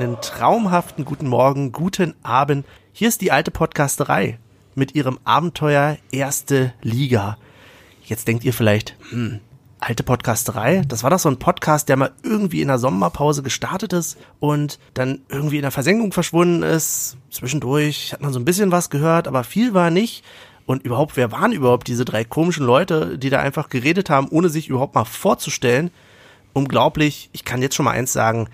einen traumhaften guten Morgen, guten Abend. Hier ist die alte Podcasterei mit ihrem Abenteuer Erste Liga. Jetzt denkt ihr vielleicht, hm, alte Podcasterei, das war doch so ein Podcast, der mal irgendwie in der Sommerpause gestartet ist und dann irgendwie in der Versenkung verschwunden ist. Zwischendurch hat man so ein bisschen was gehört, aber viel war nicht. Und überhaupt, wer waren überhaupt diese drei komischen Leute, die da einfach geredet haben, ohne sich überhaupt mal vorzustellen? Unglaublich. Ich kann jetzt schon mal eins sagen.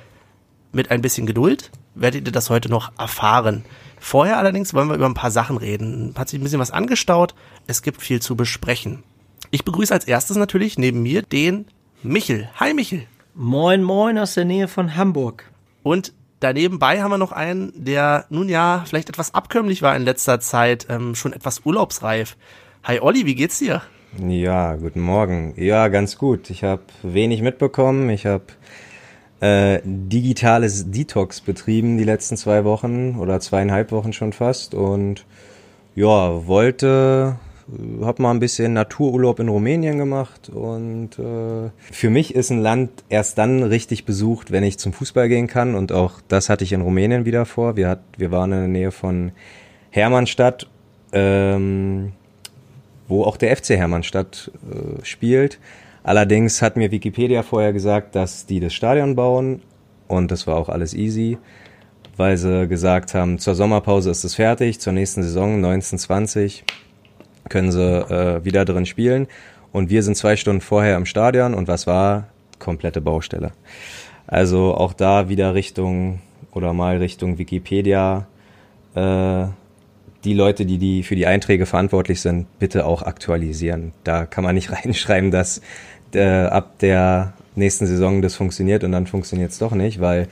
Mit ein bisschen Geduld werdet ihr das heute noch erfahren. Vorher allerdings wollen wir über ein paar Sachen reden. Hat sich ein bisschen was angestaut. Es gibt viel zu besprechen. Ich begrüße als erstes natürlich neben mir den Michel. Hi Michel. Moin, moin aus der Nähe von Hamburg. Und daneben bei haben wir noch einen, der nun ja vielleicht etwas abkömmlich war in letzter Zeit, ähm, schon etwas urlaubsreif. Hi Olli, wie geht's dir? Ja, guten Morgen. Ja, ganz gut. Ich habe wenig mitbekommen. Ich habe äh, digitales Detox betrieben die letzten zwei Wochen oder zweieinhalb Wochen schon fast und ja, wollte habe mal ein bisschen Natururlaub in Rumänien gemacht und äh, für mich ist ein Land erst dann richtig besucht, wenn ich zum Fußball gehen kann und auch das hatte ich in Rumänien wieder vor. Wir, hat, wir waren in der Nähe von Hermannstadt, ähm, wo auch der FC Hermannstadt äh, spielt. Allerdings hat mir Wikipedia vorher gesagt, dass die das Stadion bauen und das war auch alles easy, weil sie gesagt haben, zur Sommerpause ist es fertig, zur nächsten Saison 1920 können sie äh, wieder drin spielen. Und wir sind zwei Stunden vorher im Stadion und was war? Komplette Baustelle. Also auch da wieder Richtung oder mal Richtung Wikipedia. Äh, die Leute, die, die für die Einträge verantwortlich sind, bitte auch aktualisieren. Da kann man nicht reinschreiben, dass äh, ab der nächsten Saison das funktioniert und dann funktioniert es doch nicht, weil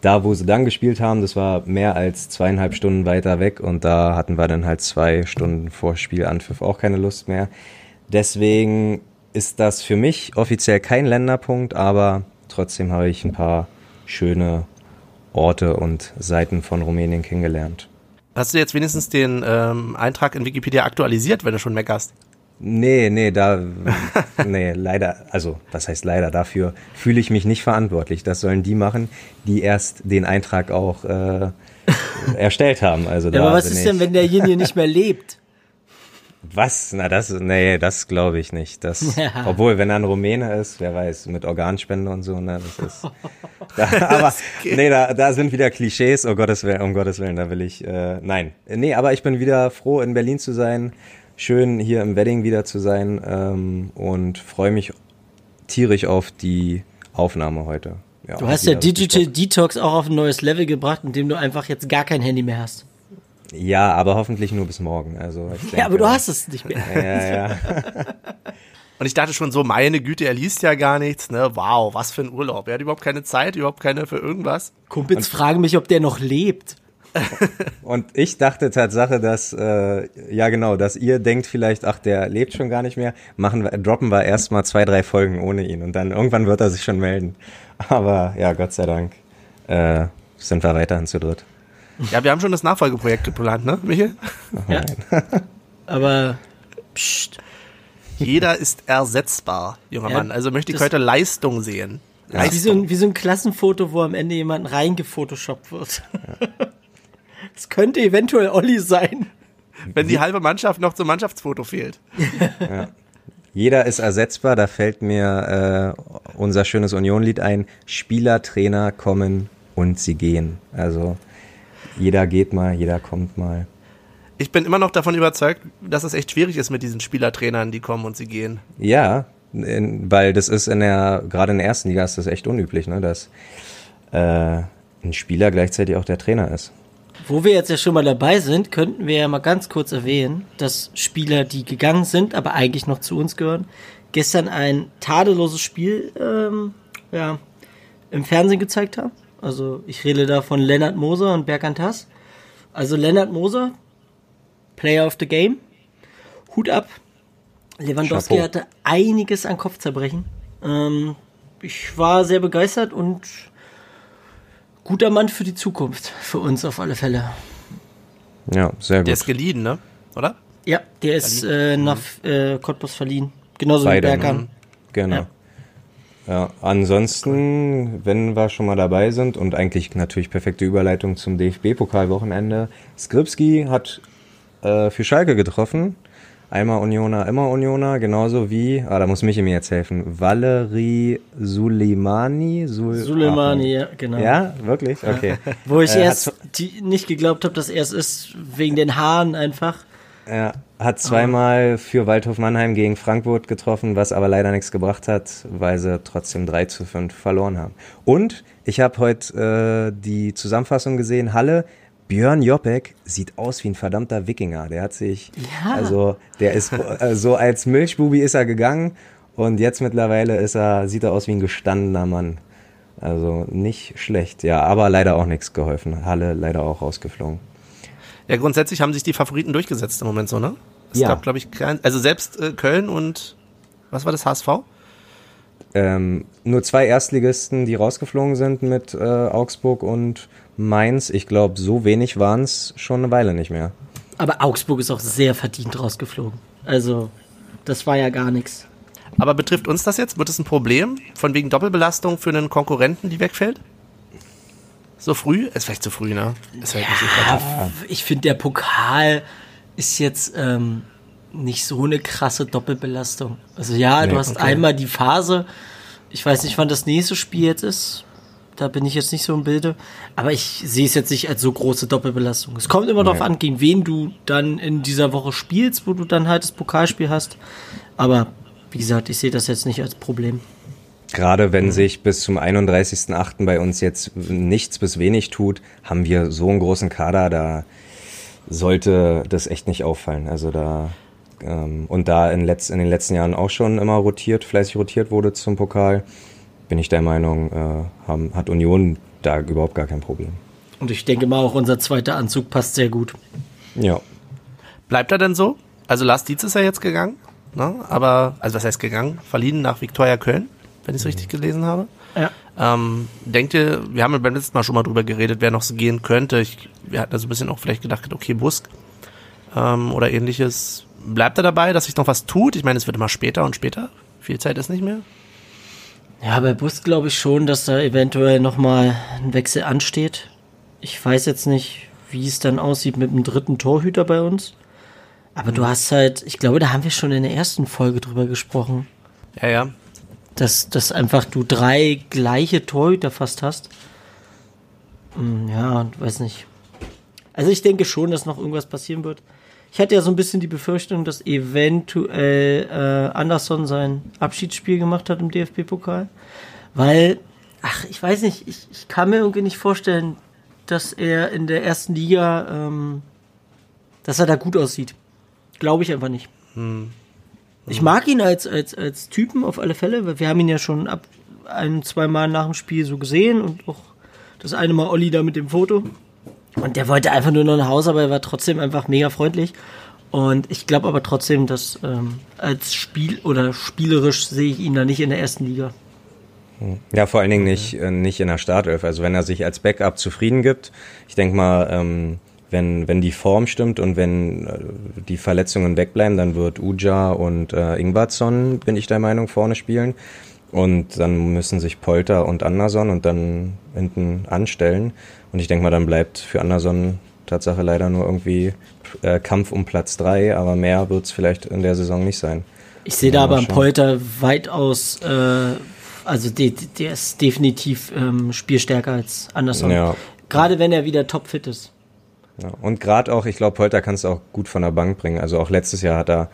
da, wo sie dann gespielt haben, das war mehr als zweieinhalb Stunden weiter weg und da hatten wir dann halt zwei Stunden vor Spielanpfiff auch keine Lust mehr. Deswegen ist das für mich offiziell kein Länderpunkt, aber trotzdem habe ich ein paar schöne Orte und Seiten von Rumänien kennengelernt. Hast du jetzt wenigstens den ähm, Eintrag in Wikipedia aktualisiert, wenn du schon meckerst? Nee, nee, da, nee, leider, also, was heißt leider, dafür fühle ich mich nicht verantwortlich. Das sollen die machen, die erst den Eintrag auch äh, erstellt haben. Also, ja, aber was ist denn, wenn derjenige nicht mehr lebt? Was? Na, das, nee, das glaube ich nicht. Das, ja. obwohl, wenn er ein Rumäne ist, wer weiß, mit Organspende und so, ne, das ist, da, aber, nee, da, da sind wieder Klischees, oh Gottes Willen, um Gottes Willen, da will ich, äh, nein. Nee, aber ich bin wieder froh, in Berlin zu sein, schön hier im Wedding wieder zu sein ähm, und freue mich tierisch auf die Aufnahme heute. Ja, du hast ja Digital Detox auch auf ein neues Level gebracht, indem du einfach jetzt gar kein Handy mehr hast. Ja, aber hoffentlich nur bis morgen. Also denke, ja, aber du hast es nicht mehr. Ja, ja. Und ich dachte schon so, meine Güte, er liest ja gar nichts, ne? Wow, was für ein Urlaub. Er hat überhaupt keine Zeit, überhaupt keine für irgendwas. Kumpels fragen mich, ob der noch lebt. Und ich dachte Tatsache, dass, äh, ja genau, dass ihr denkt vielleicht, ach, der lebt schon gar nicht mehr, machen wir, droppen wir erstmal zwei, drei Folgen ohne ihn und dann irgendwann wird er sich schon melden. Aber ja, Gott sei Dank äh, sind wir weiterhin zu dritt. Ja, wir haben schon das Nachfolgeprojekt geplant, ne, Michael? Oh, ja. Aber pst. Jeder ist ersetzbar, junger ja, Mann. Also möchte ich heute Leistung sehen. Leistung. Wie, so ein, wie so ein Klassenfoto, wo am Ende jemand reingefotoshoppt wird. Ja. Es könnte eventuell Olli sein. Wenn die halbe Mannschaft noch zum Mannschaftsfoto fehlt. Ja. Jeder ist ersetzbar, da fällt mir äh, unser schönes Union-Lied ein. Spieler, Trainer kommen und sie gehen. Also jeder geht mal, jeder kommt mal. Ich bin immer noch davon überzeugt, dass es echt schwierig ist mit diesen Spielertrainern, die kommen und sie gehen. Ja, in, weil das ist in der, gerade in der ersten Liga ist das echt unüblich, ne, dass äh, ein Spieler gleichzeitig auch der Trainer ist. Wo wir jetzt ja schon mal dabei sind, könnten wir ja mal ganz kurz erwähnen, dass Spieler, die gegangen sind, aber eigentlich noch zu uns gehören, gestern ein tadelloses Spiel ähm, ja, im Fernsehen gezeigt haben. Also ich rede da von Lennart Moser und Berkan Tass. Also Lennart Moser, Player of the Game, Hut ab. Lewandowski Chapeau. hatte einiges an Kopfzerbrechen. Ähm, ich war sehr begeistert und guter Mann für die Zukunft, für uns auf alle Fälle. Ja, sehr gut. Der ist geliehen, ne? Oder? Ja, der ist äh, nach äh, Cottbus verliehen. Genauso Beide, wie. Ne? Genau. Ja. Ja, ansonsten, wenn wir schon mal dabei sind und eigentlich natürlich perfekte Überleitung zum DFB-Pokalwochenende. Skripski hat äh, für Schalke getroffen. Einmal Unioner, immer Unioner, genauso wie, ah, da muss Michi mir jetzt helfen, Valerie Suleimani. Sul Suleimani, ja, genau. Ja, wirklich? Okay. Wo ich Äh, erst die, nicht geglaubt habe, dass er es ist, wegen den Haaren einfach. Er hat zweimal für Waldhof Mannheim gegen Frankfurt getroffen, was aber leider nichts gebracht hat, weil sie trotzdem 3 zu 5 verloren haben. Und ich habe heute äh, die Zusammenfassung gesehen, Halle, Björn Jopek sieht aus wie ein verdammter Wikinger. Der hat sich, Ja. also der ist äh, so als Milchbubi ist er gegangen und jetzt mittlerweile ist er, sieht er aus wie ein gestandener Mann. Also nicht schlecht, ja, aber leider auch nichts geholfen. Halle leider auch rausgeflogen. Ja, grundsätzlich haben sich die Favoriten durchgesetzt im Moment so, ne? Es Ja. gab, glaube ich, kein, also selbst äh, Köln und was war das, HSV? ähm, nur zwei Erstligisten, die rausgeflogen sind mit äh, Augsburg und Mainz. Ich glaube, so wenig waren es schon eine Weile nicht mehr. Aber Augsburg ist auch sehr verdient rausgeflogen. Also, das war ja gar nichts. Aber betrifft uns das jetzt? Wird es ein Problem von wegen Doppelbelastung für einen Konkurrenten, die wegfällt? So früh? Ist vielleicht zu früh, ne? Ist vielleicht nicht so Ja, ich finde, der Pokal ist jetzt ähm, nicht so eine krasse Doppelbelastung. Also ja, du Nee, hast okay. einmal die Phase, ich weiß nicht, wann das nächste Spiel jetzt ist. Da bin ich jetzt nicht so im Bilde. Aber ich sehe es jetzt nicht als so große Doppelbelastung. Es kommt immer darauf Nee. an, gegen wen du dann in dieser Woche spielst, wo du dann halt das Pokalspiel hast. Aber wie gesagt, ich sehe das jetzt nicht als Problem. Gerade wenn sich bis zum 31.08. bei uns jetzt nichts bis wenig tut, haben wir so einen großen Kader, da sollte das echt nicht auffallen. Also da ähm, und da in, letz, in den letzten Jahren auch schon immer rotiert, fleißig rotiert wurde zum Pokal, bin ich der Meinung, äh, haben, hat Union da überhaupt gar kein Problem. Und ich denke mal, auch unser zweiter Anzug passt sehr gut. Ja. Bleibt er denn so? Also Lars Dietz ist ja jetzt gegangen, ne? aber, also was heißt gegangen? Verliehen nach Viktoria Köln, wenn ich es richtig gelesen habe. Ja. Ähm, denkt ihr, wir haben ja beim letzten Mal schon mal drüber geredet, wer noch so gehen könnte. Ich, wir hatten da so ein bisschen auch vielleicht gedacht, okay, Busk ähm, oder ähnliches. Bleibt er dabei, dass sich noch was tut? Ich meine, es wird immer später und später. Viel Zeit ist nicht mehr. Ja, bei Bus glaube ich schon, dass da eventuell nochmal ein Wechsel ansteht. Ich weiß jetzt nicht, wie es dann aussieht mit dem dritten Torhüter bei uns. Aber du hast halt, ich glaube, da haben wir schon in der ersten Folge drüber gesprochen, Ja, ja. dass, dass einfach du drei gleiche Torhüter fast hast. Hm, Ja, weiß nicht. Also ich denke schon, dass noch irgendwas passieren wird. Ich hatte ja so ein bisschen die Befürchtung, dass eventuell äh, Anderson sein Abschiedsspiel gemacht hat im DFB-Pokal. Weil, ach, ich weiß nicht, ich, ich kann mir irgendwie nicht vorstellen, dass er in der ersten Liga, ähm, dass er da gut aussieht. Glaube ich einfach nicht. Ich mag ihn als, als, als Typen auf alle Fälle, weil wir haben ihn ja schon ab ein, zwei Mal nach dem Spiel so gesehen und auch das eine Mal Olli da mit dem Foto. Und der wollte einfach nur noch nach Hause, aber er war trotzdem einfach mega freundlich. Und ich glaube aber trotzdem, dass ähm, als Spiel oder spielerisch sehe ich ihn da nicht in der ersten Liga. Ja, vor allen Dingen nicht, äh, nicht in der Startelf. Also wenn er sich als Backup zufrieden gibt, ich denke mal, ähm, wenn, wenn die Form stimmt und wenn äh, die Verletzungen wegbleiben, dann wird Uja und äh, Ingvardsson, bin ich der Meinung, vorne spielen. Und dann müssen sich Polter und Anderson und dann hinten anstellen. Und ich denke mal, dann bleibt für Anderson Tatsache leider nur irgendwie äh, Kampf um Platz drei, aber mehr wird es vielleicht in der Saison nicht sein. Ich sehe da aber einen. Polter weitaus, äh, also der, der ist definitiv ähm, spielstärker als Anderson. Ja. Gerade wenn er wieder topfit ist. Ja, und gerade auch, ich glaube, Polter kannst du auch gut von der Bank bringen. Also auch letztes Jahr hat er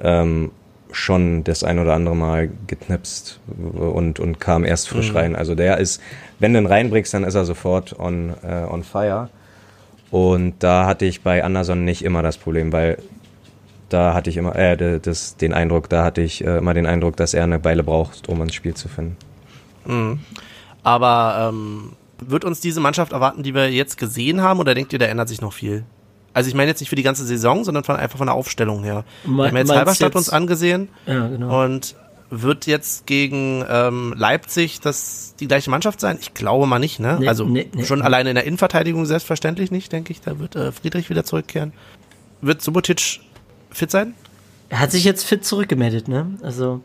ähm, schon das ein oder andere Mal geknipst und, und kam erst frisch rein. Also der ist, wenn du ihn reinbringst, dann ist er sofort on, äh, on fire. Und da hatte ich bei Anderson nicht immer das Problem, weil da hatte ich immer äh, das, den Eindruck, da hatte ich äh, immer den Eindruck, dass er eine Weile braucht, um ins Spiel zu finden. Aber ähm, wird uns diese Mannschaft erwarten, die wir jetzt gesehen haben, oder denkt ihr, da ändert sich noch viel? Also ich meine jetzt nicht für die ganze Saison, sondern von, einfach von der Aufstellung her. Me- Wir haben jetzt Halberstadt jetzt- uns angesehen Ja, genau. und wird jetzt gegen ähm, Leipzig das die gleiche Mannschaft sein? Ich glaube mal nicht, ne? Nee, also nee, nee. schon alleine in der Innenverteidigung selbstverständlich nicht, denke ich. Da wird äh, Friedrich wieder zurückkehren. Wird Subotic fit sein? Er hat sich jetzt fit zurückgemeldet, ne? Also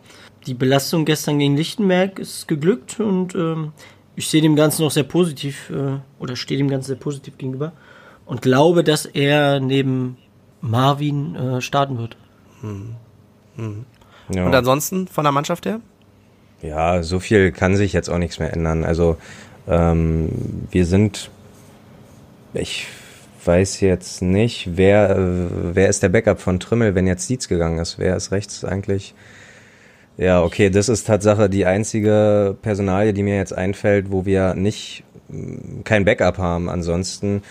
die Belastung gestern gegen Lichtenberg ist geglückt und ähm, ich sehe dem Ganzen noch sehr positiv äh, oder stehe dem Ganzen sehr positiv gegenüber und glaube, dass er neben Marvin äh, starten wird. Hm. Hm. Ja. Und ansonsten von der Mannschaft her? Ja, so viel kann sich jetzt auch nichts mehr ändern. Also ähm, wir sind, ich weiß jetzt nicht, wer, wer ist der Backup von Trümmel, wenn jetzt Dietz gegangen ist? Wer ist rechts eigentlich? Ja, okay, das ist Tatsache die einzige Personalie, die mir jetzt einfällt, wo wir nicht kein Backup haben. Ansonsten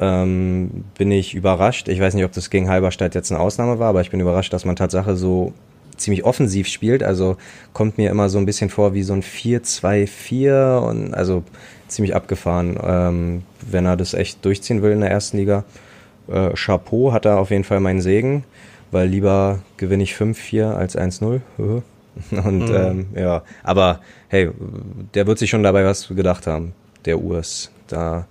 ähm, bin ich überrascht. Ich weiß nicht, ob das gegen Halberstadt jetzt eine Ausnahme war, aber ich bin überrascht, dass man Tatsache so ziemlich offensiv spielt. Also kommt mir immer so ein bisschen vor wie so ein 4-2-4 und also ziemlich abgefahren, ähm, wenn er das echt durchziehen will in der ersten Liga. Äh, Chapeau hat er auf jeden Fall meinen Segen, weil lieber gewinne ich 5-4 als 1-0. Und mhm. ähm, ja, aber hey, der wird sich schon dabei was gedacht haben, der Urs. Da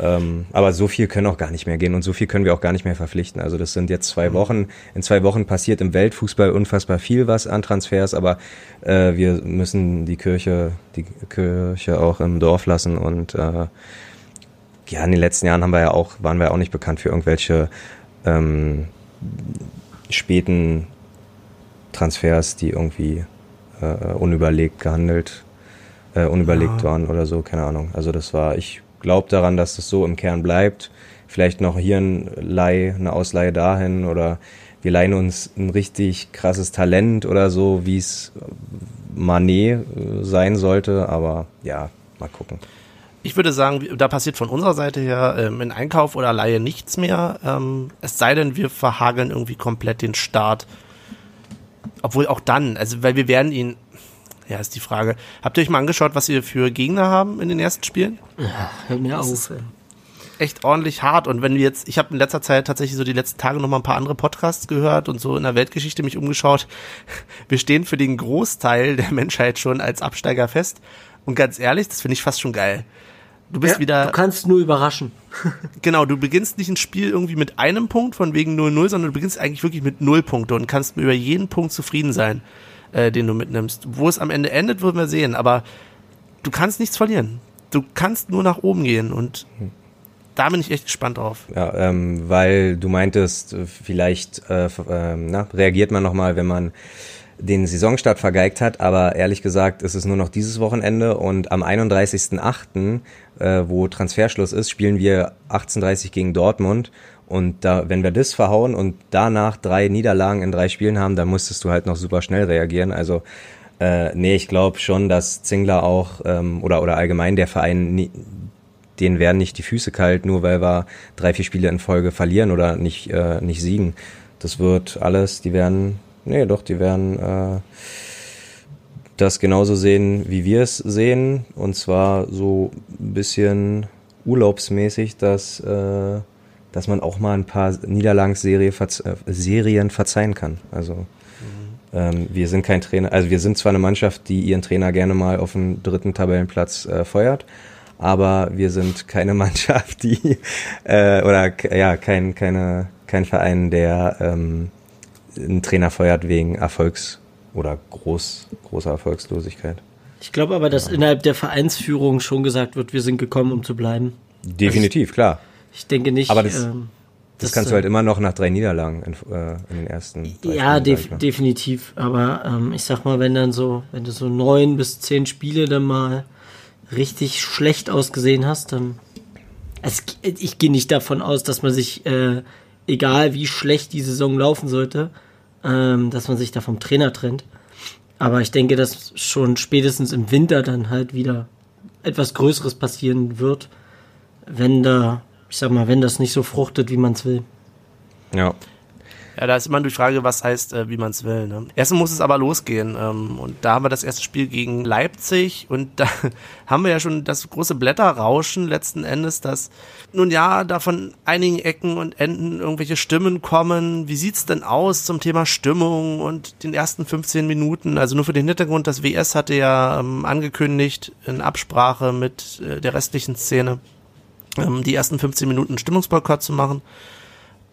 ähm, aber so viel können auch gar nicht mehr gehen und so viel können wir auch gar nicht mehr verpflichten. Also das sind jetzt zwei mhm. Wochen. In zwei Wochen passiert im Weltfußball unfassbar viel was an Transfers, aber äh, wir müssen die Kirche, die Kirche auch im Dorf lassen und äh, ja, in den letzten Jahren haben wir ja auch, waren wir ja auch nicht bekannt für irgendwelche ähm, späten Transfers, die irgendwie äh, unüberlegt gehandelt, äh, unüberlegt ja. waren oder so, keine Ahnung. Also das war, ich glaube daran, dass das so im Kern bleibt. Vielleicht noch hier ein Leih, eine Ausleihe dahin oder wir leihen uns ein richtig krasses Talent oder so, wie es Manet äh, sein sollte. Aber ja, mal gucken. Ich würde sagen, da passiert von unserer Seite her ähm, in Einkauf oder Laie nichts mehr. Ähm, es sei denn, wir verhageln irgendwie komplett den Start. Obwohl auch dann, also weil wir werden ihn ja, ist die Frage. Habt ihr euch mal angeschaut, was ihr für Gegner haben in den ersten Spielen? Ja, hört mir das auf. Echt ordentlich hart. Und wenn wir jetzt, ich habe in letzter Zeit tatsächlich so die letzten Tage noch mal ein paar andere Podcasts gehört und so in der Weltgeschichte mich umgeschaut. Wir stehen für den Großteil der Menschheit schon als Absteiger fest. Und ganz ehrlich, das finde ich fast schon geil. Du bist ja, wieder. Du kannst nur überraschen. genau, du beginnst nicht ein Spiel irgendwie mit einem Punkt von wegen 0-0, sondern du beginnst eigentlich wirklich mit 0 Punkte und kannst über jeden Punkt zufrieden sein äh, den du mitnimmst. Wo es am Ende endet, würden wir sehen, aber du kannst nichts verlieren. Du kannst nur nach oben gehen und da bin ich echt gespannt drauf. Ja, ähm, weil du meintest, vielleicht äh, äh, na, reagiert man nochmal, wenn man den Saisonstart vergeigt hat, aber ehrlich gesagt ist es nur noch dieses Wochenende und am 31.08., äh, wo Transferschluss ist, spielen wir 18.30 gegen Dortmund und da, wenn wir das verhauen und danach drei Niederlagen in drei Spielen haben, dann musstest du halt noch super schnell reagieren. Also äh, nee, ich glaube schon, dass Zingler auch ähm, oder oder allgemein der Verein nie, denen werden nicht die Füße kalt, nur weil wir drei, vier Spiele in Folge verlieren oder nicht, äh, nicht siegen. Das wird alles, die werden, nee, doch, die werden äh, das genauso sehen, wie wir es sehen. Und zwar so ein bisschen urlaubsmäßig, dass äh, dass man auch mal ein paar Niederlagenserien äh, verzeihen kann. Also mhm. ähm, wir sind kein Trainer, also wir sind zwar eine Mannschaft, die ihren Trainer gerne mal auf den dritten Tabellenplatz äh, feuert, aber wir sind keine Mannschaft, die äh, oder ja kein keine kein Verein, der ähm, einen Trainer feuert wegen Erfolgs oder groß großer Erfolgslosigkeit. Ich glaube aber, dass ja. innerhalb der Vereinsführung schon gesagt wird, wir sind gekommen, um zu bleiben. Definitiv, also, klar. Ich denke nicht. Aber das, ähm, das, das kannst du halt immer noch nach drei Niederlagen in, äh, in den ersten. ja, def definitiv. Aber ähm, ich sag mal, wenn dann so, wenn du so neun bis zehn Spiele dann mal richtig schlecht ausgesehen hast, dann. Also ich, ich gehe nicht davon aus, dass man sich, äh, egal wie schlecht die Saison laufen sollte, ähm, dass man sich da vom Trainer trennt. Aber ich denke, dass schon spätestens im Winter dann halt wieder etwas Größeres passieren wird, wenn da ich sag mal, wenn das nicht so fruchtet, wie man es will. Ja. Ja, da ist immer die Frage, was heißt, äh, wie man es will. Ne? Erstens muss es aber losgehen. Ähm, und da haben wir das erste Spiel gegen Leipzig und da haben wir ja schon das große Blätterrauschen letzten Endes, dass nun ja, da von einigen Ecken und Enden irgendwelche Stimmen kommen. Wie sieht's denn aus zum Thema Stimmung und den ersten 15 Minuten? Also nur für den Hintergrund, das WS hatte ja ähm, angekündigt in Absprache mit äh, der restlichen Szene, ähm, die ersten 15 Minuten Stimmungsboykott zu machen.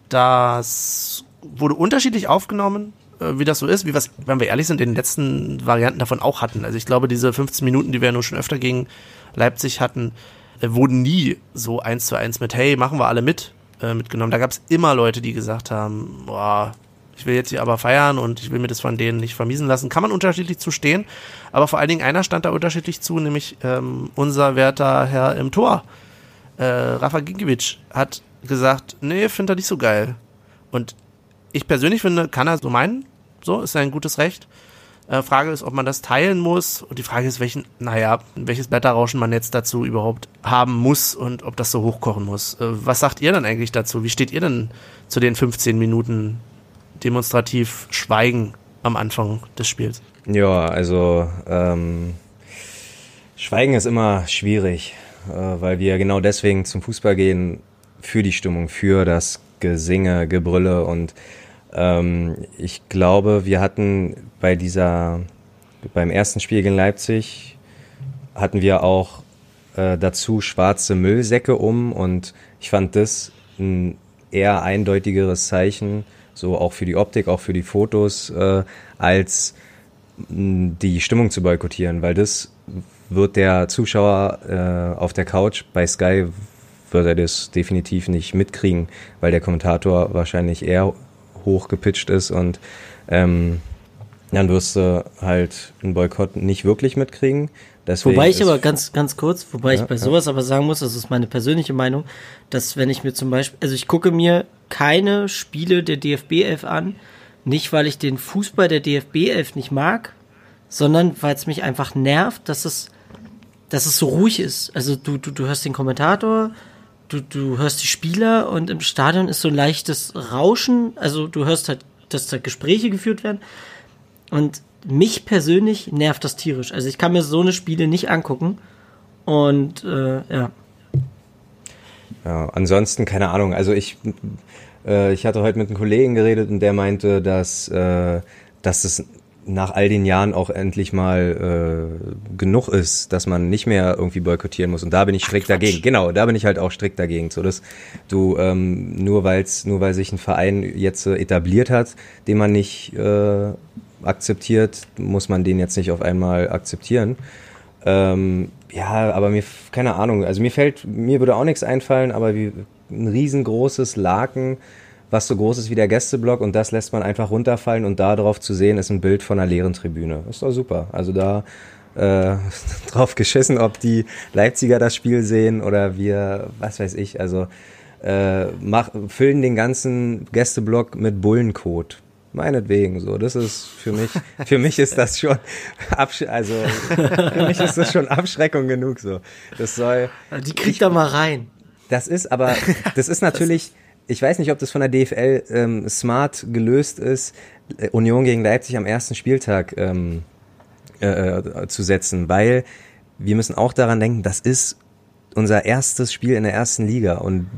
Das wurde unterschiedlich aufgenommen. äh, wie das so ist, wie was, wenn wir ehrlich sind, in den letzten Varianten davon auch hatten. Also ich glaube, diese 15 Minuten, die wir nur schon öfter gegen Leipzig hatten, äh, wurden nie so eins zu eins mit, hey, machen wir alle mit, äh, mitgenommen. Da gab es immer Leute, die gesagt haben, boah, ich will jetzt hier aber feiern und ich will mir das von denen nicht vermiesen lassen. Kann man unterschiedlich zu stehen, aber vor allen Dingen einer stand da unterschiedlich zu, nämlich ähm, unser werter Herr im Tor. Äh, Rafa Ginkiewicz hat gesagt, nee, findet er nicht so geil. Und ich persönlich finde, kann er so meinen, so, ist ein gutes Recht. Äh, Frage ist, ob man das teilen muss. Und die Frage ist, welchen, naja, welches Blätterrauschen man jetzt dazu überhaupt haben muss und ob das so hochkochen muss. Äh, was sagt ihr dann eigentlich dazu? Wie steht ihr denn zu den 15 Minuten demonstrativ Schweigen am Anfang des Spiels? Ja, also ähm, Schweigen ist immer schwierig, weil wir genau deswegen zum Fußball gehen, für die Stimmung, für das Gesinge, Gebrülle. Und ähm, ich glaube, wir hatten bei dieser, beim ersten Spiel gegen Leipzig hatten wir auch äh, dazu schwarze Müllsäcke um. Und ich fand das ein eher eindeutigeres Zeichen, so auch für die Optik, auch für die Fotos, äh, als die Stimmung zu boykottieren, weil das wird der Zuschauer äh, auf der Couch bei Sky wird er das definitiv nicht mitkriegen, weil der Kommentator wahrscheinlich eher hoch gepitcht ist und ähm, dann wirst du halt einen Boykott nicht wirklich mitkriegen. Deswegen wobei ich aber ganz, ganz kurz, wobei ja, ich bei sowas ja. aber sagen muss, das ist meine persönliche Meinung, dass wenn ich mir zum Beispiel, also ich gucke mir keine Spiele der DFB 11 an, nicht weil ich den Fußball der DFB 11 nicht mag, sondern weil es mich einfach nervt, dass es, dass es so ruhig ist. Also du, du, du hörst den Kommentator, du, du hörst die Spieler und im Stadion ist so ein leichtes Rauschen. Also du hörst halt, dass da Gespräche geführt werden. Und mich persönlich nervt das tierisch. Also ich kann mir so eine Spiele nicht angucken. Und äh, ja. Ja, ansonsten keine Ahnung. Also ich, äh, ich hatte heute mit einem Kollegen geredet und der meinte, dass, äh, dass es nach all den Jahren auch endlich mal äh, genug ist, dass man nicht mehr irgendwie boykottieren muss. Und da bin ich strikt Ach, dagegen. Genau, da bin ich halt auch strikt dagegen. So dass du ähm, nur weil's, nur weil sich ein Verein jetzt äh, etabliert hat, den man nicht äh, akzeptiert, muss man den jetzt nicht auf einmal akzeptieren. Ähm, ja, aber mir, keine Ahnung, also mir fällt, mir würde auch nichts einfallen, aber wie ein riesengroßes Laken was so groß ist wie der Gästeblock und das lässt man einfach runterfallen und da drauf zu sehen ist ein Bild von einer leeren Tribüne. ist doch super. Also da äh, drauf geschissen, ob die Leipziger das Spiel sehen oder wir, was weiß ich, also äh, mach, füllen den ganzen Gästeblock mit Bullenkot. Meinetwegen so. Das ist für mich, für mich ist das schon Absch also für mich ist das schon Abschreckung genug so. Das soll. Die kriegt da mal rein. Das ist aber, das ist natürlich ich weiß nicht, ob das von der DFL ähm, smart gelöst ist, äh, Union gegen Leipzig am ersten Spieltag ähm, äh, äh, zu setzen, weil wir müssen auch daran denken, das ist unser erstes Spiel in der ersten Liga und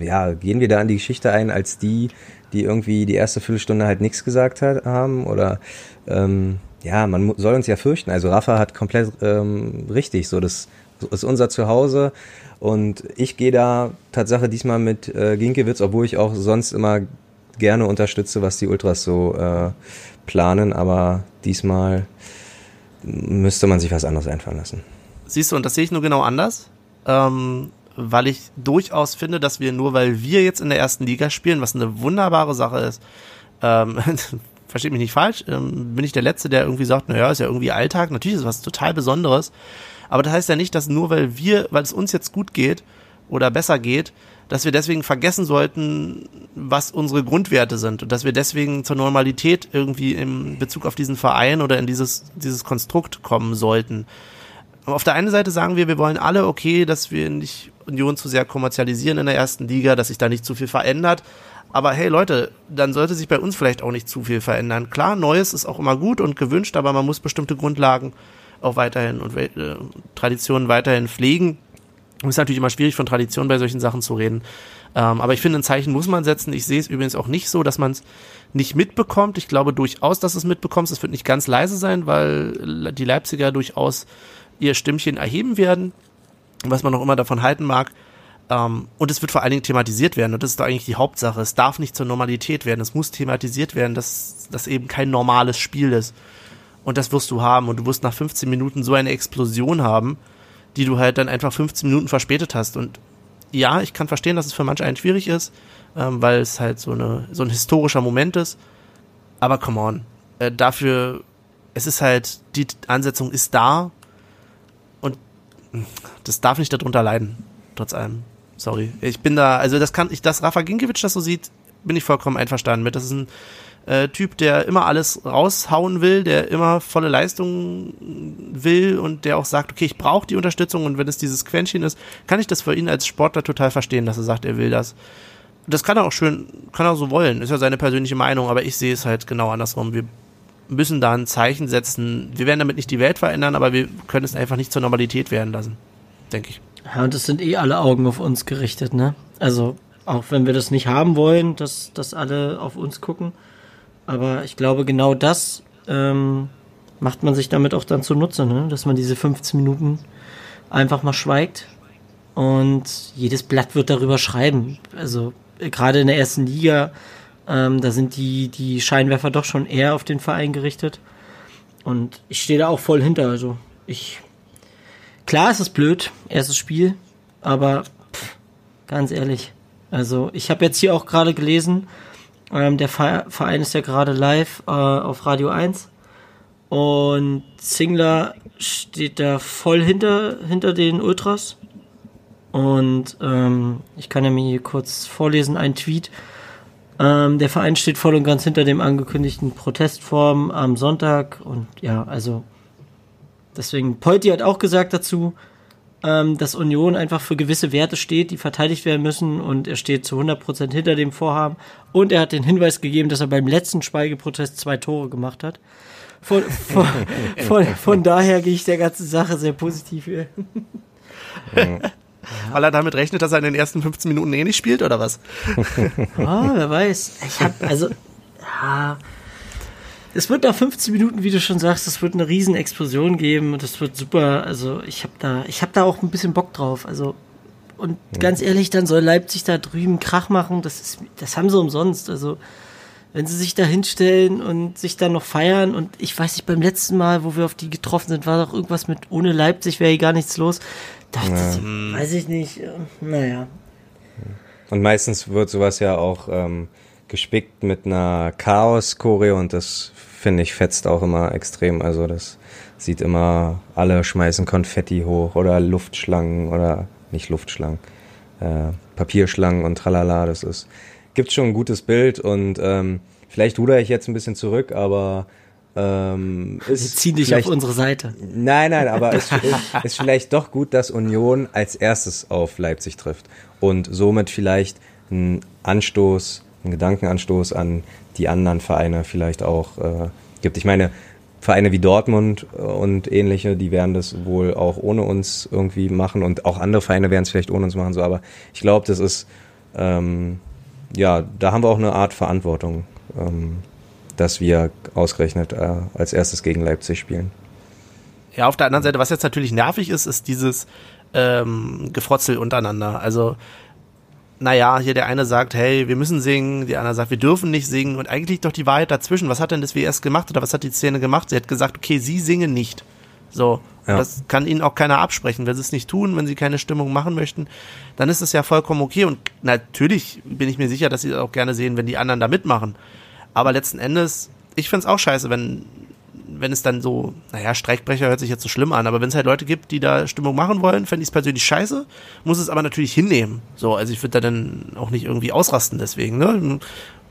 ja, gehen wir da an die Geschichte ein als die, die irgendwie die erste Viertelstunde halt nichts gesagt hat, haben oder ähm, ja, man soll uns ja fürchten. Also Rafa hat komplett ähm, richtig, so das ist unser Zuhause. Und ich gehe da Tatsache diesmal mit äh, Ginkiewicz, obwohl ich auch sonst immer gerne unterstütze, was die Ultras so äh, planen, aber diesmal müsste man sich was anderes einfallen lassen. Siehst du, und das sehe ich nur genau anders, ähm, weil ich durchaus finde, dass wir nur, weil wir jetzt in der ersten Liga spielen, was eine wunderbare Sache ist, ähm, versteht mich nicht falsch, ähm, bin ich der Letzte, der irgendwie sagt, naja, ist ja irgendwie Alltag, natürlich ist es was total Besonderes, aber das heißt ja nicht, dass nur weil wir, weil es uns jetzt gut geht oder besser geht, dass wir deswegen vergessen sollten, was unsere Grundwerte sind und dass wir deswegen zur Normalität irgendwie im Bezug auf diesen Verein oder in dieses, dieses Konstrukt kommen sollten. auf der einen Seite sagen wir, wir wollen alle okay, dass wir nicht Union zu sehr kommerzialisieren in der ersten Liga, dass sich da nicht zu viel verändert. Aber hey Leute, dann sollte sich bei uns vielleicht auch nicht zu viel verändern. Klar, Neues ist auch immer gut und gewünscht, aber man muss bestimmte Grundlagen auch weiterhin und äh, Traditionen weiterhin pflegen. Und es ist natürlich immer schwierig, von Tradition bei solchen Sachen zu reden. Ähm, aber ich finde, ein Zeichen muss man setzen. Ich sehe es übrigens auch nicht so, dass man es nicht mitbekommt. Ich glaube durchaus, dass es mitbekommt. Es wird nicht ganz leise sein, weil die Leipziger durchaus ihr Stimmchen erheben werden, was man auch immer davon halten mag. Ähm, und es wird vor allen Dingen thematisiert werden. Und das ist eigentlich die Hauptsache. Es darf nicht zur Normalität werden. Es muss thematisiert werden, dass das eben kein normales Spiel ist. Und das wirst du haben. Und du wirst nach 15 Minuten so eine Explosion haben, die du halt dann einfach 15 Minuten verspätet hast. Und ja, ich kann verstehen, dass es für manche einen schwierig ist, ähm, weil es halt so, eine, so ein historischer Moment ist. Aber come on. Äh, dafür, es ist halt, die Ansetzung ist da. Und das darf nicht darunter leiden. Trotz allem. Sorry. Ich bin da, also das kann ich, dass Rafa Ginkiewicz das so sieht, bin ich vollkommen einverstanden mit. Das ist ein äh, Typ, der immer alles raushauen will, der immer volle Leistung will und der auch sagt, okay, ich brauche die Unterstützung und wenn es dieses Quäntchen ist, kann ich das für ihn als Sportler total verstehen, dass er sagt, er will das. Das kann er auch schön, kann er so wollen, ist ja seine persönliche Meinung, aber ich sehe es halt genau andersrum. Wir müssen da ein Zeichen setzen. Wir werden damit nicht die Welt verändern, aber wir können es einfach nicht zur Normalität werden lassen, denke ich. Ja, und es sind eh alle Augen auf uns gerichtet, ne? Also, auch wenn wir das nicht haben wollen, dass, dass alle auf uns gucken. Aber ich glaube, genau das ähm, macht man sich damit auch dann zunutze, ne? dass man diese 15 Minuten einfach mal schweigt und jedes Blatt wird darüber schreiben. Also gerade in der ersten Liga, ähm, da sind die, die Scheinwerfer doch schon eher auf den Verein gerichtet. Und ich stehe da auch voll hinter. Also ich Klar, es ist blöd, erstes Spiel, aber pff, ganz ehrlich. Also ich habe jetzt hier auch gerade gelesen, ähm, der Verein ist ja gerade live äh, auf Radio 1 und Zingler steht da voll hinter, hinter den Ultras. Und ähm, ich kann ja mir hier kurz vorlesen, ein Tweet. Ähm, der Verein steht voll und ganz hinter dem angekündigten Protestform am Sonntag. Und ja, also Deswegen, Polti hat auch gesagt dazu, ähm, dass Union einfach für gewisse Werte steht, die verteidigt werden müssen und er steht zu 100% hinter dem Vorhaben. Und er hat den Hinweis gegeben, dass er beim letzten Schweigeprotest zwei Tore gemacht hat. Von, von, von, von daher gehe ich der ganzen Sache sehr positiv. Weil er damit rechnet, dass er in den ersten 15 Minuten eh nicht spielt, oder was? oh, wer weiß. Ich habe also, ja, es wird nach 15 Minuten, wie du schon sagst, es wird eine riesen Explosion geben und das wird super. Also ich habe da, ich habe da auch ein bisschen Bock drauf. Also und ja. ganz ehrlich, dann soll Leipzig da drüben Krach machen. Das ist, das haben sie umsonst. Also wenn sie sich da hinstellen und sich dann noch feiern und ich weiß nicht, beim letzten Mal, wo wir auf die getroffen sind, war doch irgendwas mit ohne Leipzig wäre hier gar nichts los. Dachte ja. ich, weiß ich nicht. Naja. Und meistens wird sowas ja auch ähm, gespickt mit einer Chaos-Choreo und das finde ich, fetzt auch immer extrem. Also das sieht immer, alle schmeißen Konfetti hoch oder Luftschlangen oder nicht Luftschlangen, äh, Papierschlangen und tralala. Das ist, gibt schon ein gutes Bild und ähm, vielleicht ruder ich jetzt ein bisschen zurück, aber ähm, ist Wir ziehen dich auf unsere Seite. Nein, nein, aber es ist, ist vielleicht doch gut, dass Union als erstes auf Leipzig trifft und somit vielleicht ein Anstoß, ein Gedankenanstoß an die anderen Vereine vielleicht auch äh, gibt. Ich meine, Vereine wie Dortmund äh, und ähnliche, die werden das wohl auch ohne uns irgendwie machen und auch andere Vereine werden es vielleicht ohne uns machen, so, aber ich glaube, das ist, ähm, ja, da haben wir auch eine Art Verantwortung, ähm, dass wir ausgerechnet äh, als erstes gegen Leipzig spielen. Ja, auf der anderen Seite, was jetzt natürlich nervig ist, ist dieses ähm, Gefrotzel untereinander. Also naja, hier der eine sagt, hey, wir müssen singen, der andere sagt, wir dürfen nicht singen und eigentlich doch die Wahrheit dazwischen. Was hat denn das WS gemacht oder was hat die Szene gemacht? Sie hat gesagt, okay, sie singen nicht. So, ja. das kann ihnen auch keiner absprechen. Wenn sie es nicht tun, wenn sie keine Stimmung machen möchten, dann ist es ja vollkommen okay und natürlich bin ich mir sicher, dass sie auch gerne sehen, wenn die anderen da mitmachen. Aber letzten Endes, ich find's auch scheiße, wenn wenn es dann so, naja, Streikbrecher hört sich jetzt so schlimm an, aber wenn es halt Leute gibt, die da Stimmung machen wollen, fände ich es persönlich scheiße, muss es aber natürlich hinnehmen. So, also ich würde da dann auch nicht irgendwie ausrasten deswegen, ne?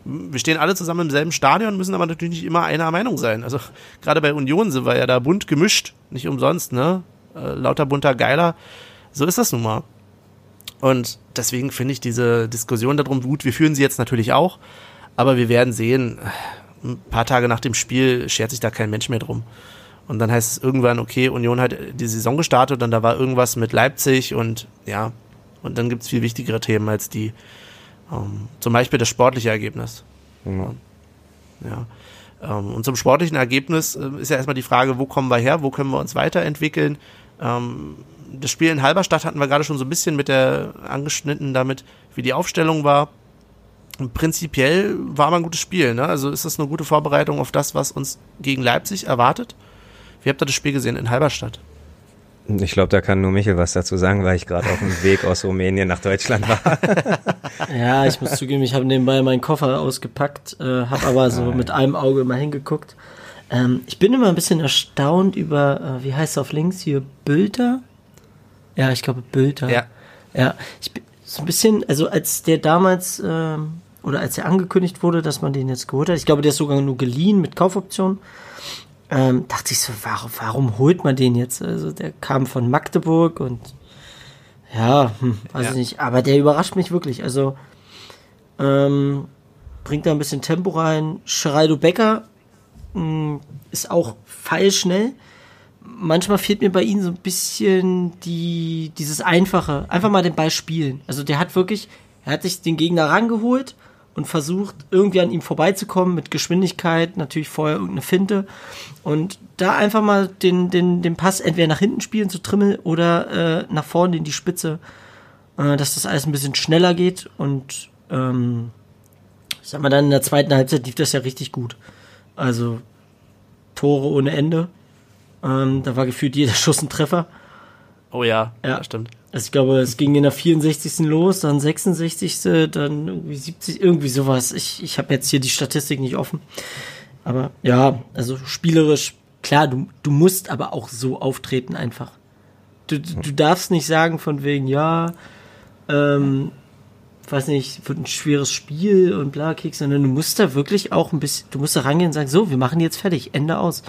Wir stehen alle zusammen im selben Stadion, müssen aber natürlich nicht immer einer Meinung sein. Also gerade bei Union sind wir ja da bunt gemischt, nicht umsonst, ne? Äh, lauter bunter Geiler. So ist das nun mal. Und deswegen finde ich diese Diskussion darum gut. Wir führen sie jetzt natürlich auch, aber wir werden sehen, ein paar Tage nach dem Spiel schert sich da kein Mensch mehr drum. Und dann heißt es irgendwann, okay, Union hat die Saison gestartet und da war irgendwas mit Leipzig und ja, und dann gibt es viel wichtigere Themen als die, ähm, zum Beispiel das sportliche Ergebnis. Mhm. Ja. Ähm, und zum sportlichen Ergebnis äh, ist ja erstmal die Frage, wo kommen wir her, wo können wir uns weiterentwickeln. Ähm, das Spiel in Halberstadt hatten wir gerade schon so ein bisschen mit der angeschnitten damit, wie die Aufstellung war. Prinzipiell war mal ein gutes Spiel, ne? Also ist das eine gute Vorbereitung auf das, was uns gegen Leipzig erwartet? Wie habt ihr das Spiel gesehen in Halberstadt? Ich glaube, da kann nur Michel was dazu sagen, weil ich gerade auf dem Weg aus Rumänien nach Deutschland war. ja, ich muss zugeben, ich habe nebenbei meinen Koffer ausgepackt, äh, habe aber so mit einem Auge mal hingeguckt. Ähm, ich bin immer ein bisschen erstaunt über, äh, wie heißt es auf links hier, Bülter? Ja, ich glaube Bülter. Ja. Ja, ich bin so ein bisschen, also als der damals, ähm, oder als er angekündigt wurde, dass man den jetzt geholt hat, ich glaube, der ist sogar nur geliehen mit Kaufoption ähm, dachte ich so, warum, warum holt man den jetzt? Also der kam von Magdeburg und ja, hm, weiß ja. ich nicht, aber der überrascht mich wirklich. Also ähm, bringt da ein bisschen Tempo rein. Schreido Becker mh, hm, ist auch feilschnell. Manchmal fehlt mir bei ihm so ein bisschen die, dieses Einfache, einfach mal den Ball spielen. Also der hat wirklich, er hat sich den Gegner rangeholt und versucht irgendwie an ihm vorbeizukommen mit Geschwindigkeit, natürlich vorher irgendeine Finte und da einfach mal den, den, den Pass entweder nach hinten spielen zu Trimmel oder äh, nach vorne in die Spitze, äh, dass das alles ein bisschen schneller geht und ähm, ich sag mal dann in der zweiten Halbzeit lief das ja richtig gut. Also Tore ohne Ende. Ähm, da war gefühlt jeder Schuss ein Treffer. Oh ja, ja, stimmt. Also ich glaube, es ging in der 64. los, dann 66., dann irgendwie 70, irgendwie sowas. Ich, ich habe jetzt hier die Statistik nicht offen. Aber ja, also spielerisch, klar, du, du musst aber auch so auftreten einfach. Du, du darfst nicht sagen von wegen, ja, ähm, weiß nicht, wird ein schweres Spiel und bla, Kick, sondern du musst da wirklich auch ein bisschen, du musst da rangehen und sagen, so, wir machen jetzt fertig, Ende aus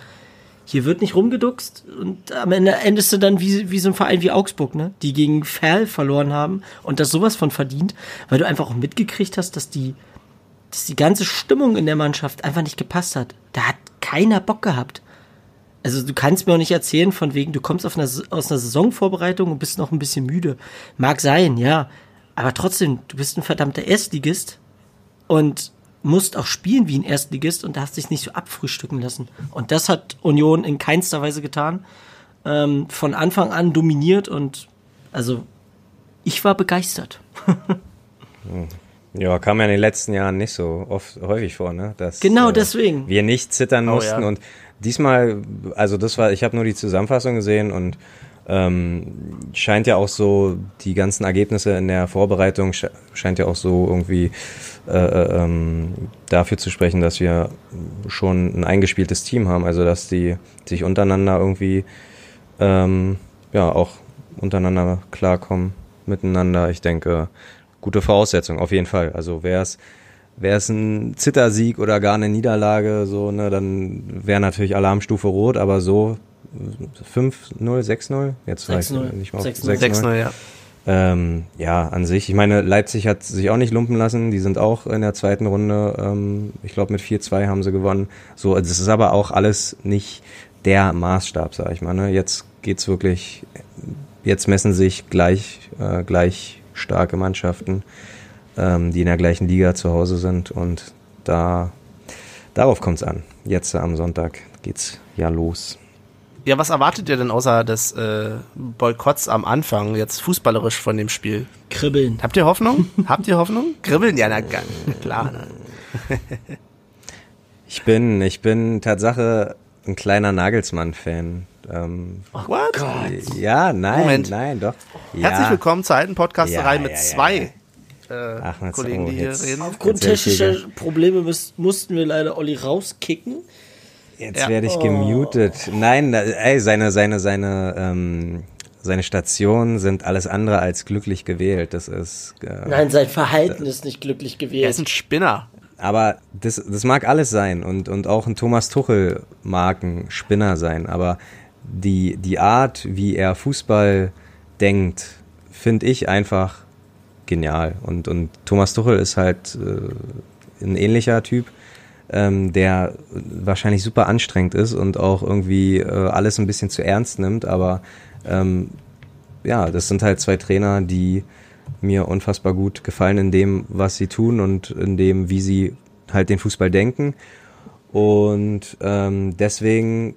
hier wird nicht rumgeduckst und am Ende endest du dann wie, wie so ein Verein wie Augsburg, ne? Die gegen Ferl verloren haben und das sowas von verdient, weil du einfach auch mitgekriegt hast, dass die, dass die ganze Stimmung in der Mannschaft einfach nicht gepasst hat. Da hat keiner Bock gehabt. Also du kannst mir auch nicht erzählen, von wegen, du kommst auf einer, aus einer Saisonvorbereitung und bist noch ein bisschen müde. Mag sein, ja. Aber trotzdem, du bist ein verdammter Erstligist und musst auch spielen wie ein Erstligist und darfst dich nicht so abfrühstücken lassen. Und das hat Union in keinster Weise getan. Ähm, von Anfang an dominiert und also ich war begeistert. ja, kam ja in den letzten Jahren nicht so oft häufig vor, ne? Dass, genau äh, deswegen. Wir nicht zittern mussten oh, ja. und diesmal, also das war, ich habe nur die Zusammenfassung gesehen und ähm, scheint ja auch so, die ganzen Ergebnisse in der Vorbereitung scheint ja auch so irgendwie äh, äh, ähm, dafür zu sprechen, dass wir schon ein eingespieltes Team haben, also dass die sich untereinander irgendwie ähm, ja auch untereinander klarkommen miteinander. Ich denke, gute Voraussetzung auf jeden Fall. Also wäre es wäre es ein Zittersieg oder gar eine Niederlage, so ne, dann wäre natürlich Alarmstufe rot, aber so 5-0, 6-0? Jetzt weiß ich nicht mal. 6-0, ja. Ähm, ja, an sich. Ich meine, Leipzig hat sich auch nicht lumpen lassen. Die sind auch in der zweiten Runde, ähm, ich glaube mit 4-2 haben sie gewonnen. So, das ist aber auch alles nicht der Maßstab, sag ich mal. Ne? Jetzt geht's wirklich, jetzt messen sich gleich, äh, gleich starke Mannschaften, ähm, die in der gleichen Liga zu Hause sind und da, darauf kommt's an. Jetzt am Sonntag geht's ja los. Ja, was erwartet ihr denn außer des äh, Boykotts am Anfang, jetzt fußballerisch von dem Spiel? Kribbeln. Habt ihr Hoffnung? Habt ihr Hoffnung? Kribbeln? Ja, na, klar. Ne? ich bin, ich bin Tatsache ein kleiner Nagelsmann-Fan. Ähm, oh What? Gott. Ja, nein, Moment. nein, doch. Herzlich ja. willkommen zur alten Podcasterei ja, mit ja, zwei äh, Ach, Kollegen, die hier reden. Aufgrund technischer Probleme mussten wir leider Olli rauskicken. Jetzt ja. werde ich gemutet. Oh. Nein, ey, seine, seine, seine, ähm, seine Stationen sind alles andere als glücklich gewählt. Das ist. Äh, Nein, sein Verhalten ist nicht glücklich gewählt. Er ist ein Spinner. Aber das, das mag alles sein und, und auch ein Thomas Tuchel mag ein Spinner sein. Aber die, die Art, wie er Fußball denkt, finde ich einfach genial. Und, und Thomas Tuchel ist halt äh, ein ähnlicher Typ ähm, der wahrscheinlich super anstrengend ist und auch irgendwie äh, alles ein bisschen zu ernst nimmt. Aber ähm, ja, das sind halt zwei Trainer, die mir unfassbar gut gefallen in dem, was sie tun und in dem, wie sie halt den Fußball denken. Und ähm, deswegen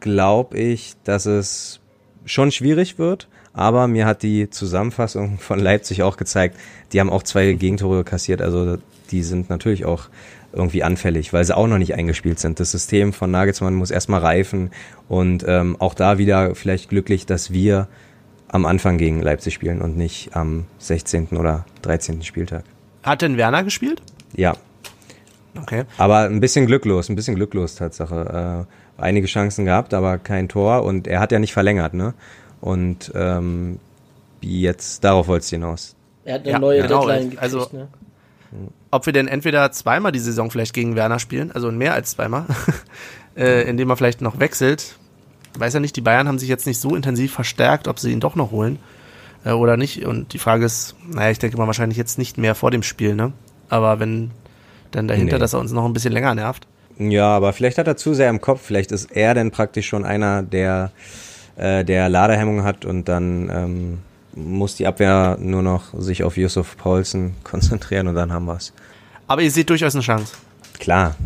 glaube ich, dass es schon schwierig wird, Aber mir hat die Zusammenfassung von Leipzig auch gezeigt, die haben auch zwei Gegentore kassiert. Also die sind natürlich auch irgendwie anfällig, weil sie auch noch nicht eingespielt sind. Das System von Nagelsmann muss erstmal reifen und ähm, auch da wieder vielleicht glücklich, dass wir am Anfang gegen Leipzig spielen und nicht am 16. oder 13. Spieltag. Hat denn Werner gespielt? Ja. Okay. Aber ein bisschen glücklos, ein bisschen glücklos Tatsache. Äh, einige Chancen gehabt, aber kein Tor und er hat ja nicht verlängert, ne? Und ähm, jetzt, darauf wolltest du hinaus. Er hat eine Ja, neue genau, Deadline gekriegt, also- ne? Ob wir denn entweder zweimal die Saison vielleicht gegen Werner spielen, also mehr als zweimal, äh, indem er vielleicht noch wechselt. Weiß ja nicht, die Bayern haben sich jetzt nicht so intensiv verstärkt, ob sie ihn doch noch holen äh, oder nicht. Und die Frage ist, naja, ich denke mal wahrscheinlich jetzt nicht mehr vor dem Spiel, ne? Aber wenn dann dahinter, Nee. dass er uns noch ein bisschen länger nervt. Ja, aber vielleicht hat er zu sehr im Kopf. Vielleicht ist er denn praktisch schon einer, der, äh, der Ladehemmung hat und dann ähm, muss die Abwehr nur noch sich auf Yusuf Paulsen konzentrieren und dann haben wir's. Aber ihr seht durchaus eine Chance. Klar.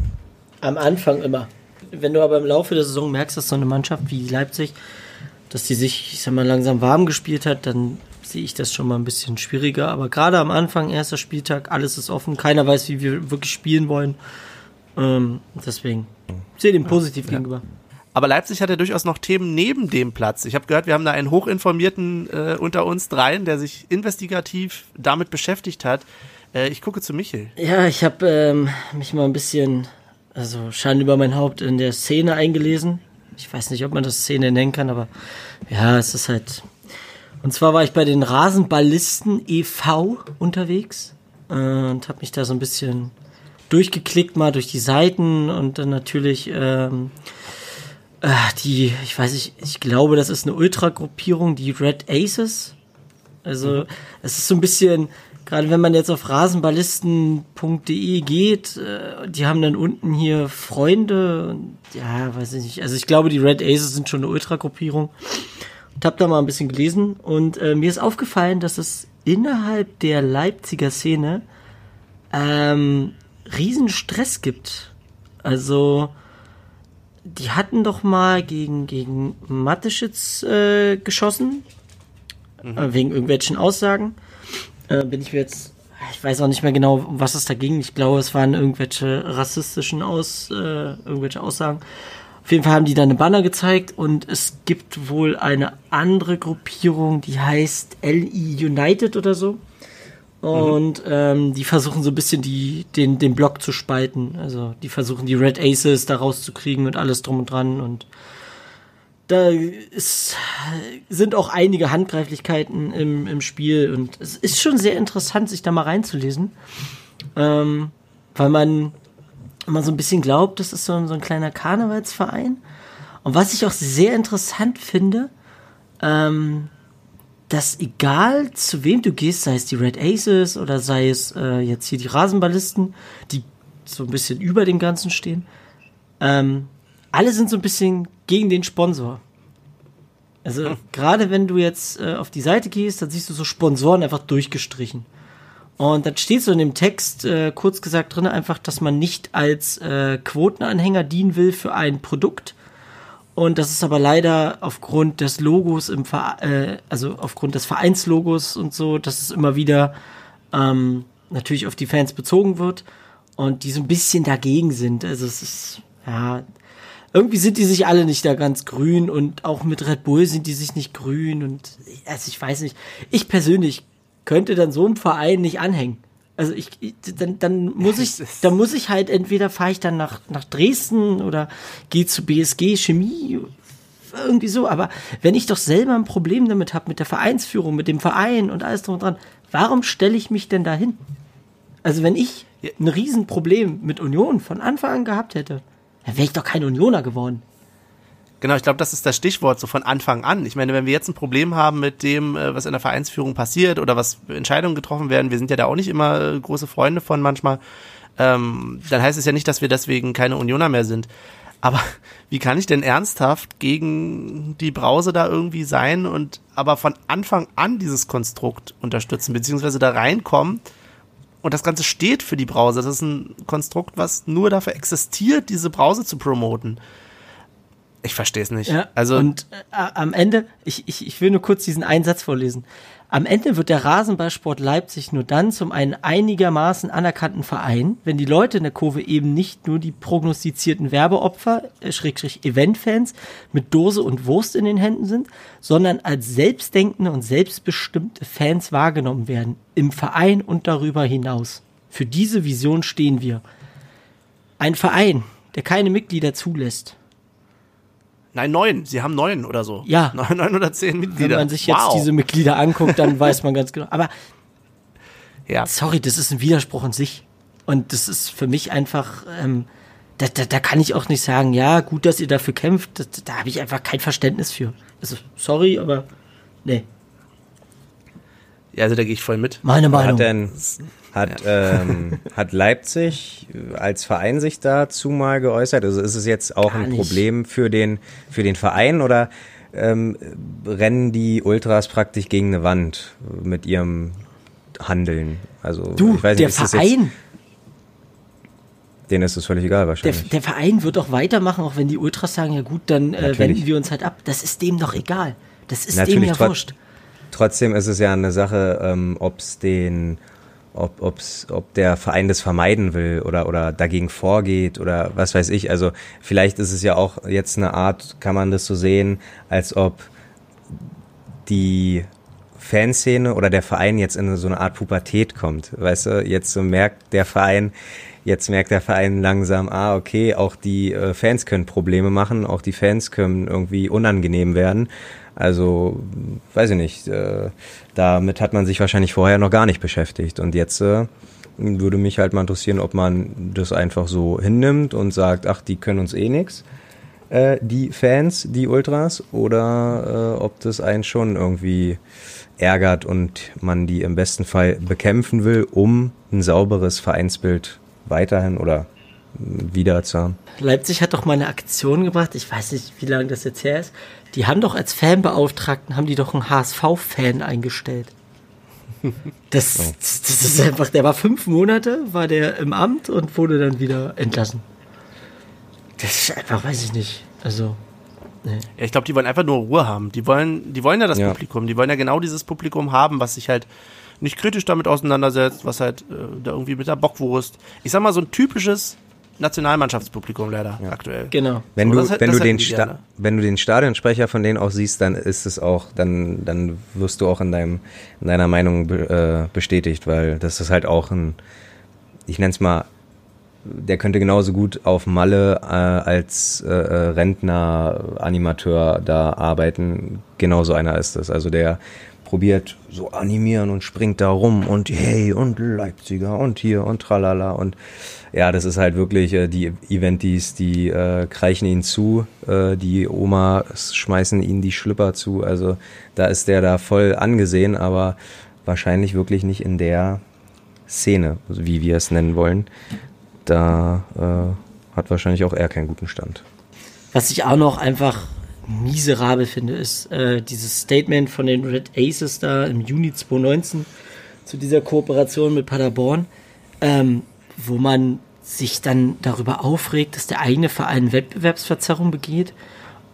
Am Anfang immer. Wenn du aber im Laufe der Saison merkst, dass so eine Mannschaft wie Leipzig, dass die sich, ich sag mal, langsam warm gespielt hat, dann sehe ich das schon mal ein bisschen schwieriger. Aber gerade am Anfang, erster Spieltag, alles ist offen, keiner weiß, wie wir wirklich spielen wollen. Ähm, deswegen sehe dem positiv gegenüber. Aber Leipzig hat ja durchaus noch Themen neben dem Platz. Ich habe gehört, wir haben da einen hochinformierten äh, unter uns dreien, der sich investigativ damit beschäftigt hat. Äh, ich gucke zu Michel. Ja, ich habe ähm, mich mal ein bisschen, also Schande über mein Haupt, in der Szene eingelesen. Ich weiß nicht, ob man das Szene nennen kann, aber ja, es ist halt. Und zwar war ich bei den Rasenballisten e.V. unterwegs äh, und habe mich da so ein bisschen durchgeklickt mal durch die Seiten und dann natürlich ähm, äh, die, ich weiß nicht, ich glaube, das ist eine Ultra-Gruppierung, die Red Aces. Also es ist so ein bisschen, gerade wenn man jetzt auf rasenballisten.de geht, äh, die haben dann unten hier Freunde und ja, weiß ich nicht. Also ich glaube, die Red Aces sind schon eine Ultra-Gruppierung. Und hab da mal ein bisschen gelesen und äh, mir ist aufgefallen, dass es innerhalb der Leipziger Szene ähm, riesen Stress gibt. Also die hatten doch mal gegen, gegen Mateschitz äh, geschossen, äh, wegen irgendwelchen Aussagen. Äh, bin ich mir jetzt, ich weiß auch nicht mehr genau, um was es da ging. Ich glaube, es waren irgendwelche rassistischen Aus, äh, irgendwelche Aussagen. Auf jeden Fall haben die da eine Banner gezeigt und es gibt wohl eine andere Gruppierung, die heißt LI United oder so. Und ähm, die versuchen so ein bisschen die, den, den Block zu spalten. Also die versuchen die Red Aces da rauszukriegen und alles drum und dran. Und da ist, sind auch einige Handgreiflichkeiten im, im Spiel. Und es ist schon sehr interessant, sich da mal reinzulesen. Ähm, weil man immer so ein bisschen glaubt, das ist so ein, so ein kleiner Karnevalsverein. Und was ich auch sehr interessant finde, ähm, dass egal zu wem du gehst, sei es die Red Aces oder sei es äh, jetzt hier die Rasenballisten, die so ein bisschen über dem Ganzen stehen, ähm, alle sind so ein bisschen gegen den Sponsor. Also gerade wenn du jetzt äh, auf die Seite gehst, dann siehst du so Sponsoren einfach durchgestrichen. Und dann steht so in dem Text, äh, kurz gesagt drin, einfach, dass man nicht als äh, Quotenanhänger dienen will für ein Produkt. Und das ist aber leider aufgrund des Logos im Ver äh, also aufgrund des Vereinslogos und so, dass es immer wieder ähm, natürlich auf die Fans bezogen wird und die so ein bisschen dagegen sind. Also es ist, ja, irgendwie sind die sich alle nicht da ganz grün und auch mit Red Bull sind die sich nicht grün und also ich weiß nicht. Ich persönlich könnte dann so einem Verein nicht anhängen. Also ich, dann, dann muss ich, dann muss ich halt entweder fahre ich dann nach, nach Dresden oder gehe zu BSG Chemie, irgendwie so. Aber wenn ich doch selber ein Problem damit habe, mit der Vereinsführung, mit dem Verein und alles drum und dran, warum stelle ich mich denn dahin? Also wenn ich ein Riesenproblem mit Union von Anfang an gehabt hätte, dann wäre ich doch kein Unioner geworden. Genau, ich glaube, das ist das Stichwort so von Anfang an. Ich meine, wenn wir jetzt ein Problem haben mit dem, äh, was in der Vereinsführung passiert oder was Entscheidungen getroffen werden, wir sind ja da auch nicht immer äh, große Freunde von manchmal, ähm, dann heißt es ja nicht, dass wir deswegen keine Unioner mehr sind. Aber wie kann ich denn ernsthaft gegen die Brause da irgendwie sein und aber von Anfang an dieses Konstrukt unterstützen, beziehungsweise da reinkommen und das Ganze steht für die Brause. Das ist ein Konstrukt, was nur dafür existiert, diese Brause zu promoten Ich verstehe es nicht. Ja, also und äh, am Ende, ich, ich, ich will nur kurz diesen einen Satz vorlesen. Am Ende wird der Rasenballsport Leipzig nur dann zum einen einigermaßen anerkannten Verein, wenn die Leute in der Kurve eben nicht nur die prognostizierten Werbeopfer, äh, Schrägstrich Eventfans, mit Dose und Wurst in den Händen sind, sondern als selbstdenkende und selbstbestimmte Fans wahrgenommen werden, im Verein und darüber hinaus. Für diese Vision stehen wir. Ein Verein, der keine Mitglieder zulässt, Nein, neun. Sie haben neun oder so. Ja. Neun, neun oder zehn Mitglieder. Wenn man sich jetzt wow. diese Mitglieder anguckt, dann weiß man ganz genau. Aber Ja. sorry, das ist ein Widerspruch in sich. Und das ist für mich einfach, ähm, da, da, da kann ich auch nicht sagen, ja, gut, dass ihr dafür kämpft. Das, da habe ich einfach kein Verständnis für. Also, sorry, aber nee, ja, also da gehe ich voll mit. meine Meinung. Hat denn, hat, ähm, hat Leipzig als Verein sich dazu mal geäußert? Also ist es jetzt auch Gar ein nicht. Problem für den, für den Verein oder ähm, rennen die Ultras praktisch gegen eine Wand mit ihrem Handeln? Also du, ich weiß nicht, der ist das jetzt, Verein, denen ist es völlig egal der, wahrscheinlich. der Verein wird auch weitermachen, auch wenn die Ultras sagen, ja gut, dann äh, wenden wir uns halt ab. Das ist dem doch egal. Das ist dem Natürlich, ja trot- wurscht. Trotzdem ist es ja eine Sache, ähm, ob's den, ob, ob's, ob der Verein das vermeiden will oder, oder dagegen vorgeht oder was weiß ich. Also vielleicht ist es ja auch jetzt eine Art, kann man das so sehen, als ob die Fanszene oder der Verein jetzt in so eine Art Pubertät kommt. Weißt du, jetzt so merkt der Verein, jetzt merkt der Verein langsam, ah, okay, auch die äh, Fans können Probleme machen, auch die Fans können irgendwie unangenehm werden. Also, weiß ich nicht, äh, damit hat man sich wahrscheinlich vorher noch gar nicht beschäftigt. Und jetzt äh, würde mich halt mal interessieren, ob man das einfach so hinnimmt und sagt, ach, die können uns eh nix, äh, die Fans, die Ultras, oder äh, ob das einen schon irgendwie ärgert und man die im besten Fall bekämpfen will, um ein sauberes Vereinsbild weiterhin oder wieder zu haben. Leipzig hat doch mal eine Aktion gebracht, ich weiß nicht, wie lange das jetzt her ist. Die haben doch als Fanbeauftragten, haben die doch einen HSV-Fan eingestellt. Das, Oh. das, das ist einfach, der war fünf Monate, war der im Amt und wurde dann wieder entlassen. Das ist einfach, weiß ich nicht. Also, Ja, ich glaube, die wollen einfach nur Ruhe haben. Die wollen, die wollen ja das Ja. Publikum. Die wollen ja genau dieses Publikum haben, was sich halt nicht kritisch damit auseinandersetzt, was halt äh, da irgendwie mit der Bockwurst. Ich sag mal, so ein typisches Nationalmannschaftspublikum leider aktuell. genau. Wenn du, das wenn, das du den Sta wenn du den Stadionsprecher von denen auch siehst, dann ist es auch, dann, dann wirst du auch in deinem, in deiner Meinung be, äh, bestätigt, weil das ist halt auch ein, ich nenn's mal, der könnte genauso gut auf Malle äh, als äh, äh, Rentner, Animateur da arbeiten. Genauso einer ist es. Also der probiert so animieren und springt da rum und hey und Leipziger und hier und tralala und ja, das ist halt wirklich äh, die Eventis, die äh, kreichen ihn zu, äh, die Oma schmeißen ihn die Schlüpper zu. Also da ist der da voll angesehen, aber wahrscheinlich wirklich nicht in der Szene, wie wir es nennen wollen. Da äh, hat wahrscheinlich auch er keinen guten Stand. Was ich auch noch einfach miserabel finde, ist äh, dieses Statement von den Red Aces da im Juni 2019 zu dieser Kooperation mit Paderborn, ähm, wo man sich dann darüber aufregt, dass der eigene Verein Wettbewerbsverzerrung begeht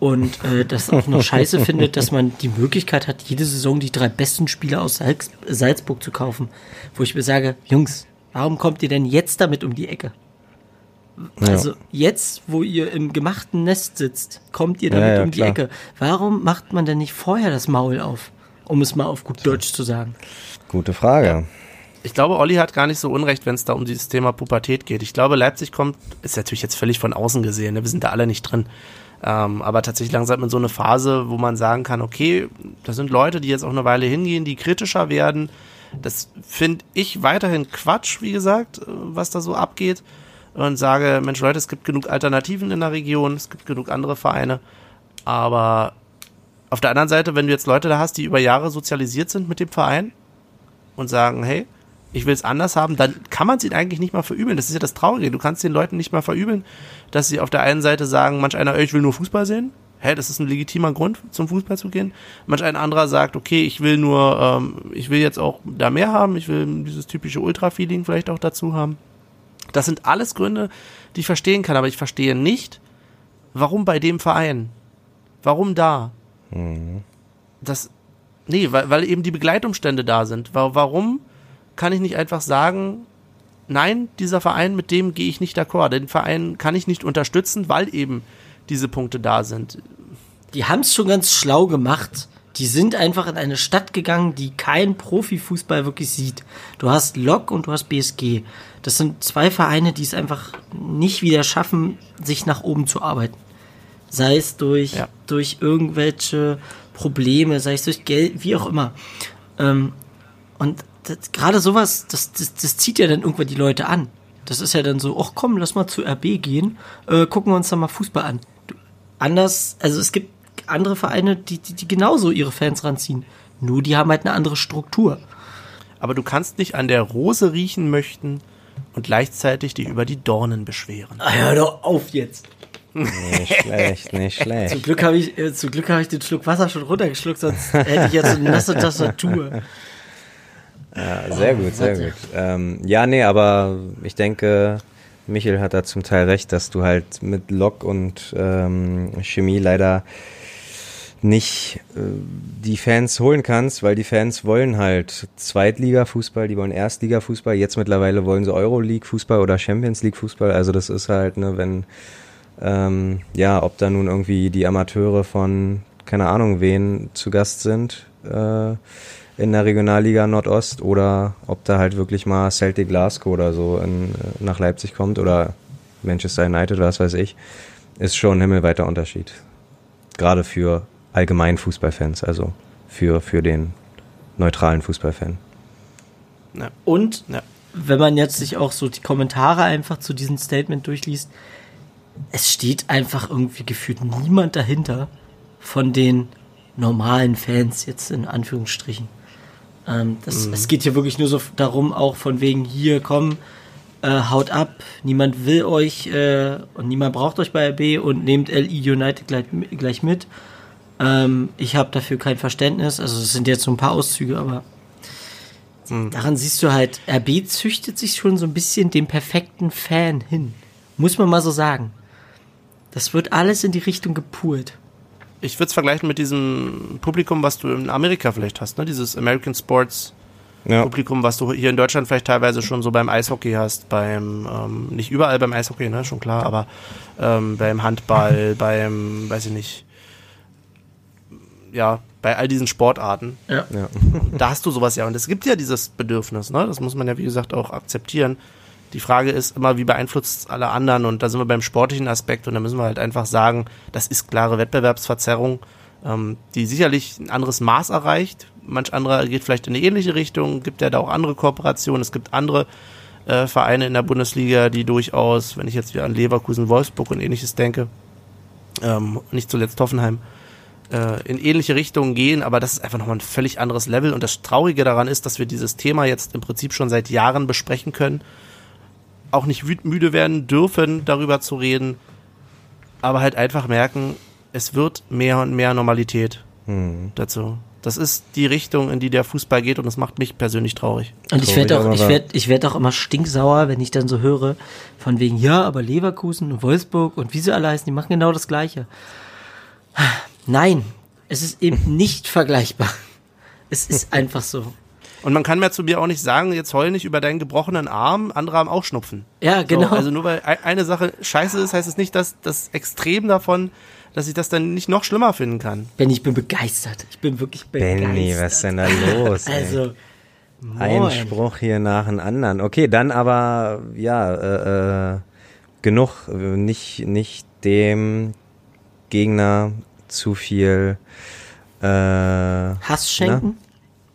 und äh, das auch noch scheiße findet, dass man die Möglichkeit hat, jede Saison die drei besten Spieler aus Salz Salzburg zu kaufen. Wo ich mir sage, Jungs, warum kommt ihr denn jetzt damit um die Ecke? Also jetzt, wo ihr im gemachten Nest sitzt, kommt ihr damit Ja, ja, um die klar. Ecke. Warum macht man denn nicht vorher das Maul auf? Um es mal auf gut Deutsch zu sagen. Gute Frage. Ich glaube, Olli hat gar nicht so unrecht, wenn es da um dieses Thema Pubertät geht. Ich glaube, Leipzig kommt, ist natürlich jetzt völlig von außen gesehen, ne? wir sind da alle nicht drin. Ähm, aber tatsächlich langsam in so eine Phase, wo man sagen kann, okay, da sind Leute, die jetzt auch eine Weile hingehen, die kritischer werden. Das finde ich weiterhin Quatsch, wie gesagt, äh, was da so abgeht. Und sage, Mensch Leute, es gibt genug Alternativen in der Region, es gibt genug andere Vereine. Aber auf der anderen Seite, wenn du jetzt Leute da hast, die über Jahre sozialisiert sind mit dem Verein und sagen, hey, ich will es anders haben, dann kann man es ihnen eigentlich nicht mal verübeln. Das ist ja das Traurige. Du kannst den Leuten nicht mal verübeln, dass sie auf der einen Seite sagen, manch einer, ich will nur Fußball sehen. Hä, das ist ein legitimer Grund, zum Fußball zu gehen. Manch ein anderer sagt, okay, ich will nur, ähm, ich will jetzt auch da mehr haben, ich will dieses typische Ultra-Feeling vielleicht auch dazu haben. Das sind alles Gründe, die ich verstehen kann, aber ich verstehe nicht, warum bei dem Verein Warum da? Das, nee, weil, weil eben die Begleitumstände da sind. Wa- Warum kann ich nicht einfach sagen, nein, dieser Verein, mit dem gehe ich nicht d'accord. Den Verein kann ich nicht unterstützen, weil eben diese Punkte da sind. Die haben es schon ganz schlau gemacht. Die sind einfach in eine Stadt gegangen, die kein Profifußball wirklich sieht. Du hast Lok und du hast BSG. Das sind zwei Vereine, die es einfach nicht wieder schaffen, sich nach oben zu arbeiten. Sei es durch, Ja. durch irgendwelche Probleme, sei es durch Geld, wie auch immer. Ähm, und gerade sowas, das, das, das zieht ja dann irgendwann die Leute an. Das ist ja dann so, ach komm, lass mal zu RB gehen, äh, gucken wir uns da mal Fußball an. Du, anders, also es gibt andere Vereine, die, die, die genauso ihre Fans ranziehen. Nur die haben halt eine andere Struktur. Aber du kannst nicht an der Rose riechen möchten und gleichzeitig dich über die Dornen beschweren. Ah, hör doch auf jetzt. Nicht schlecht, nicht Zum schlecht. Glück habe ich, äh, zum Glück habe ich den Schluck Wasser schon runtergeschluckt, sonst hätte ich jetzt eine nasse Tastatur. Ja, sehr gut, sehr gut. Ähm, ja, nee, aber ich denke, Michel hat da zum Teil recht, dass du halt mit Lok und ähm, Chemie leider nicht äh, die Fans holen kannst, weil die Fans wollen halt Zweitliga-Fußball, die wollen Erstliga-Fußball, jetzt mittlerweile wollen sie Euroleague-Fußball oder Champions League-Fußball, also das ist halt, ne, wenn, ähm, ja, ob da nun irgendwie die Amateure von, keine Ahnung wen, zu Gast sind, äh, in der Regionalliga Nordost oder ob da halt wirklich mal Celtic Glasgow oder so in, äh, nach Leipzig kommt oder Manchester United, was weiß ich, ist schon ein himmelweiter Unterschied. Gerade für allgemeinen Fußballfans, also für, für den neutralen Fußballfan. Und Ja. wenn man jetzt sich auch so die Kommentare einfach zu diesem Statement durchliest, es steht einfach irgendwie gefühlt niemand dahinter von den normalen Fans jetzt in Anführungsstrichen. Ähm, das, Es geht hier wirklich nur so darum, auch von wegen hier, komm, äh, haut ab, niemand will euch äh, und niemand braucht euch bei RB und nehmt LI United gleich, gleich mit. Ähm, ich habe dafür kein Verständnis, also es sind jetzt so ein paar Auszüge, aber daran siehst du halt, RB züchtet sich schon so ein bisschen den perfekten Fan hin. Muss man mal so sagen. Das wird alles in die Richtung gepult. Ich würde es vergleichen mit diesem Publikum, was du in Amerika vielleicht hast, ne? Dieses American Sports Ja, Publikum, was du hier in Deutschland vielleicht teilweise schon so beim Eishockey hast, beim, ähm, nicht überall beim Eishockey, ne, schon klar, aber ähm, beim Handball, beim, weiß ich nicht, ja, bei all diesen Sportarten, Ja. ja. da hast du sowas ja. Und es gibt ja dieses Bedürfnis, ne? Das muss man ja, wie gesagt, auch akzeptieren. Die Frage ist immer, wie beeinflusst es alle anderen? Und da sind wir beim sportlichen Aspekt und da müssen wir halt einfach sagen, das ist klare Wettbewerbsverzerrung, ähm, die sicherlich ein anderes Maß erreicht. Manch anderer geht vielleicht in eine ähnliche Richtung, gibt ja da auch andere Kooperationen. Es gibt andere äh, Vereine in der Bundesliga, die durchaus, wenn ich jetzt wieder an Leverkusen, Wolfsburg und ähnliches denke, ähm, nicht zuletzt Hoffenheim, äh, in ähnliche Richtungen gehen, aber das ist einfach nochmal ein völlig anderes Level. Und das Traurige daran ist, dass wir dieses Thema jetzt im Prinzip schon seit Jahren besprechen können, auch nicht müde werden dürfen, darüber zu reden, aber halt einfach merken, es wird mehr und mehr Normalität Hm. dazu. Das ist die Richtung, in die der Fußball geht und das macht mich persönlich traurig. Und ich werde auch, ich werde, ich werde auch immer stinksauer, wenn ich dann so höre, von wegen, ja, aber Leverkusen und Wolfsburg und wie sie alle heißen, die machen genau das Gleiche. Nein, es ist eben nicht vergleichbar. Es ist einfach so. Und man kann mir zu mir auch nicht sagen, jetzt heul nicht über deinen gebrochenen Arm, andere haben auch Schnupfen. Ja, genau. So, also nur weil ei- eine Sache scheiße ist, heißt es nicht, dass das Extrem davon, dass ich das dann nicht noch schlimmer finden kann. Benny, ich bin begeistert. Ich bin wirklich begeistert. Benny, was ist denn da los? ey? Also, Ein moin. Spruch hier nach dem anderen. Okay, dann aber, ja, äh, äh, genug. Nicht, nicht dem Gegner zu viel, äh, Hass schenken?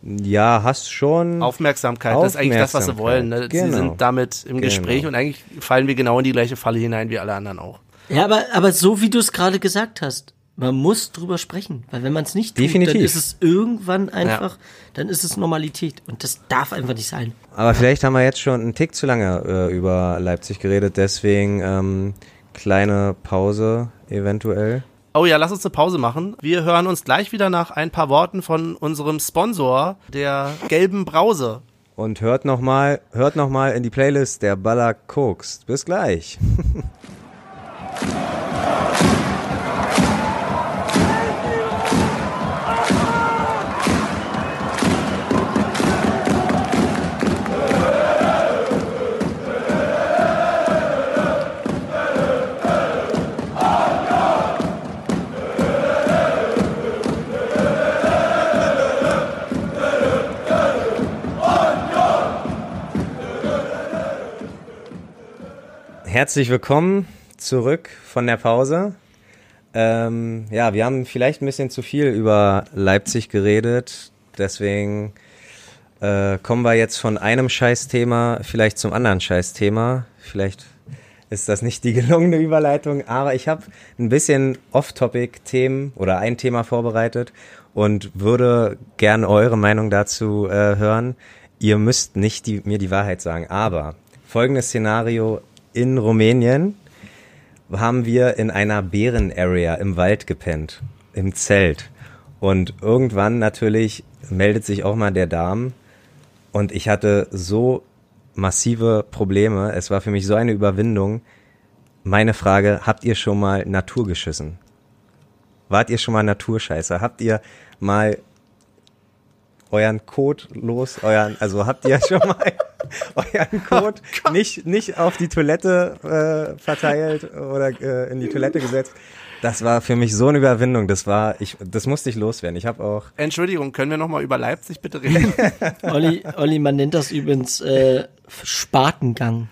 Ja, hast schon. Aufmerksamkeit, das ist eigentlich das, was sie wollen. Ne? Aufmerksamkeit, Sie genau. sind damit im Genau. Gespräch und eigentlich fallen wir genau in die gleiche Falle hinein wie alle anderen auch. Ja, aber, aber so wie du es gerade gesagt hast, man muss drüber sprechen, weil wenn man es nicht tut, Definitiv. dann ist es irgendwann einfach, dann ist es Normalität und das darf einfach nicht sein. Aber vielleicht haben wir jetzt schon einen Tick zu lange äh, über Leipzig geredet, deswegen ähm, kleine Pause eventuell. Oh ja, lass uns eine Pause machen. Wir hören uns gleich wieder nach ein paar Worten von unserem Sponsor, der gelben Brause. Und hört nochmal, hört noch in die Playlist der Baller Koks. Bis gleich. herzlich willkommen zurück von der Pause. Ähm, ja, wir haben vielleicht ein bisschen zu viel über Leipzig geredet, deswegen äh, kommen wir jetzt von einem Scheißthema vielleicht zum anderen Scheißthema. Vielleicht ist das nicht die gelungene Überleitung, aber ich habe ein bisschen Off-Topic-Themen oder ein Thema vorbereitet und würde gern eure Meinung dazu äh, hören. Ihr müsst nicht die, mir die Wahrheit sagen, aber folgendes Szenario in Rumänien haben wir in einer Bären-Area im Wald gepennt, im Zelt. Und irgendwann natürlich meldet sich auch mal der Darm. Und ich hatte so massive Probleme. Es war für mich so eine Überwindung. Meine Frage, habt ihr schon mal Natur geschissen? Wart ihr schon mal Naturscheißer? Habt ihr mal euren Code los, euren, also habt ihr schon mal euren Code oh nicht, nicht auf die Toilette äh, verteilt oder äh, in die Toilette gesetzt? Das war für mich so eine Überwindung. Das war, ich, das musste ich loswerden. Ich habe auch. Entschuldigung, können wir noch mal über Leipzig bitte reden? Olli, Olli, man nennt das übrigens äh, Spatengang.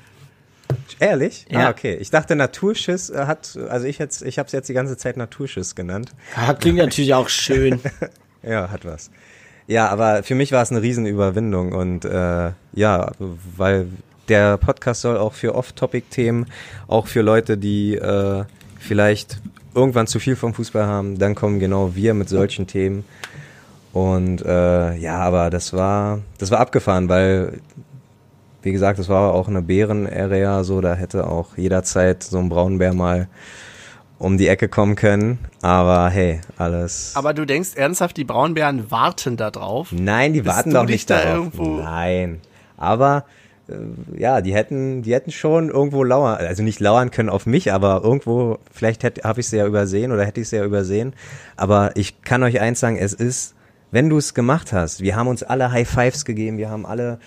Ehrlich? Ja. Ah, okay. Ich dachte, Naturschiss äh, hat, also ich jetzt, ich habe es jetzt die ganze Zeit Naturschiss genannt. Ja, klingt natürlich auch schön. Ja, hat was. Ja, aber für mich war es eine Riesenüberwindung und äh, ja, weil der Podcast soll auch für Off-Topic-Themen, auch für Leute, die äh, vielleicht irgendwann zu viel vom Fußball haben, dann kommen genau wir mit solchen Themen. Und äh, ja, aber das war, das war abgefahren, weil, wie gesagt, das war auch eine Bären-Area, so, da hätte auch jederzeit so ein Braunbär mal um die Ecke kommen können. Aber hey, alles. Aber du denkst ernsthaft, die Braunbären warten da drauf? Nein, die Bist warten doch nicht da darauf. irgendwo- Nein. Aber äh, ja, die hätten, die hätten schon irgendwo lauern, also nicht lauern können auf mich, aber irgendwo, vielleicht habe ich sie ja übersehen oder hätte ich sie ja übersehen. Aber ich kann euch eins sagen, es ist, wenn du es gemacht hast, wir haben uns alle High Fives gegeben, wir haben alle,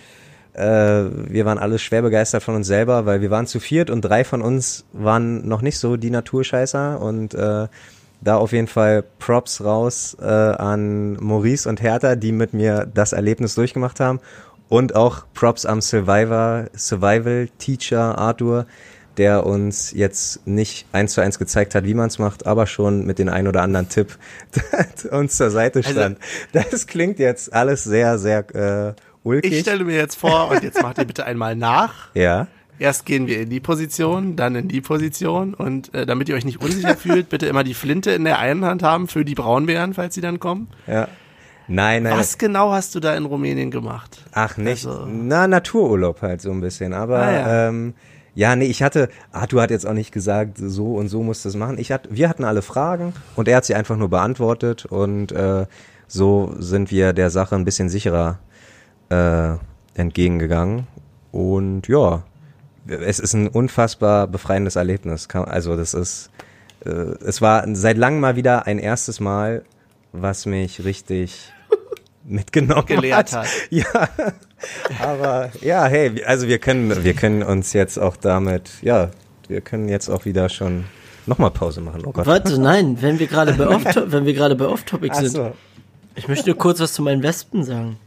wir waren alle schwer begeistert von uns selber, weil wir waren zu viert und drei von uns waren noch nicht so die Naturscheißer und äh, da auf jeden Fall Props raus äh, an Maurice und Hertha, die mit mir das Erlebnis durchgemacht haben. Und auch Props am Survivor, Survival Teacher Arthur, der uns jetzt nicht eins zu eins gezeigt hat, wie man es macht, aber schon mit den ein oder anderen Tipp uns zur Seite Also- stand. das klingt jetzt alles sehr, sehr äh, ulkig. Ich stelle mir jetzt vor, und jetzt macht ihr bitte einmal nach. ja. Erst gehen wir in die Position, dann in die Position und äh, damit ihr euch nicht unsicher fühlt, bitte immer die Flinte in der einen Hand haben für die Braunbären, falls sie dann kommen. Ja. Nein, nein. Was genau hast du da in Rumänien gemacht? Ach, nicht. Also- Na, Natururlaub halt so ein bisschen. Aber Ah, ja. Ähm, ja, nee, ich hatte, Arthur hat jetzt auch nicht gesagt, so und so musst du es machen. Ich hatte, wir hatten alle Fragen und er hat sie einfach nur beantwortet und äh, so sind wir der Sache ein bisschen sicherer äh, entgegengegangen. Und ja, es ist ein unfassbar befreiendes Erlebnis. Also das ist, äh, es war seit langem mal wieder ein erstes Mal, was mich richtig mitgenommen Gelehrt hat. Ja, aber ja, hey, also wir können, wir können uns jetzt auch damit, ja, wir können jetzt auch wieder schon nochmal Pause machen. Oh Gott. Warte, nein, wenn wir gerade bei Off, wenn wir gerade bei Off-Topic Ach sind, so. ich möchte nur kurz was zu meinen Wespen sagen.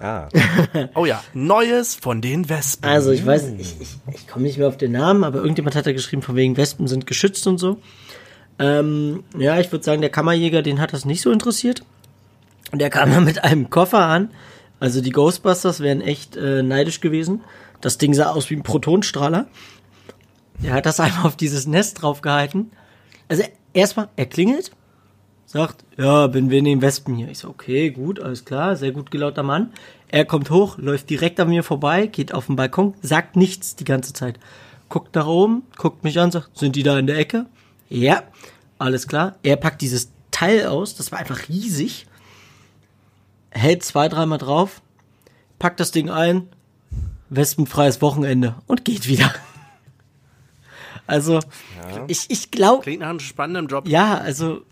Ah, Oh ja, Neues von den Wespen. Also ich weiß, ich, ich, ich komme nicht mehr auf den Namen, aber irgendjemand hat da geschrieben, von wegen Wespen sind geschützt und so. Ähm, ja, ich würde sagen, der Kammerjäger, den hat das nicht so interessiert. Und der kam dann mit einem Koffer an. Also die Ghostbusters wären echt äh, neidisch gewesen. Das Ding sah aus wie ein Protonstrahler. Er hat das einmal auf dieses Nest draufgehalten. Also erstmal, er klingelt, sagt, ja, bin wir den Wespen hier. Ich so, okay, gut, alles klar, sehr gut gelauter Mann. Er kommt hoch, läuft direkt an mir vorbei, geht auf den Balkon, sagt nichts die ganze Zeit. Guckt nach oben, guckt mich an, sagt, sind die da in der Ecke? Ja, alles klar. Er packt dieses Teil aus, das war einfach riesig, hält zwei, dreimal drauf, packt das Ding ein, wespenfreies Wochenende und geht wieder. Also, ich, ich glaube, Klingt nach einem spannenden Job. ja, also.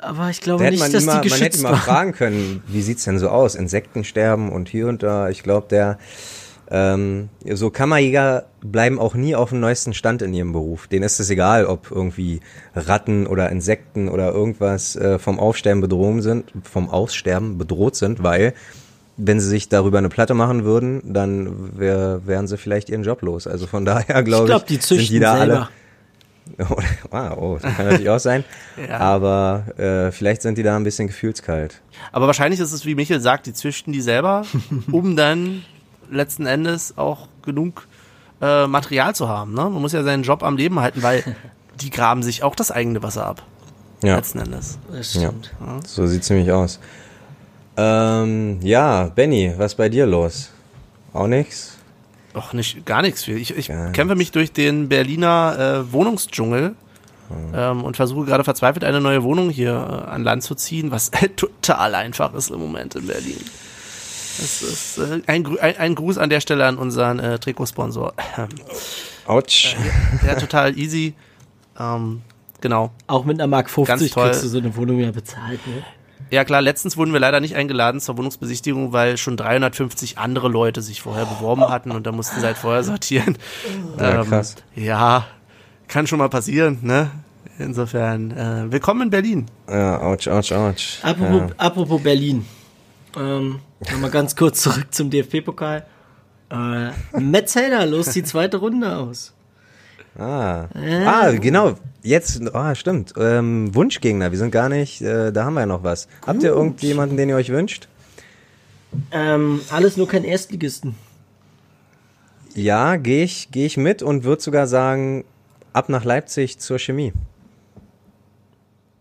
Aber ich glaube da nicht, man, dass immer, die man hätte geschützt ihn mal waren. fragen können, wie sieht's denn so aus? Insektensterben und hier und da. Ich glaube, der ähm, so Kammerjäger bleiben auch nie auf dem neuesten Stand in ihrem Beruf. Denen ist es egal, ob irgendwie Ratten oder Insekten oder irgendwas äh, vom Aufsterben bedroht sind, vom Aussterben bedroht sind, weil wenn sie sich darüber eine Platte machen würden, dann wär, wären sie vielleicht ihren Job los. Also von daher glaube ich, glaube, die sind die da selber. alle. wow, oh, das kann natürlich auch sein. Ja. Aber äh, vielleicht sind die da ein bisschen gefühlskalt. Aber wahrscheinlich ist es, wie Michael sagt, die züchten die selber, um dann letzten Endes auch genug äh, Material zu haben. Ne? Man muss ja seinen Job am Leben halten, weil die graben sich auch das eigene Wasser ab. Ja, Letzten Endes. Das ja. stimmt. so sieht's nämlich aus. Ähm, ja, Benny, was bei dir los? Auch nix? Doch, nicht, gar nichts viel. Ich, ich kämpfe mich durch den Berliner äh, Wohnungsdschungel ähm, und versuche gerade verzweifelt eine neue Wohnung hier äh, an Land zu ziehen, was total einfach ist im Moment in Berlin. Das ist äh, ein, ein, ein Gruß an der Stelle an unseren äh, Trikotsponsor. Autsch. Ja, total easy. Ähm, genau. Auch mit einer Mark 50 Ganz toll. kriegst du so eine Wohnung ja bezahlt. Ne? Ja klar, letztens wurden wir leider nicht eingeladen zur Wohnungsbesichtigung, weil schon 350 andere Leute sich vorher beworben hatten und da mussten sie halt vorher sortieren. Ja, krass. ja, kann schon mal passieren, ne? Insofern, äh, willkommen in Berlin. Ja, ouch, ouch, ouch. Apropos, apropos Berlin. Ähm, Nochmal ganz kurz zurück zum DFB-Pokal. Äh, Metzelder lost die zweite Runde aus. Ah. ah, genau. Jetzt, ah, stimmt. Ähm, Wunschgegner, wir sind gar nicht, äh, da haben wir ja noch was. Habt ihr irgendjemanden, den ihr euch wünscht? Ähm, alles nur kein Erstligisten. Ja, gehe ich, geh ich mit und würde sogar sagen, ab nach Leipzig zur Chemie.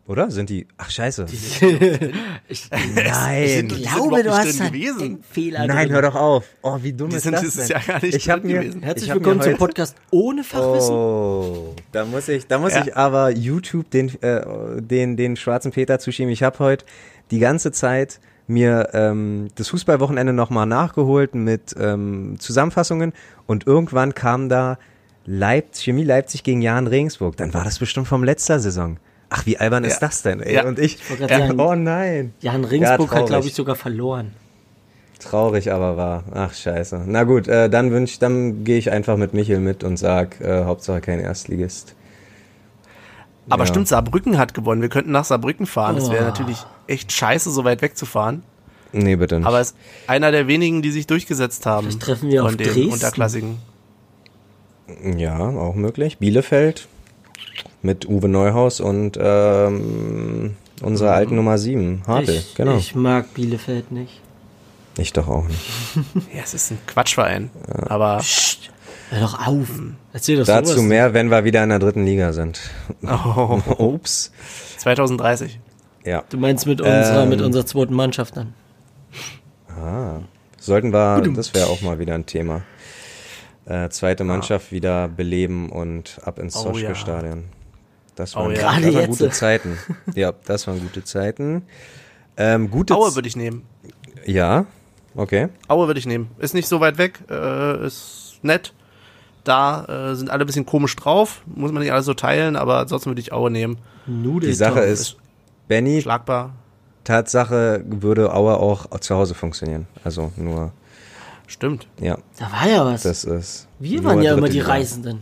Oder? Sind die. Ach, scheiße. Ich Nein. Sind glaube, du hast einen gewesen. Nein, hör doch auf. Oh, wie dumm Die ist sind das denn? Jahr gar nicht ich hab mir, gewesen. Herzlich ich hab willkommen zum Podcast ohne Fachwissen. Oh, da muss ich, da muss Ja. ich aber YouTube den, äh, den, den schwarzen Peter zuschieben. Ich habe heute die ganze Zeit mir ähm, das Fußballwochenende nochmal nachgeholt mit ähm, Zusammenfassungen und irgendwann kam da Leipzig, Chemie Leipzig gegen Jan Regensburg. Dann war das bestimmt vom letzter Saison. Ach, wie albern ist Ja. das denn? Ey? Ja. Und ich, gerade sagen- oh nein. Jan Ringsburg hat, glaube ich, sogar verloren. Traurig aber wahr. Ach scheiße. Na gut, äh, dann wünsch, dann gehe ich einfach mit Michel mit und sag, äh, Hauptsache kein Erstligist. Aber Ja. stimmt, Saarbrücken hat gewonnen. Wir könnten nach Saarbrücken fahren. Das wäre Oh. natürlich echt scheiße, so weit wegzufahren. Nee, bitte nicht. Aber es ist einer der wenigen, die sich durchgesetzt haben. Vielleicht treffen wir von auf den Dresden. Unterklassigen. Ja, auch möglich. Bielefeld mit Uwe Neuhaus und ähm, unserer alten Nummer 7, Hartl. ich, genau. ich mag Bielefeld nicht. Ich doch auch nicht. Ja, es ist ein Quatschverein. Aber Psst, hör doch auf. Erzähl doch Dazu sowas. mehr, wenn wir wieder in der dritten Liga sind. oh, Ups. 2030. Ja. Du meinst mit unserer, Ähm. mit unserer zweiten Mannschaft dann. Sollten wir, das wäre auch mal wieder ein Thema. Äh, zweite Mannschaft wieder beleben und ab ins Oh, ja. Das Oh, waren, ja. das waren gute Zeiten. Ja, das waren gute Zeiten. Ähm, gute Aue würde ich nehmen. Ja, okay. Aue würde ich nehmen. Ist nicht so weit weg, äh, ist nett. Da äh, sind alle ein bisschen komisch drauf. Muss man nicht alles so teilen, aber ansonsten würde ich Aue nehmen. Nudel Die Sache ist, Benny, Schlagbar. Tatsache würde Aue auch zu Hause funktionieren. Also nur, Stimmt. ja, Da war ja was. das ist. wir waren ja immer die. Reisenden.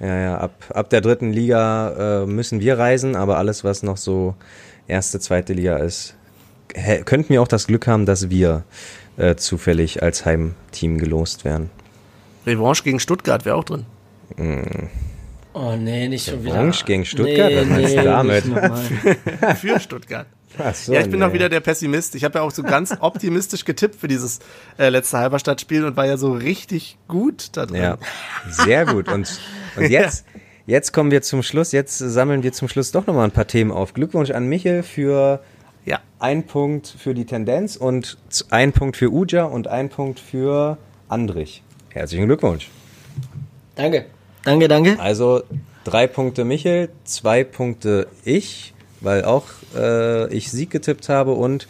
Ja, ja, ab, ab der dritten Liga äh, müssen wir reisen, aber alles, was noch so erste, zweite Liga ist, könnten wir auch das Glück haben, dass wir äh, zufällig als Heimteam gelost werden. Revanche gegen Stuttgart wäre auch drin. Oh nee, nicht schon wieder. Revanche gegen Stuttgart? Was meinst du damit? Für Stuttgart. So, ja, ich bin nee. auch wieder der Pessimist. Ich habe ja auch so ganz optimistisch getippt für dieses äh, letzte Halberstadtspiel und war ja so richtig gut da drin. Ja, sehr gut. Und, und jetzt, jetzt kommen wir zum Schluss. Jetzt sammeln wir zum Schluss doch nochmal ein paar Themen auf. Glückwunsch an Michel für ja. ein Punkt für die Tendenz und z- ein Punkt für Uja und ein Punkt für Andrich. Herzlichen Glückwunsch. Danke. Danke, danke. Also drei Punkte Michel, zwei Punkte ich, weil auch äh, ich Sieg getippt habe und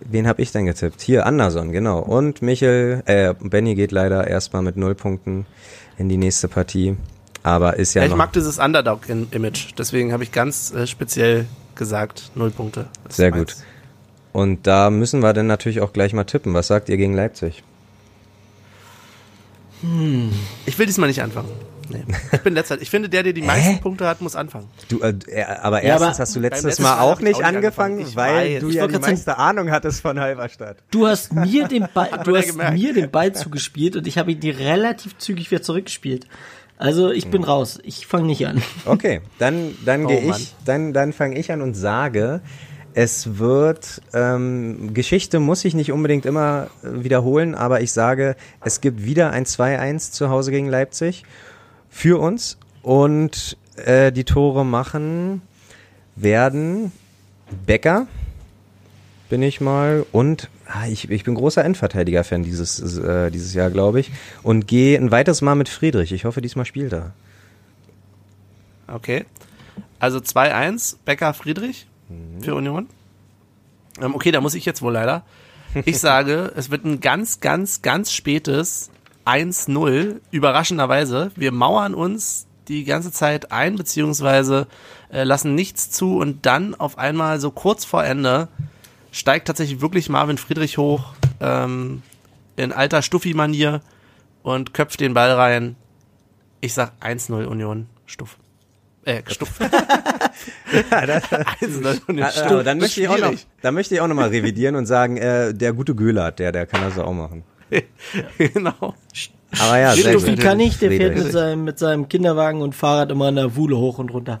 wen habe ich denn getippt? Hier, Anderson, genau. Und Michel, äh, Benny geht leider erstmal mit null Punkten in die nächste Partie. Aber ist ja, Ja, ich mag dieses Underdog-Image. Deswegen habe ich ganz äh, speziell gesagt, null Punkte. Das sehr gut. Und da müssen wir dann natürlich auch gleich mal tippen. Was sagt ihr gegen Leipzig? Ich will diesmal nicht anfangen. Nee. Ich bin letzter. Ich finde, der, der die meisten Punkte hat, muss anfangen. Du, äh, äh, aber Ja, erstens aber hast du letztes Mal Mal auch nicht auch angefangen, angefangen. Weil weiß. du Ich ja die grad sagen- meiste Ahnung hattest von Halberstadt. Du hast mir den Ball, du hast gemerkt. mir den Ball zugespielt und ich habe ihn dir relativ zügig wieder zurückgespielt. Also ich bin raus. Ich fange nicht an. Okay, dann, dann Oh, gehe ich, dann, dann fange ich an und sage, es wird, ähm, Geschichte muss ich nicht unbedingt immer äh, wiederholen, aber ich sage, es gibt wieder ein 2-1 zu Hause gegen Leipzig für uns und äh, die Tore machen werden Becker, bin ich mal, und ah, ich, ich bin großer Endverteidiger-Fan dieses, äh, dieses Jahr, glaube ich, und gehe ein weiteres Mal mit Friedrich. Ich hoffe, diesmal spielt er. Okay. Also 2-1, Becker Friedrich für Union. Ähm, okay, da muss ich jetzt wohl leider. Ich sage, es wird ein ganz, ganz, ganz spätes 1-0, überraschenderweise. Wir mauern uns die ganze Zeit ein, beziehungsweise äh, lassen nichts zu und dann auf einmal so kurz vor Ende steigt tatsächlich wirklich Marvin Friedrich hoch ähm, in alter Stuffi-Manier und köpft den Ball rein. Ich sag 1-0 Union, Stuff. Äh, Stuff. 1-0 Union, Ah, Stuff. aber dann möchte ich auch noch, dann möchte ich auch noch mal revidieren und sagen, äh, der gute Göhlert, der, der kann das auch machen. genau. Aber ja, sehr Stuffi gut. kann nicht, der fährt mit seinem, mit seinem Kinderwagen und Fahrrad immer an der Wuhle hoch und runter.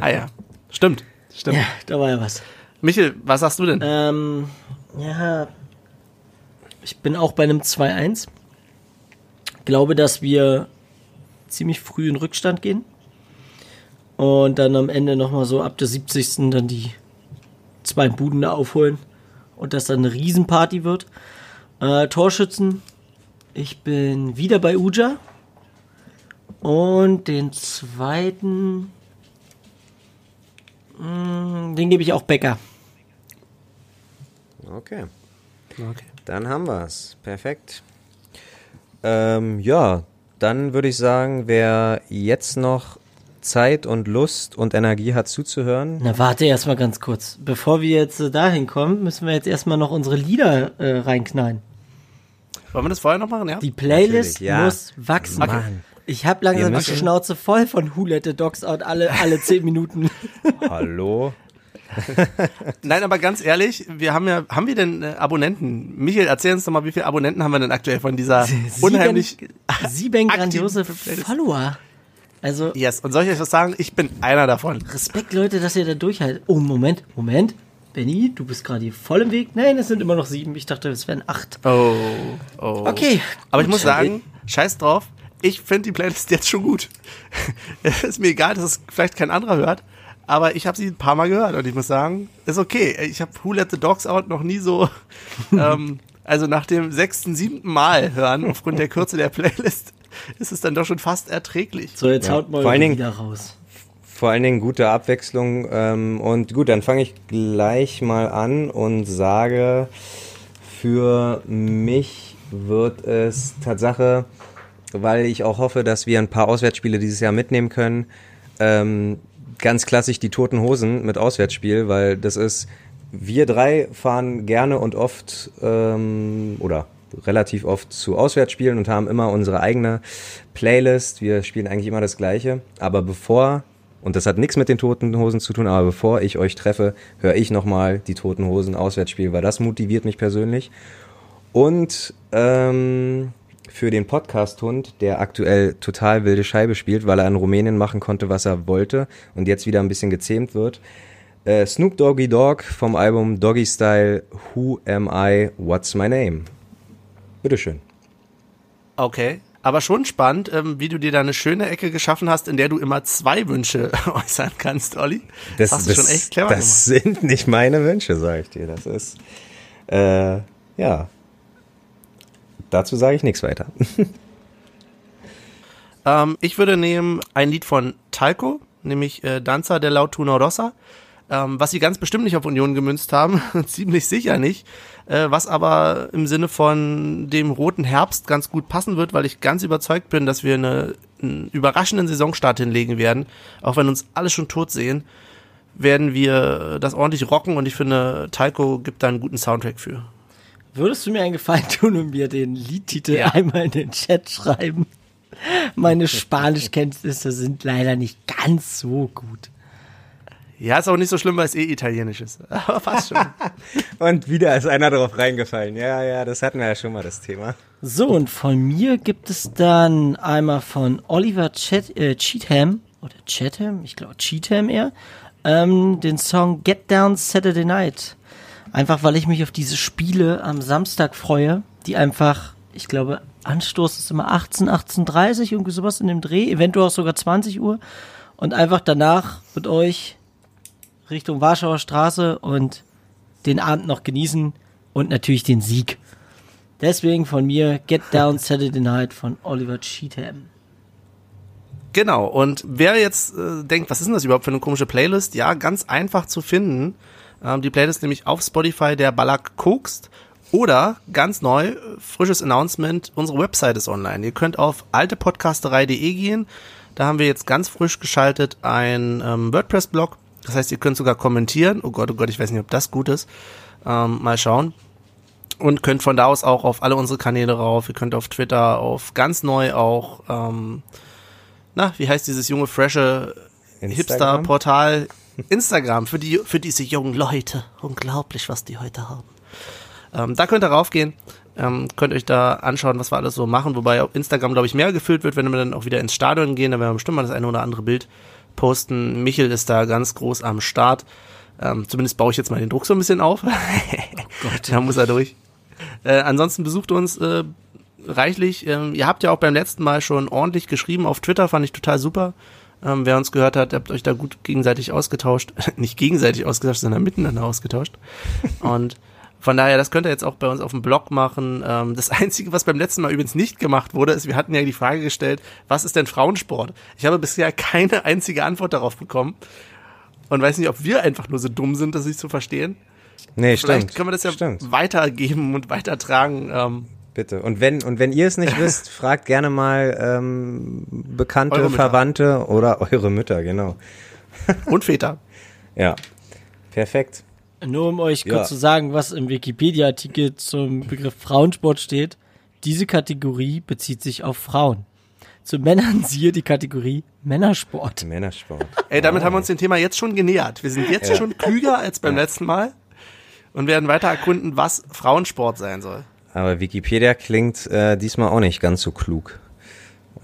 Ah ja, stimmt. Stimmt. Ja, da war ja was. Michel, was sagst du denn? Ähm, ja, ich bin auch bei einem 2-1. Glaube, dass wir ziemlich früh in Rückstand gehen. Und dann am Ende nochmal so ab der 70. dann die zwei Buden da aufholen. Und das dann eine Riesenparty wird. Äh, Torschützen. Ich bin wieder bei Uja. Und den zweiten. mh, Den gebe ich auch Becker. Okay, Okay. dann haben wir's. Perfekt. Ähm, ja, dann würde ich sagen, wer jetzt noch Zeit und Lust und Energie hat zuzuhören, Na, warte erstmal ganz kurz. Bevor wir jetzt äh, dahin kommen, müssen wir jetzt erstmal noch unsere Lieder äh, reinknallen. Wollen wir das vorher noch machen? Ja. Die Playlist ja. muss wachsen. Okay. Mann. Ich habe langsam die Schnauze voll von Who Let the Dogs Out alle, alle zehn Minuten. hallo. Nein, aber ganz ehrlich, wir haben ja, haben wir denn äh, Abonnenten? Michael, erzähl uns doch mal, wie viele Abonnenten haben wir denn aktuell von dieser unheimlich. Sieben, sieben aktiven grandiose. Follower. Also Yes, und soll ich euch was sagen? Ich bin einer davon. Respekt, Leute, dass ihr da durchhaltet. Oh, Moment, Moment. Benny, du bist gerade hier voll im Weg. Nein, es sind immer noch sieben. Ich dachte, es wären acht. Oh, oh. Okay. Aber ich muss sagen, scheiß drauf, ich finde die Playlist jetzt schon gut. Es ist mir egal, dass es vielleicht kein anderer hört, aber ich habe sie ein paar Mal gehört und ich muss sagen, ist okay. Ich habe Who Let the Dogs Out noch nie so, ähm, also nach dem sechsten, siebten Mal hören, aufgrund der Kürze der Playlist, ist es dann doch schon fast erträglich. So, jetzt Ja, haut mal wieder raus. Vor allen Dingen gute Abwechslung. Ähm, und gut, dann fange ich gleich mal an und sage, für mich wird es Tatsache, weil ich auch hoffe, dass wir ein paar Auswärtsspiele dieses Jahr mitnehmen können, ähm, ganz klassisch die Toten Hosen mit Auswärtsspiel, weil das ist, wir drei fahren gerne und oft ähm, oder relativ oft zu Auswärtsspielen und haben immer unsere eigene Playlist. Wir spielen eigentlich immer das Gleiche. Aber bevor, und das hat nichts mit den Toten Hosen zu tun, aber bevor ich euch treffe, höre ich nochmal die Toten Hosen Auswärtsspiel, weil das motiviert mich persönlich. Und ähm, für den Podcast-Hund, der aktuell total wilde Scheibe spielt, weil er in Rumänien machen konnte, was er wollte und jetzt wieder ein bisschen gezähmt wird. Äh, Snoop Doggy Dogg vom Album Doggy Style Who Am I, What's My Name? Bitteschön. Okay. Aber schon spannend, ähm, wie du dir da eine schöne Ecke geschaffen hast, in der du immer zwei Wünsche äußern kannst, Olli. Das, hast du schon echt clever das sind nicht meine Wünsche, sage ich dir. Das ist, äh, ja. Dazu sage ich nichts weiter. Ähm, ich würde nehmen ein Lied von Talco, nämlich äh, Danza de Lautuna Rossa, ähm, was sie ganz bestimmt nicht auf Union gemünzt haben, ziemlich sicher nicht, äh, was aber im Sinne von dem roten Herbst ganz gut passen wird, weil ich ganz überzeugt bin, dass wir eine, einen überraschenden Saisonstart hinlegen werden, auch wenn uns alle schon tot sehen, werden wir das ordentlich rocken und ich finde, Talco gibt da einen guten Soundtrack für. Würdest du mir einen Gefallen tun und mir den Liedtitel Ja. einmal in den Chat schreiben? Meine Spanischkenntnisse sind leider nicht ganz so gut. Ja, ist auch nicht so schlimm, weil es eh italienisch ist. Aber passt schon. Und wieder ist einer drauf reingefallen. Ja, ja, das hatten wir ja schon mal, das Thema. So, und von mir gibt es dann einmal von Oliver Chet, äh, Cheatham, oder Chatham, ich glaube Cheatham eher, ähm, den Song Get Down Saturday Night. Einfach weil ich mich auf diese Spiele am Samstag freue, die einfach, ich glaube, Anstoß ist immer 18, 18.30 irgendwie sowas in dem Dreh, eventuell auch sogar 20 Uhr. Und einfach danach mit euch Richtung Warschauer Straße und den Abend noch genießen und natürlich den Sieg. Deswegen von mir Get Down Saturday Night von Oliver Cheatham. Genau, und wer jetzt äh, denkt, was ist denn das überhaupt für eine komische Playlist? Ja, ganz einfach zu finden. Ähm, die Playlist nämlich auf Spotify der Ballack Kokst. Oder ganz neu, frisches Announcement, unsere Website ist online. Ihr könnt auf altepodcasterei.de gehen. Da haben wir jetzt ganz frisch geschaltet ein ähm, WordPress-Blog. Das heißt, ihr könnt sogar kommentieren. Oh Gott, oh Gott, ich weiß nicht, ob das gut ist. Ähm, mal schauen. Und könnt von da aus auch auf alle unsere Kanäle rauf. Ihr könnt auf Twitter, auf ganz neu auch, ähm, na, wie heißt dieses junge, frische? Hipster-Portal? Instagram, für die, für diese jungen Leute. Unglaublich, was die heute haben. Ähm, da könnt ihr raufgehen, ähm, könnt euch da anschauen, was wir alles so machen, wobei auf Instagram, glaube ich, mehr gefüllt wird, wenn wir dann auch wieder ins Stadion gehen, da werden wir bestimmt mal das eine oder andere Bild posten. Michel ist da ganz groß am Start. Ähm, zumindest baue ich jetzt mal den Druck so ein bisschen auf. Gott. Da muss er durch. Äh, ansonsten besucht uns äh, reichlich. Ähm, ihr habt ja auch beim letzten Mal schon ordentlich geschrieben auf Twitter, fand ich total super. Ähm, wer uns gehört hat, habt euch da gut gegenseitig ausgetauscht. Nicht gegenseitig ausgetauscht, sondern miteinander ausgetauscht. Und von daher, das könnt ihr jetzt auch bei uns auf dem Blog machen. Ähm, das Einzige, was beim letzten Mal übrigens nicht gemacht wurde, ist, wir hatten ja die Frage gestellt, was ist denn Frauensport? Ich habe bisher keine einzige Antwort darauf bekommen. Und weiß nicht, ob wir einfach nur so dumm sind, das nicht zu verstehen. Nee, Vielleicht stimmt. können wir das ja Stimmt. weitergeben und weitertragen. Ähm, Bitte. Und wenn, und wenn ihr es nicht wisst, fragt gerne mal ähm, Bekannte. Verwandte oder eure Mütter, genau. und Väter. Ja. Perfekt. Nur um euch kurz Ja. zu sagen, was im Wikipedia-Artikel zum Begriff Frauensport steht. Diese Kategorie bezieht sich auf Frauen. Zu Männern siehe die Kategorie Männersport. Männersport. Ey, damit haben wir uns dem Thema jetzt schon genähert. Wir sind jetzt schon klüger als beim letzten Mal und werden weiter erkunden, was Frauensport sein soll. Aber Wikipedia klingt äh, diesmal auch nicht ganz so klug.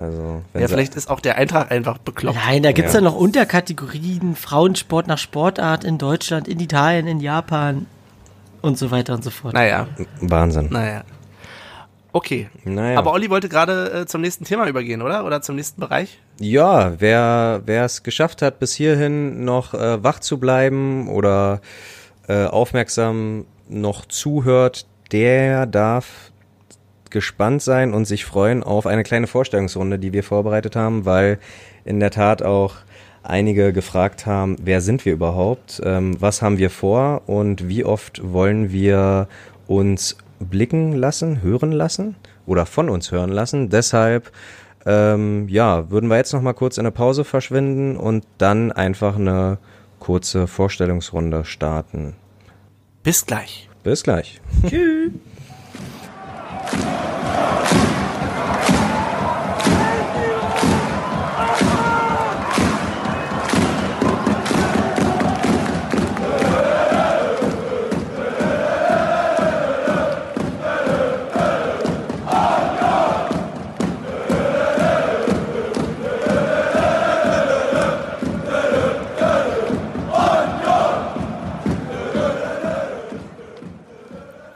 Also, wenn Ja, vielleicht ist auch der Eintrag einfach bekloppt. Nein, da gibt's Ja. ja noch Unterkategorien Frauensport nach Sportart in Deutschland, in Italien, in Japan und so weiter und so fort. Naja, Wahnsinn. naja. Okay. Naja. Aber Olli wollte gerade äh, zum nächsten Thema übergehen, oder? Oder zum nächsten Bereich? Ja, wer wer es geschafft hat, bis hierhin noch äh, wach zu bleiben oder äh, aufmerksam noch zuhört, der darf gespannt sein und sich freuen auf eine kleine Vorstellungsrunde, die wir vorbereitet haben, weil in der Tat auch einige gefragt haben, wer sind wir überhaupt, ähm, was haben wir vor und wie oft wollen wir uns blicken lassen, hören lassen oder von uns hören lassen. Deshalb ähm, ja, würden wir jetzt noch mal kurz in eine Pause verschwinden und dann einfach eine kurze Vorstellungsrunde starten. Bis gleich. Bis gleich. Thank you.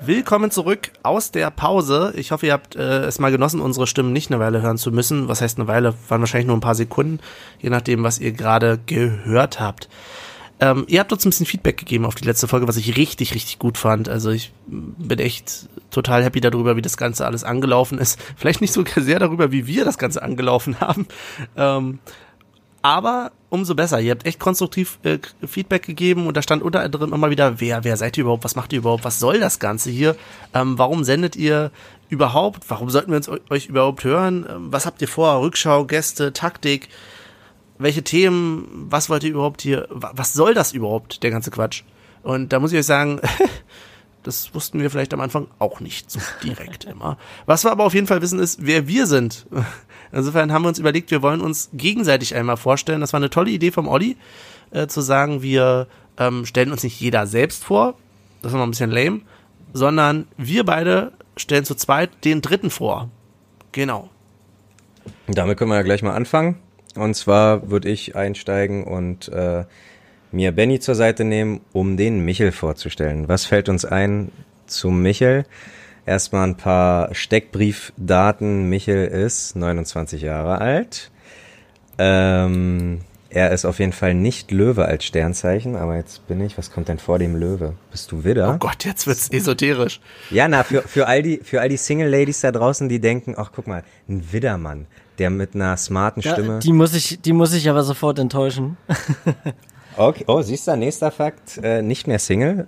Willkommen zurück aus der Pause. Ich hoffe, ihr habt äh, es mal genossen, unsere Stimmen nicht eine Weile hören zu müssen. Was heißt eine Weile? Waren wahrscheinlich nur ein paar Sekunden, je nachdem, was ihr gerade gehört habt. Ähm, ihr habt uns ein bisschen Feedback gegeben auf die letzte Folge, was ich richtig, richtig gut fand. Also ich bin echt total happy darüber, wie das Ganze alles angelaufen ist. Vielleicht nicht so sehr darüber, wie wir das Ganze angelaufen haben. Ähm, aber umso besser. Ihr habt echt konstruktiv äh, Feedback gegeben und da stand unter anderem immer wieder, wer, wer seid ihr überhaupt, was macht ihr überhaupt, was soll das Ganze hier, ähm, warum sendet ihr überhaupt, warum sollten wir uns eu- euch überhaupt hören, ähm, was habt ihr vor, Rückschau, Gäste, Taktik, welche Themen, was wollt ihr überhaupt hier, wa- was soll das überhaupt, der ganze Quatsch? Und da muss ich euch sagen, Das wussten wir vielleicht am Anfang auch nicht so direkt immer. Was wir aber auf jeden Fall wissen ist, wer wir sind. Insofern haben wir uns überlegt, wir wollen uns gegenseitig einmal vorstellen. Das war eine tolle Idee vom Olli, äh, zu sagen, wir ähm, stellen uns nicht jeder selbst vor. Das ist noch ein bisschen lame. Sondern wir beide stellen zu zweit den dritten vor. Genau. Damit können wir ja gleich mal anfangen. Und zwar würde ich einsteigen und äh, mir Benny zur Seite nehmen, um den Michel vorzustellen. Was fällt uns ein zum Michel? Erstmal ein paar Steckbriefdaten. Michel ist 29 Jahre alt. Ähm, er ist auf jeden Fall nicht Löwe als Sternzeichen, aber jetzt bin ich, was kommt denn vor dem Löwe? Bist du Widder? Oh Gott, jetzt wird's esoterisch. Ja, na, für, für all die, für all die Single Ladies da draußen, die denken, ach, guck mal, ein Widdermann, der mit einer smarten Stimme. Ja, die muss ich, die muss ich aber sofort enttäuschen. Okay, oh, siehst du, nächster Fakt, äh, nicht mehr Single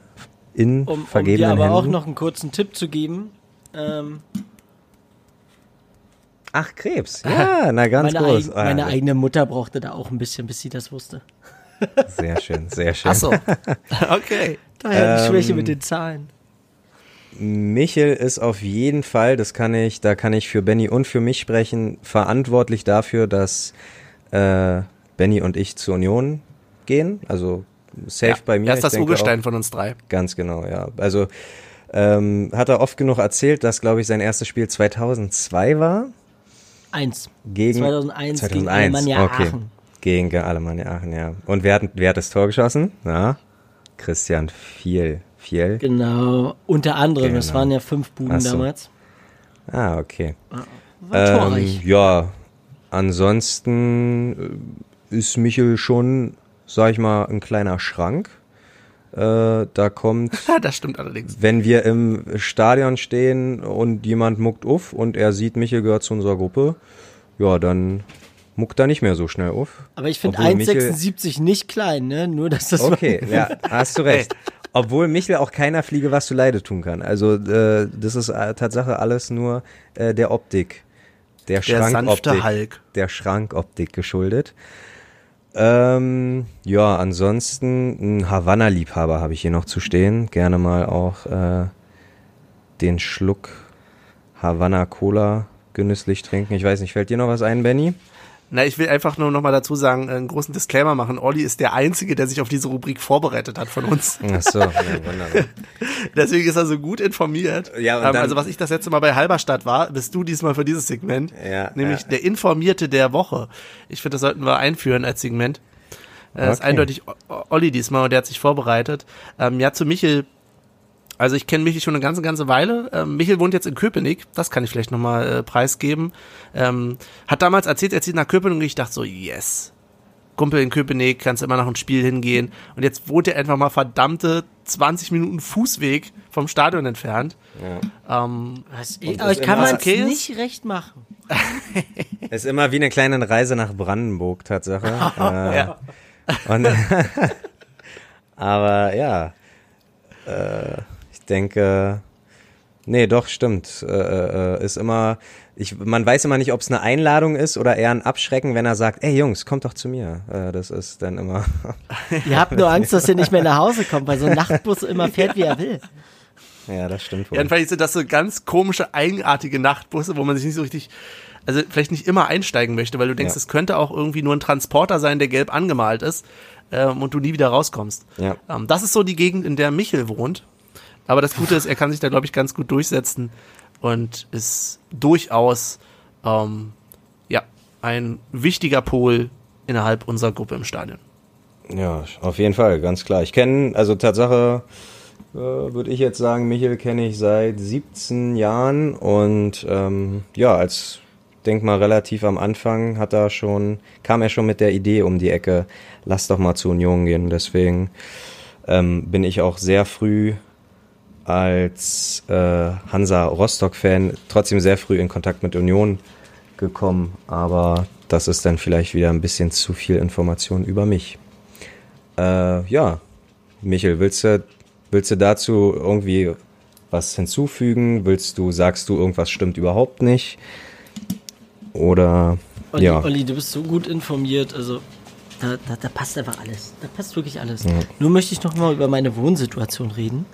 in Um, um vergebenen dir aber Händen. auch noch einen kurzen Tipp zu geben. Ähm, Ach, Krebs. Ja, na ganz meine, groß. eig meine Ah, eigene Mutter brauchte da auch ein bisschen, bis sie das wusste. Sehr schön, sehr schön. Ach so. Okay. Daher die Ähm, Schwäche mit den Zahlen. Michel ist auf jeden Fall, das kann ich, da kann ich für Benny und für mich sprechen, verantwortlich dafür, dass äh, Benny und ich zur Union gehen. Also safe Ja, bei mir. Er ist Ich das Urgestein von uns drei. Ganz genau, ja. Also ähm, hat er oft genug erzählt, dass, glaube ich, sein erstes Spiel 2002 war. Eins. Gegen 2001, gegen 2001, Alemannia okay. Aachen. Gegen Alemannia Aachen, ja. Und wer hat, wer hat das Tor geschossen? Ja, Christian Viel. Viel. Genau. Unter anderem, es Genau. waren ja fünf Buden Ach so. damals. Ah, okay. War torreich. Ähm, ja, ansonsten äh, ist Michel schon, sag ich mal, ein kleiner Schrank. Äh, da kommt, das stimmt allerdings. wenn wir im Stadion stehen und jemand muckt auf und er sieht, Michel gehört zu unserer Gruppe, ja, dann muckt er nicht mehr so schnell auf. Aber ich finde Obwohl Michel- 1,76 nicht klein, ne? Nur, dass das Okay, ja, hast du recht. Obwohl Michel auch keiner Fliege was zu Leide tun kann. Also äh, das ist äh, Tatsache alles nur äh, der Optik, der Der sanfte Schrankoptik, Hulk. der Schrankoptik geschuldet. Ähm, ja, ansonsten ein Havanna-Liebhaber habe ich hier noch zu stehen. Gerne mal auch äh, den Schluck Havanna Cola genüsslich trinken. Ich weiß nicht, fällt dir noch was ein, Benny? Na, ich will einfach nur noch mal dazu sagen, einen großen Disclaimer machen. Olli ist der Einzige, der sich auf diese Rubrik vorbereitet hat von uns. Ach so, ja, wunderbar. Deswegen ist er so gut informiert. Ja, ähm, dann- also was ich das letzte Mal bei Halberstadt war, bist du diesmal für dieses Segment. Ja, nämlich ja. der Informierte der Woche. Ich finde, das sollten wir einführen als Segment. Äh, Das ist Okay. eindeutig O- Olli diesmal und der hat sich vorbereitet. Ähm, ja, zu Michel. Also ich kenne Michel schon eine ganze, ganze Weile. Ähm, Michel wohnt jetzt in Köpenick. Das kann ich vielleicht nochmal äh, preisgeben. Ähm, hat damals erzählt, er zieht nach Köpenick und ich dachte so, yes. Kumpel in Köpenick, kannst immer nach einem Spiel hingehen. Und jetzt wohnt er einfach mal verdammte 20 Minuten Fußweg vom Stadion entfernt. Ähm, Was, Und aber das ich kann man okay nicht recht machen. Ist immer wie eine kleine Reise nach Brandenburg, Tatsache. äh, ja. und, aber ja, äh, ich denke, nee, doch, stimmt. Äh, äh, ist immer, ich, man weiß immer nicht, ob es eine Einladung ist oder eher ein Abschrecken, wenn er sagt, ey Jungs, kommt doch zu mir. Äh, das ist dann immer, Ihr habt nur Angst, dass ihr nicht mehr nach Hause kommt, weil so ein Nachtbus immer fährt, wie er will. ja, das stimmt wohl. Jedenfalls sind das so ganz komische, eigenartige Nachtbusse, wo man sich nicht so richtig, also vielleicht nicht immer einsteigen möchte, weil du denkst, Ja. es könnte auch irgendwie nur ein Transporter sein, der gelb angemalt ist ähm, und du nie wieder rauskommst. Ja. Ähm, das ist so die Gegend, in der Michel wohnt. Aber das Gute ist, er kann sich da, glaube ich, ganz gut durchsetzen und ist durchaus ähm, ja, ein wichtiger Pol innerhalb unserer Gruppe im Stadion. Ja, auf jeden Fall, ganz klar. Ich kenne, also Tatsache, äh, würde ich jetzt sagen, Michel kenne ich seit 17 Jahren und ähm, ja, als denk mal relativ am Anfang hat er schon, kam er schon mit der Idee um die Ecke, lass doch mal zur Union gehen. Deswegen ähm, bin ich auch sehr früh als äh, Hansa Rostock-Fan trotzdem sehr früh in Kontakt mit Union gekommen, aber das ist dann vielleicht wieder ein bisschen zu viel Information über mich. Äh, ja, Michel, willst du, willst du dazu irgendwie was hinzufügen? Willst du, sagst du, irgendwas stimmt überhaupt nicht? Oder, Olli, ja, Olli, du bist so gut informiert, also da, da, da passt einfach alles. Da passt wirklich alles. Nur möchte ich noch mal über meine Wohnsituation reden.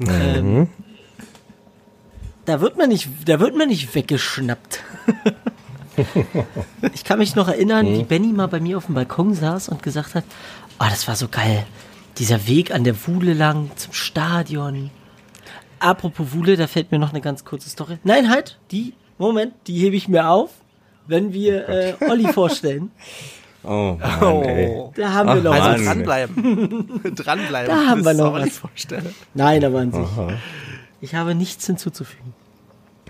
Ähm, da wird man nicht, da wird man nicht weggeschnappt. ich kann mich noch erinnern, wie Benny mal bei mir auf dem Balkon saß und gesagt hat, oh, das war so geil. Dieser Weg an der Wuhle lang zum Stadion. Apropos Wuhle, da fällt mir noch eine ganz kurze Story. Nein, halt, die, Moment, die hebe ich mir auf, wenn wir äh, Olli vorstellen. Oh, Mann, ey. Da haben wir Ach, noch Mann. Also was. dranbleiben. dranbleiben. Da haben wir noch was. Vorstelle. Nein, aber an sich. Ich habe nichts hinzuzufügen.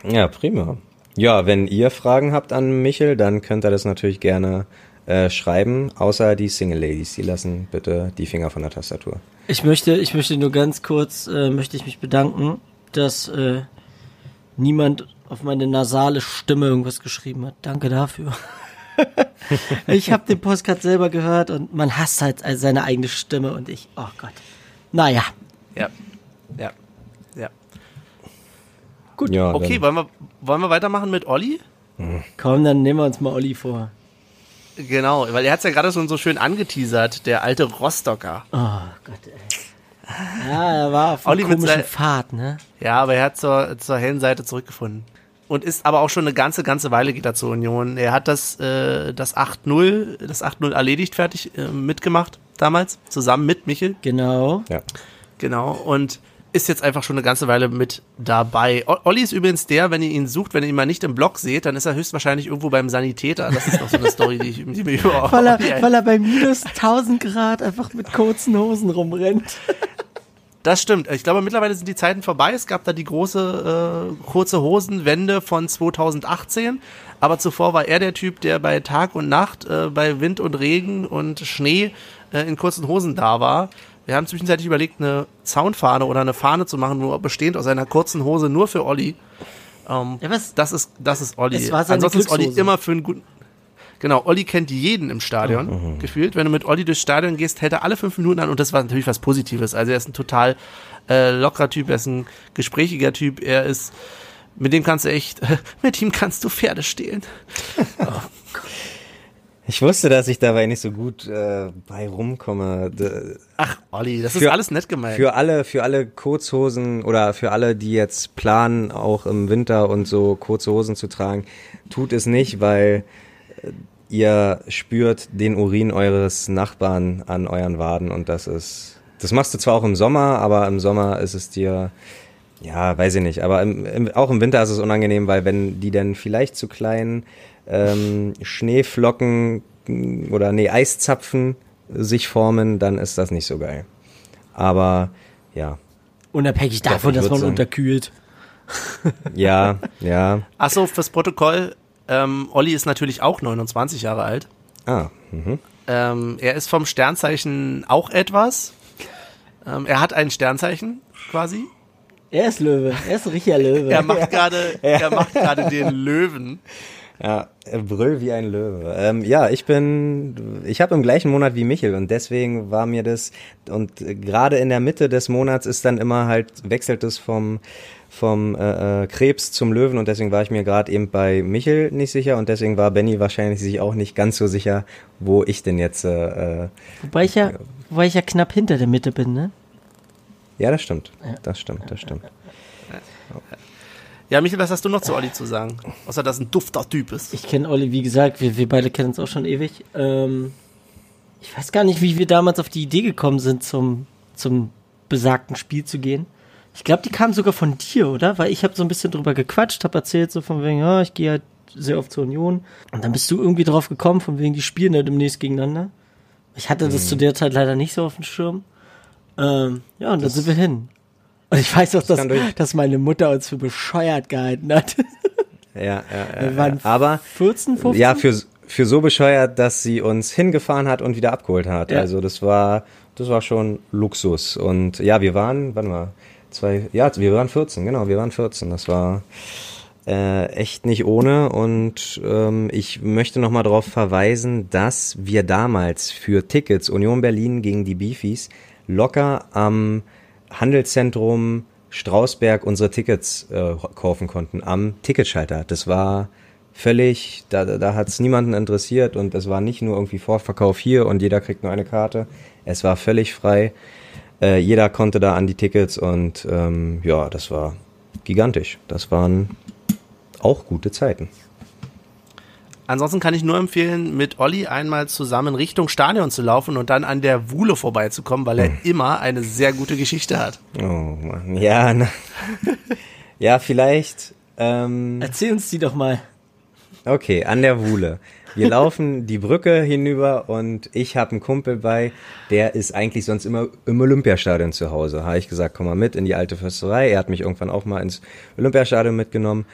Ja, prima. Ja, wenn ihr Fragen habt an Michel, dann könnt ihr das natürlich gerne äh, schreiben, außer die Single Ladies, die lassen bitte die Finger von der Tastatur. Ich möchte, ich möchte nur ganz kurz, äh, möchte ich mich bedanken, dass äh, niemand auf meine nasale Stimme irgendwas geschrieben hat. Danke dafür. Ich habe den Postcard selber gehört und man hasst halt seine eigene Stimme und ich, oh Gott. Naja, Ja. Ja. Ja. Gut, ja, Okay, wollen wir, wollen wir weitermachen mit Olli? komm, dann nehmen wir uns mal Olli vor. Genau, weil er hat es ja gerade schon so schön angeteasert, der alte Rostocker. Oh Gott, ey. Ja, er war auf mit komischen Pfad, ne? Ja, aber er hat zur, zur hellen Seite zurückgefunden. Und ist aber auch schon eine ganze, ganze Weile geht er zur Union. Er hat das, äh, das 8-0, das 8-0 erledigt, fertig äh, mitgemacht damals, zusammen mit Michel. Genau. ja. Genau. Und ist jetzt einfach schon eine ganze Weile mit dabei. O Olli ist übrigens der, wenn ihr ihn sucht, wenn ihr ihn mal nicht im Blog seht, dann ist er höchstwahrscheinlich irgendwo beim Sanitäter. Das ist doch so eine Story, die, ich, die mir über Weil er, weil er bei minus 1000 Grad einfach mit kurzen Hosen rumrennt. Das stimmt. Ich glaube, mittlerweile sind die Zeiten vorbei. Es gab da die große äh, kurze Hosenwende von 2018. Aber zuvor war er der Typ, der bei Tag und Nacht, äh, bei Wind und Regen und Schnee äh, in kurzen Hosen da war. Wir haben zwischenzeitlich überlegt, eine Zaunfahne oder eine Fahne zu machen, nur bestehend aus einer kurzen Hose nur für Olli. Ähm, Ja, was? das ist, das ist Olli. Es war Ansonsten ist Olli immer für einen guten. Genau, Olli kennt jeden im Stadion, gefühlt. Wenn du mit Olli durchs Stadion gehst, hält er alle fünf Minuten an und das war natürlich was Positives. Also er ist ein total äh, lockerer Typ, er ist ein gesprächiger Typ, er ist, mit dem kannst du echt, mit ihm kannst du Pferde stehlen. Ich wusste, dass ich dabei nicht so gut äh, bei rumkomme. D Ach, Olli, das ist Für- alles nett gemeint. Für alle, für alle Kurzhosen oder für alle, die jetzt planen, auch im Winter und so kurze Hosen zu tragen, tut es nicht, weil äh, ihr spürt den Urin eures Nachbarn an euren Waden und das ist, das machst du zwar auch im Sommer, aber im Sommer ist es dir, ja, weiß ich nicht, aber im, im, auch im Winter ist es unangenehm, weil wenn die dann vielleicht zu kleinen ähm, Schneeflocken oder nee, Eiszapfen sich formen, dann ist das nicht so geil. Aber ja, Unabhängig davon, dass man sagen- unterkühlt. ja, ja. Ach so, fürs Protokoll, ähm, Olli ist natürlich auch 29 Jahre alt. Ah, mhm. Ähm, er ist vom Sternzeichen auch etwas. Ähm, er hat ein Sternzeichen quasi. Er ist Löwe. Er ist ein richtiger Löwe. Er macht gerade, er macht gerade den Löwen. Ja, er brüll wie ein Löwe. Ähm, ja, ich bin, ich habe im gleichen Monat wie Michel und deswegen war mir das und gerade in der Mitte des Monats ist dann immer halt wechselt es vom vom äh, äh, Krebs zum Löwen und deswegen war ich mir gerade eben bei Michel nicht sicher und deswegen war Benny wahrscheinlich sich auch nicht ganz so sicher, wo ich denn jetzt. Äh, äh, Wobei ich ja, wobei ich ja knapp hinter der Mitte bin, ne? ja, das stimmt, das stimmt, das stimmt. Ja, Michael, was hast du noch zu Olli zu sagen? Außer, dass er ein dufter Typ ist. Ich kenne Olli, wie gesagt, wir, wir beide kennen uns auch schon ewig. Ähm, ich weiß gar nicht, wie wir damals auf die Idee gekommen sind, zum, zum besagten Spiel zu gehen. Ich glaube, die kam sogar von dir, oder? Weil ich habe so ein bisschen drüber gequatscht, habe erzählt so von wegen, ja, ich gehe halt sehr oft zur Union. Und dann bist du irgendwie drauf gekommen, von wegen, die spielen ja demnächst gegeneinander. Ich hatte das zu der Zeit leider nicht so auf dem Schirm. Ähm, ja, und dann sind wir hin. Und ich weiß auch, dass, dass meine Mutter uns für bescheuert gehalten hat. Ja, ja, ja, Wir waren aber 14, 15? Ja, für, für so bescheuert, dass sie uns hingefahren hat und wieder abgeholt hat. Ja. Also das war, das war schon Luxus. Und ja, wir waren, warte mal, zwei, ja, wir waren 14, genau, wir waren 14. Das war äh, echt nicht ohne. Und ähm, ich möchte nochmal darauf verweisen, dass wir damals für Tickets Union Berlin gegen die Beefies locker am Handelszentrum Strausberg unsere Tickets äh, kaufen konnten am Ticketschalter. Das war völlig, da, da, hat es niemanden interessiert und es war nicht nur irgendwie Vorverkauf hier und jeder kriegt nur eine Karte. Es war völlig frei. Äh, jeder konnte da an die Tickets und ähm, ja, das war gigantisch. Das waren auch gute Zeiten. Ansonsten kann ich nur empfehlen, mit Olli einmal zusammen Richtung Stadion zu laufen und dann an der Wuhle vorbeizukommen, weil er hm. immer eine sehr gute Geschichte hat. Oh Mann, ja, na. ja, vielleicht. Ähm, Erzähl uns die doch mal. Okay, an der Wuhle. Wir laufen die Brücke hinüber und ich habe einen Kumpel bei, der ist eigentlich sonst immer im Olympiastadion zu Hause. Habe ich gesagt, komm mal mit in die alte Försterei. Er hat mich irgendwann auch mal ins Olympiastadion mitgenommen.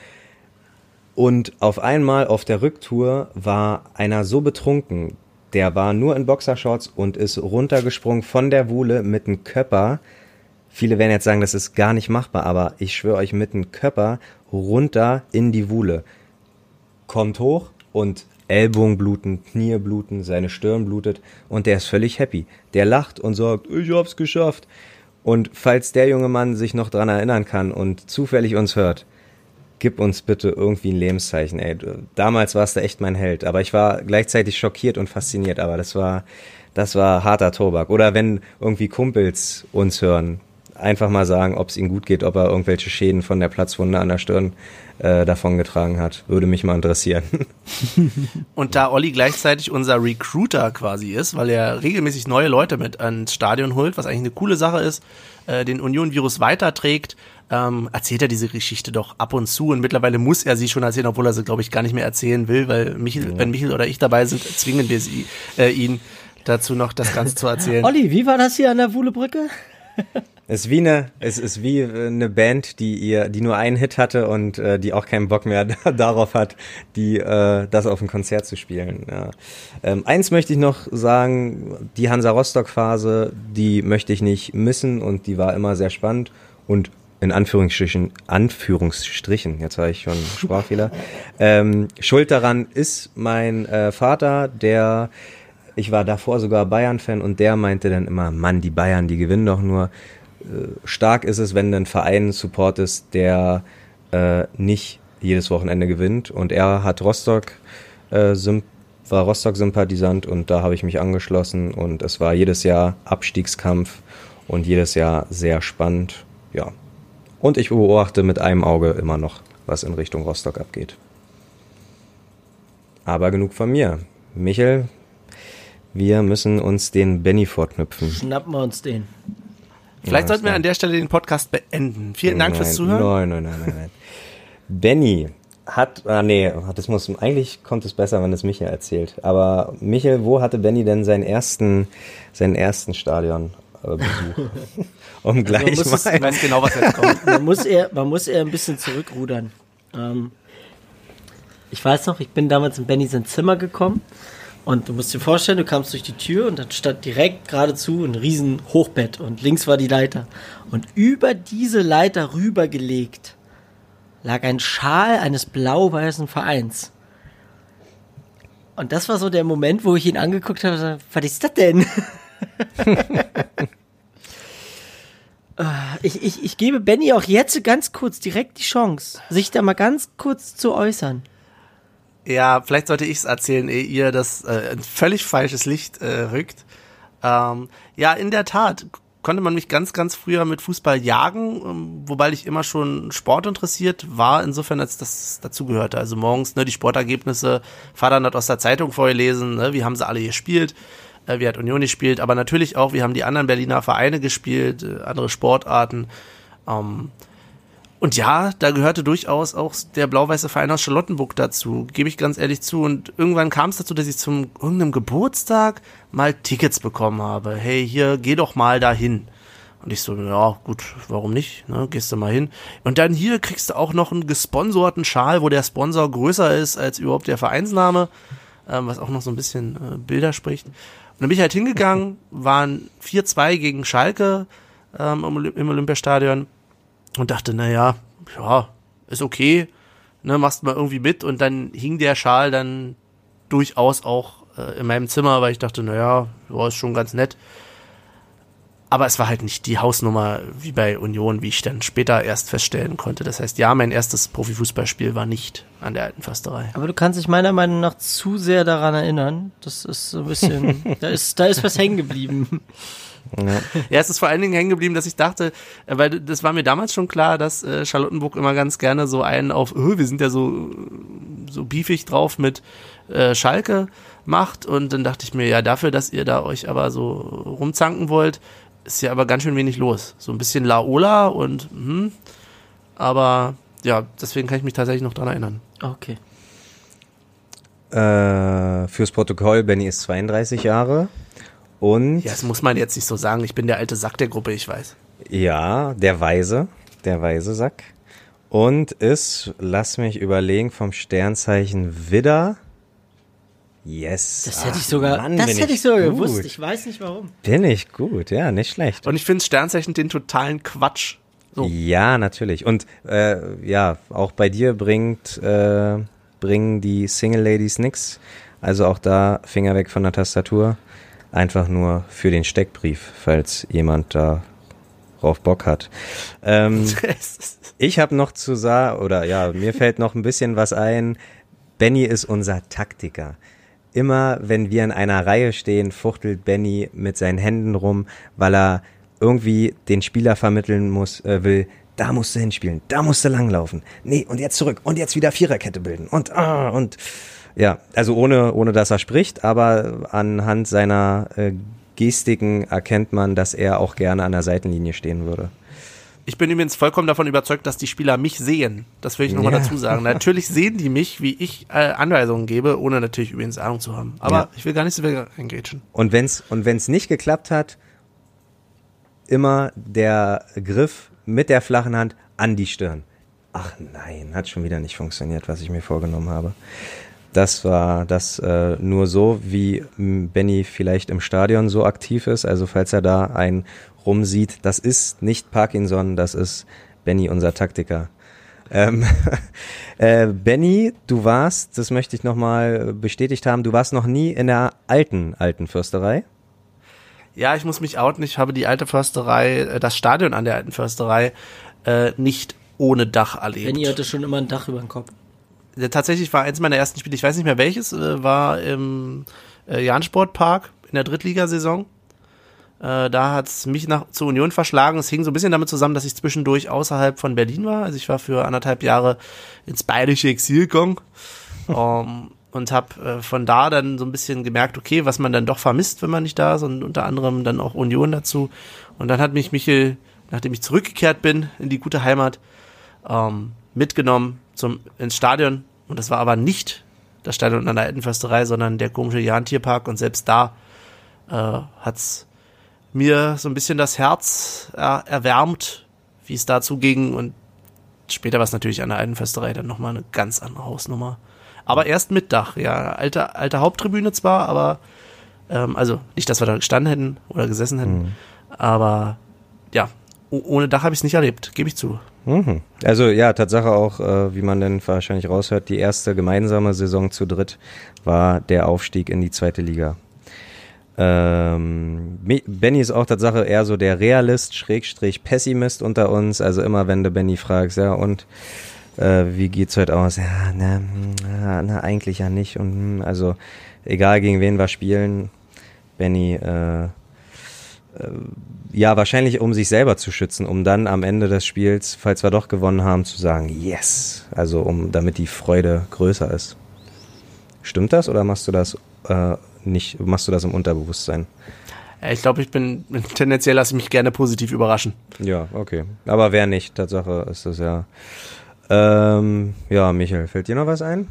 Und auf einmal auf der Rücktour war einer so betrunken, der war nur in Boxershorts und ist runtergesprungen von der Wuhle mit einem Köpper. Viele werden jetzt sagen, das ist gar nicht machbar, aber ich schwöre euch mit einem Köpper runter in die Wuhle. Kommt hoch und Ellbogen bluten, Knie bluten, seine Stirn blutet und der ist völlig happy. Der lacht und sagt, ich hab's geschafft. Und falls der junge Mann sich noch dran erinnern kann und zufällig uns hört, gib uns bitte irgendwie ein Lebenszeichen, ey. Damals warst du echt mein Held, aber ich war gleichzeitig schockiert und fasziniert, aber das war, das war harter Tobak. Oder wenn irgendwie Kumpels uns hören, einfach mal sagen, ob es ihm gut geht, ob er irgendwelche Schäden von der Platzwunde an der Stirn äh, davongetragen hat. Würde mich mal interessieren. Und da Olli gleichzeitig unser Recruiter quasi ist, weil er regelmäßig neue Leute mit ans Stadion holt, was eigentlich eine coole Sache ist, äh, den Union-Virus weiterträgt, ähm, erzählt er diese Geschichte doch ab und zu und mittlerweile muss er sie schon erzählen, obwohl er sie, glaube ich, gar nicht mehr erzählen will, weil Michel, ja. wenn Michel oder ich dabei sind, zwingen wir sie, äh, ihn dazu noch das Ganze zu erzählen. Olli, wie war das hier an der Wuhlebrücke? Es ist wie eine, es ist wie eine Band, die ihr, die nur einen Hit hatte und äh, die auch keinen Bock mehr darauf hat, die äh, das auf ein Konzert zu spielen. Ja. Ähm, eins möchte ich noch sagen: Die Hansa Rostock Phase, die möchte ich nicht missen und die war immer sehr spannend und in Anführungsstrichen, Anführungsstrichen, jetzt habe ich schon Sprachfehler. Ähm, Schuld daran ist mein äh, Vater, der, ich war davor sogar Bayern-Fan und der meinte dann immer, Mann, die Bayern, die gewinnen doch nur. Äh, stark ist es, wenn einen Verein supportest, der äh, nicht jedes Wochenende gewinnt. Und er hat Rostock, äh, war Rostock-Sympathisant und da habe ich mich angeschlossen und es war jedes Jahr Abstiegskampf und jedes Jahr sehr spannend. Ja, und ich beobachte mit einem Auge immer noch, was in Richtung Rostock abgeht. Aber genug von mir. Michel, wir müssen uns den Benny fortknüpfen. Schnappen wir uns den. Vielleicht ja, sollten wir an der Stelle den Podcast beenden. Vielen Dank nein, fürs Zuhören. Nein, nein, nein, nein, nein. Benny hat, ah nee, das muss, eigentlich kommt es besser, wenn es Michael erzählt. Aber Michael, wo hatte Benny denn seinen ersten, seinen ersten Stadion äh, Besuch. um also gleich also mal. Ich weiß genau, was jetzt kommt. Man muss eher, man muss eher ein bisschen zurückrudern. Ähm, ich weiß noch, ich bin damals in Benny sein Zimmer gekommen und du musst dir vorstellen, du kamst durch die Tür und dann stand direkt geradezu ein riesen Hochbett und links war die Leiter. Und über diese Leiter rübergelegt lag ein Schal eines blau-weißen Vereins. Und das war so der Moment, wo ich ihn angeguckt habe, was ist das denn? Ah, ich, ich, ich gebe Benny auch jetzt ganz kurz direkt die Chance, sich da mal ganz kurz zu äußern. Ja, vielleicht sollte ich es erzählen, ehe ihr das äh, ein völlig falsches Licht äh, rückt. Ähm, ja, in der Tat konnte man mich ganz, ganz früher mit Fußball jagen, ähm, wobei ich immer schon Sport interessiert war, insofern als das dazugehörte. Also morgens ne, die Sportergebnisse, Vater hat aus der Zeitung vorgelesen, ne, wie haben sie alle gespielt äh, wie hat Union gespielt, aber natürlich auch, wie haben die anderen Berliner Vereine gespielt, äh, andere Sportarten. Ähm, und ja, da gehörte durchaus auch der blau-weiße Verein aus Charlottenburg dazu, gebe ich ganz ehrlich zu. Und irgendwann kam es dazu, dass ich zum irgendeinem Geburtstag mal Tickets bekommen habe. Hey, hier, geh doch mal dahin. Und ich so, ja, gut, warum nicht? Ne, gehst du mal hin. Und dann hier kriegst du auch noch einen gesponsorten Schal, wo der Sponsor größer ist als überhaupt der Vereinsname, ähm, was auch noch so ein bisschen äh, Bilder spricht. Und dann bin ich halt hingegangen, waren 4-2 gegen Schalke ähm, im Olympiastadion und dachte, naja, ja, ist okay, ne, machst mal irgendwie mit und dann hing der Schal dann durchaus auch äh, in meinem Zimmer, weil ich dachte, naja, ja, ist schon ganz nett. Aber es war halt nicht die Hausnummer wie bei Union, wie ich dann später erst feststellen konnte. Das heißt, ja, mein erstes Profifußballspiel war nicht an der alten Försterei. Aber du kannst dich meiner Meinung nach zu sehr daran erinnern. Das ist so ein bisschen, da ist, da ist was hängen geblieben. Ja. ja, es ist vor allen Dingen hängen geblieben, dass ich dachte, äh, weil das war mir damals schon klar, dass äh, Charlottenburg immer ganz gerne so einen auf, oh, wir sind ja so, so beefig drauf mit äh, Schalke macht. Und dann dachte ich mir, ja, dafür, dass ihr da euch aber so rumzanken wollt, ist ja aber ganz schön wenig los. So ein bisschen Laola und, hm, aber ja, deswegen kann ich mich tatsächlich noch dran erinnern. Okay. Äh, fürs Protokoll, Benny ist 32 Jahre. Und. Ja, das muss man jetzt nicht so sagen. Ich bin der alte Sack der Gruppe, ich weiß. Ja, der Weise. Der weise Sack. Und ist, lass mich überlegen, vom Sternzeichen Widder. Yes. Das hätte ich sogar, Mann, das hätte ich sogar gut. gewusst. Ich weiß nicht warum. Bin ich gut, ja, nicht schlecht. Und ich finde Sternzeichen den totalen Quatsch. So. Ja, natürlich. Und äh, ja, auch bei dir bringt äh, bringen die Single Ladies nix. Also auch da Finger weg von der Tastatur. Einfach nur für den Steckbrief, falls jemand da drauf Bock hat. Ähm, ich habe noch zu sagen, oder ja, mir fällt noch ein bisschen was ein. Benny ist unser Taktiker. Immer wenn wir in einer Reihe stehen, fuchtelt Benny mit seinen Händen rum, weil er irgendwie den Spieler vermitteln muss, äh, will, da musst du hinspielen, da musst du langlaufen. Nee, und jetzt zurück und jetzt wieder Viererkette bilden und ah, und ja, also ohne ohne dass er spricht, aber anhand seiner äh, Gestiken erkennt man, dass er auch gerne an der Seitenlinie stehen würde. Ich bin übrigens vollkommen davon überzeugt, dass die Spieler mich sehen. Das will ich nochmal ja. dazu sagen. Natürlich sehen die mich, wie ich äh, Anweisungen gebe, ohne natürlich übrigens Ahnung zu haben. Aber ja. ich will gar nicht so viel engageen. Und wenn's und wenn's nicht geklappt hat, immer der Griff mit der flachen Hand an die Stirn. Ach nein, hat schon wieder nicht funktioniert, was ich mir vorgenommen habe. Das war das äh, nur so, wie Benny vielleicht im Stadion so aktiv ist. Also falls er da einen rumsieht, das ist nicht Parkinson, das ist Benny, unser Taktiker. Ähm, äh, Benny, du warst, das möchte ich nochmal bestätigt haben, du warst noch nie in der alten, alten Fürsterei. Ja, ich muss mich outen. Ich habe die alte Försterei, äh, das Stadion an der alten Försterei, äh, nicht ohne Dach erlebt. Benny hatte schon immer ein Dach über dem Kopf. Ja, tatsächlich war eins meiner ersten Spiele, ich weiß nicht mehr welches, äh, war im äh, Jansportpark in der Drittligasaison. Äh, da hat es mich nach, zur Union verschlagen. Es hing so ein bisschen damit zusammen, dass ich zwischendurch außerhalb von Berlin war. Also ich war für anderthalb Jahre ins bayerische Exil gegangen. um, ähm, und habe äh, von da dann so ein bisschen gemerkt, okay, was man dann doch vermisst, wenn man nicht da ist und unter anderem dann auch Union dazu. Und dann hat mich Michel, nachdem ich zurückgekehrt bin in die gute Heimat, ähm, mitgenommen zum ins Stadion und das war aber nicht das Stadion an der alten Försterei, sondern der komische Jahn-Tierpark und selbst da äh, hat's mir so ein bisschen das Herz er erwärmt, wie es dazu ging und später war es natürlich an der alten Försterei dann nochmal eine ganz andere Hausnummer. Aber erst mit Dach, ja. Alte, alte Haupttribüne zwar, aber ähm, also nicht, dass wir da gestanden hätten oder gesessen hätten, mhm. aber ja, ohne Dach habe ich es nicht erlebt, gebe ich zu. Mhm. Also ja, Tatsache auch, äh, wie man denn wahrscheinlich raushört, die erste gemeinsame Saison zu dritt war der Aufstieg in die zweite Liga. Ähm, Benny ist auch Tatsache eher so der Realist, Schrägstrich Pessimist unter uns. Also immer wenn du Benny fragst, ja und äh, wie geht's heute aus? Ja, na, na, eigentlich ja nicht. Und hm, also egal gegen wen wir spielen, Benny, äh, äh, ja, wahrscheinlich um sich selber zu schützen, um dann am Ende des Spiels, falls wir doch gewonnen haben, zu sagen, yes. Also um, damit die Freude größer ist. Stimmt das oder machst du das äh, nicht, machst du das im Unterbewusstsein? Ich glaube, ich bin tendenziell lasse ich mich gerne positiv überraschen. Ja, okay. Aber wer nicht, Tatsache ist das ja ähm, ja, Michael, fällt dir noch was ein?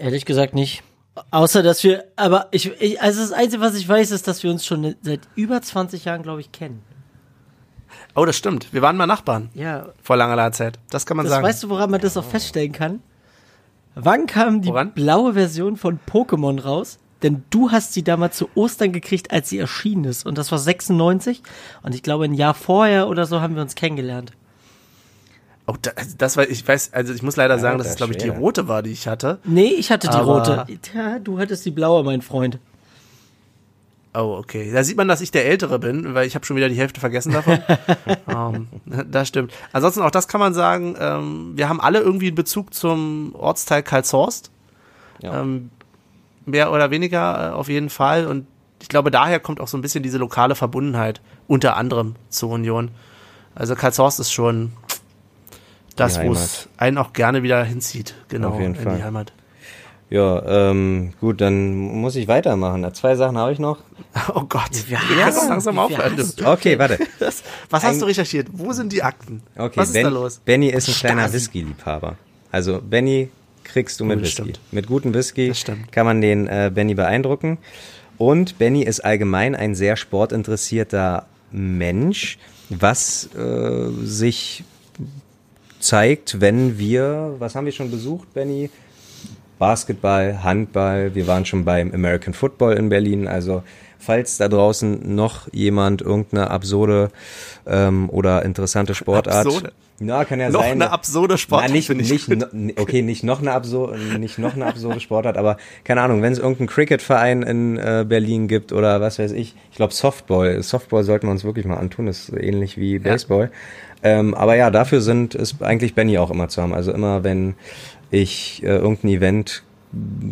Ehrlich gesagt nicht. Außer, dass wir, aber ich, ich, also das Einzige, was ich weiß, ist, dass wir uns schon seit über 20 Jahren, glaube ich, kennen. Oh, das stimmt. Wir waren mal Nachbarn. Ja. Vor langer, langer Zeit. Das kann man das sagen. Weißt du, woran man das auch feststellen kann? Wann kam die woran? blaue Version von Pokémon raus? Denn du hast sie damals zu Ostern gekriegt, als sie erschienen ist. Und das war 96. Und ich glaube, ein Jahr vorher oder so haben wir uns kennengelernt. Oh, das, das war, ich weiß, also ich muss leider ja, sagen, dass es, glaube ich, die rote war, die ich hatte. Nee, ich hatte die rote. Ja, du hattest die blaue, mein Freund. Oh, okay. Da sieht man, dass ich der Ältere bin, weil ich habe schon wieder die Hälfte vergessen davon. um, ähm, das stimmt. Ansonsten auch das kann man sagen, ähm, wir haben alle irgendwie einen Bezug zum Ortsteil Karlshorst. Ja. Ähm, mehr oder weniger äh, auf jeden Fall. Und ich glaube, daher kommt auch so ein bisschen diese lokale Verbundenheit, unter anderem zur Union. Also Karlshorst ist schon das, wo es einen auch gerne wieder hinzieht, genau, Auf jeden in Fall. die Heimat. Ja, ähm, gut, dann muss ich weitermachen. Zwei Sachen habe ich noch. Oh Gott, wir hast doch du? langsam aufhören. hast. Okay, warte. Was, was hast Ein- du recherchiert? Wo sind die Akten? Okay, was ist ben, da los? Benny ist ein kleiner. Whisky-Liebhaber. Also Benny kriegst du mit Oh, das Whisky. stimmt. Mit gutem Whisky Das kann man den äh, Benny beeindrucken. Und Benny ist allgemein ein sehr sportinteressierter Mensch, was äh, sich zeigt, wenn wir, was haben wir schon besucht, Benny? Basketball, Handball, wir waren schon beim American Football in Berlin. Also falls da draußen noch jemand irgendeine absurde ähm, oder interessante Sportart. Absurde? Na, kann ja Noch sein. eine absurde Sportart, Na, nicht, nicht, no, okay, nicht noch eine absurde, nicht noch eine absurde Sportart, aber keine Ahnung, wenn es irgendeinen Cricket-Verein in äh, Berlin gibt oder was weiß ich. Ich glaube Softball. Softball sollten wir uns wirklich mal antun. ist ähnlich wie Baseball. Ähm, aber ja, dafür sind ist eigentlich Benny auch immer zu haben. Also immer, wenn ich äh, irgendein Event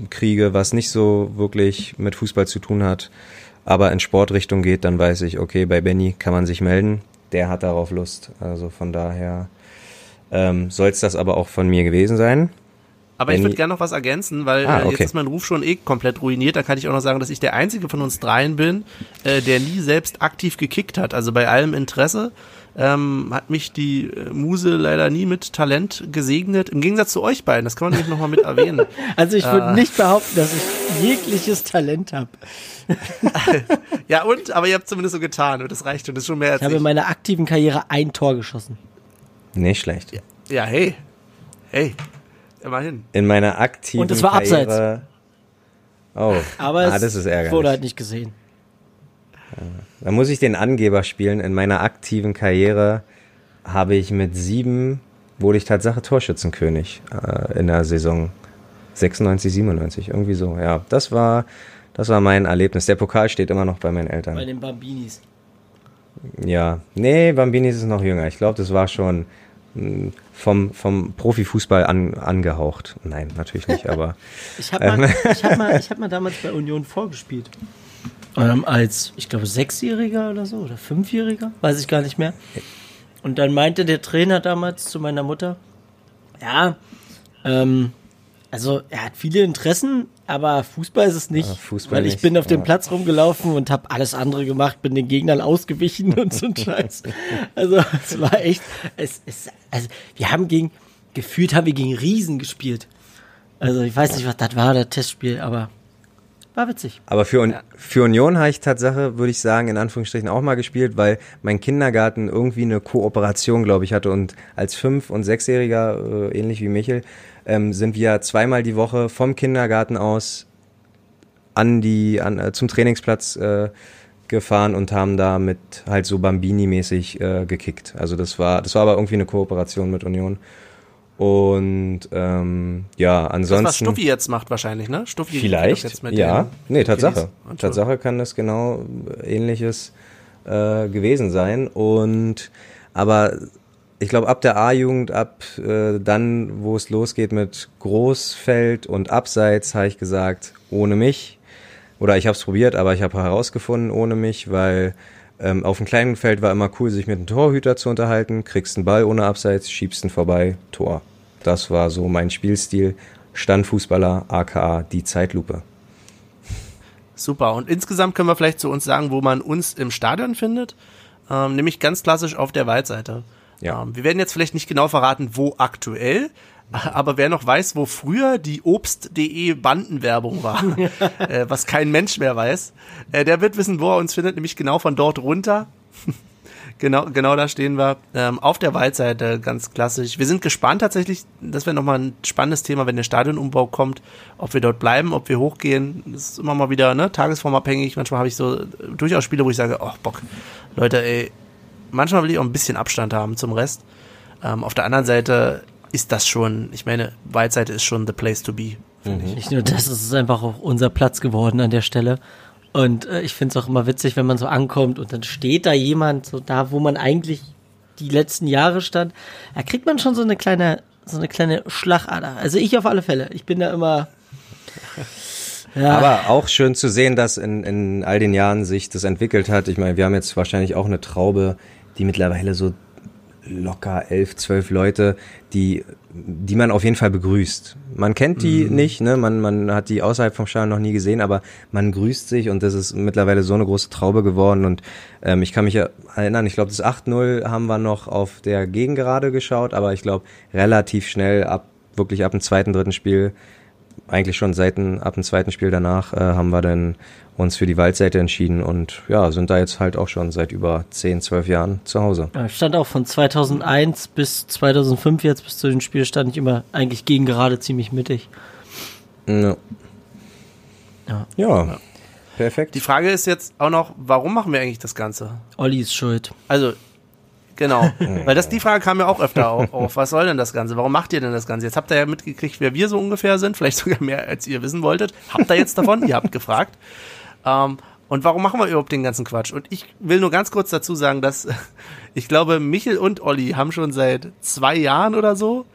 kriege, was nicht so wirklich mit Fußball zu tun hat, aber in Sportrichtung geht, dann weiß ich, okay, bei Benny kann man sich melden. Der hat darauf Lust. Also von daher ähm, soll es das aber auch von mir gewesen sein. Aber ich Benny- würde gerne noch was ergänzen, weil Ah, äh, jetzt okay. ist mein Ruf schon eh komplett ruiniert. Da kann ich auch noch sagen, dass ich der einzige von uns dreien bin, äh, der nie selbst aktiv gekickt hat. Also bei allem Interesse ähm, hat mich die äh, Muse leider nie mit Talent gesegnet. Im Gegensatz zu euch beiden, das kann man nämlich nochmal mit erwähnen. Also ich würde Ah. nicht behaupten, dass ich jegliches Talent habe. Ja und? Aber ihr habt zumindest so getan und das reicht und das ist schon mehr als Ich habe in meiner aktiven Karriere ein Tor geschossen. Nicht schlecht. Ja, hey. Hey. Immerhin. In meiner aktiven Und es war Karriere. Oh, Aber ah, es das ist ärgerlich. wurde halt nicht gesehen. Da muss ich den Angeber spielen. In meiner aktiven Karriere habe ich mit sieben, wurde ich Tatsache Torschützenkönig äh, in der Saison 96, 97, irgendwie so. Ja, das war, das war mein Erlebnis. Der Pokal steht immer noch bei meinen Bei Eltern. den Bambinis. Ja, nee, Bambinis ist noch jünger. Ich glaube, das war schon mh, vom, vom Profifußball an, angehaucht. Nein, natürlich nicht, aber Ich habe mal, ich hab mal, ich hab mal damals bei Union vorgespielt. Ähm, als, ich glaube, Sechsjähriger oder so, oder Fünfjähriger, weiß ich gar nicht mehr. Und dann meinte der Trainer damals zu meiner Mutter, ja, ähm, also er hat viele Interessen, aber Fußball ist es nicht. Fußball weil ich nicht, bin auf dem ja. Platz rumgelaufen und habe alles andere gemacht, bin den Gegnern ausgewichen und so ein Scheiß. Also es war echt, es, es, also wir haben gegen, gefühlt haben wir gegen Riesen gespielt. Also ich weiß nicht, was das war, das Testspiel, aber war witzig. Aber für, Un für Union habe ich Tatsache, würde ich sagen, in Anführungsstrichen auch mal gespielt, weil mein Kindergarten irgendwie eine Kooperation, glaube ich, hatte. Und als Fünf- und Sechsjähriger, äh, ähnlich wie Michel, ähm, sind wir zweimal die Woche vom Kindergarten aus an die, an, äh, zum Trainingsplatz äh, gefahren und haben da mit halt so Bambini-mäßig äh, gekickt. Also das war, das war aber irgendwie eine Kooperation mit Union. Und ähm, ja, Das, ansonsten. was Stuffi jetzt macht wahrscheinlich, ne? Stuffi Vielleicht, doch jetzt mit ja. den Nee, Tatsache. Tatsache kann das genau ähnliches äh, gewesen sein. Und aber ich glaube, ab der A-Jugend, ab äh, dann, wo es losgeht mit Großfeld und Abseits, habe ich gesagt, ohne mich. Oder ich habe es probiert, aber ich habe herausgefunden, ohne mich, weil ähm, auf dem kleinen Feld war immer cool, sich mit einem Torhüter zu unterhalten. Kriegst einen Ball ohne Abseits, schiebst ihn vorbei, Tor. Das war so mein Spielstil. Standfußballer, aka die Zeitlupe. Super. Und insgesamt können wir vielleicht zu uns sagen, wo man uns im Stadion findet. Ähm, nämlich ganz klassisch auf der Waldseite. Ja. Ähm, wir werden jetzt vielleicht nicht genau verraten, wo aktuell, aber wer noch weiß, wo früher die Obst.de Bandenwerbung war, äh, was kein Mensch mehr weiß, äh, der wird wissen, wo er uns findet, nämlich genau von dort runter. Genau, genau da stehen wir. Ähm, auf der Waldseite, ganz klassisch. Wir sind gespannt tatsächlich, das wäre nochmal ein spannendes Thema, wenn der Stadionumbau kommt, ob wir dort bleiben, ob wir hochgehen. Das ist immer mal wieder ne, tagesformabhängig. Manchmal habe ich so äh, durchaus Spiele, wo ich sage, oh Bock, Leute, ey, manchmal will ich auch ein bisschen Abstand haben zum Rest. Ähm, auf der anderen Seite ist das schon, ich meine, Waldseite ist schon the place to be. Nicht nur das, es ist einfach auch unser Platz geworden an der Stelle. Und äh, ich finde es auch immer witzig, wenn man so ankommt und dann steht da jemand, so da, wo man eigentlich die letzten Jahre stand. Da kriegt man schon so eine kleine, so eine kleine Schlagader. Also ich auf alle Fälle. Ich bin da immer, Ja. Aber auch schön zu sehen, dass in, in all den Jahren sich das entwickelt hat. Ich meine, wir haben jetzt wahrscheinlich auch eine Traube, die mittlerweile so locker elf, zwölf Leute, die, die man auf jeden Fall begrüßt. Man kennt die Mhm. nicht, ne? Man, man hat die außerhalb vom Stadion noch nie gesehen, aber man grüßt sich und das ist mittlerweile so eine große Traube geworden. Und ähm, ich kann mich ja erinnern, ich glaube, das 8-0 haben wir noch auf der Gegengerade geschaut, aber ich glaube, relativ schnell ab, wirklich ab dem zweiten, dritten Spiel eigentlich schon seit dem, ab dem zweiten Spiel danach äh, haben wir dann uns für die Waldseite entschieden und ja, sind da jetzt halt auch schon seit über 10, 12 Jahren zu Hause. Ja, ich stand auch von 2001 bis 2005 jetzt bis zu den Spiel stand ich immer eigentlich gegen gerade ziemlich mittig. Ja. Ja. Ja, perfekt. Die Frage ist jetzt auch noch, warum machen wir eigentlich das Ganze? Olli ist schuld. Also, genau. Weil das, die Frage kam ja auch öfter au- auf. Was soll denn das Ganze? Warum macht ihr denn das Ganze? Jetzt habt ihr ja mitgekriegt, wer wir so ungefähr sind. Vielleicht sogar mehr, als ihr wissen wolltet. Habt ihr jetzt davon? ihr habt gefragt. Ähm, und warum machen wir überhaupt den ganzen Quatsch? Und ich will nur ganz kurz dazu sagen, dass ich glaube, Michel und Olli haben schon seit zwei Jahren oder so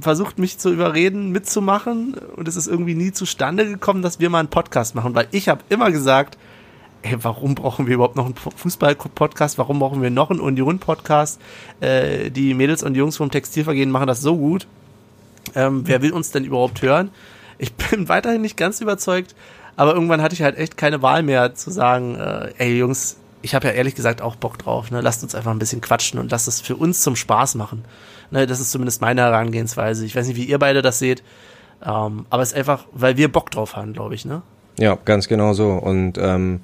versucht, mich zu überreden, mitzumachen. Und es ist irgendwie nie zustande gekommen, dass wir mal einen Podcast machen. Weil ich habe immer gesagt, ey, warum brauchen wir überhaupt noch einen Fußball-Podcast? Warum brauchen wir noch einen Union-Podcast? Äh, die Mädels und Jungs vom Textilvergehen machen das so gut. Ähm, wer will uns denn überhaupt hören? Ich bin weiterhin nicht ganz überzeugt, aber irgendwann hatte ich halt echt keine Wahl mehr zu sagen, äh, ey Jungs, ich habe ja ehrlich gesagt auch Bock drauf. Ne? Lasst uns einfach ein bisschen quatschen und lasst es für uns zum Spaß machen. Ne? Das ist zumindest meine Herangehensweise. Ich weiß nicht, wie ihr beide das seht, ähm, aber es ist einfach, weil wir Bock drauf haben, glaube ich. Ne? Ja, ganz genau so. Und ähm,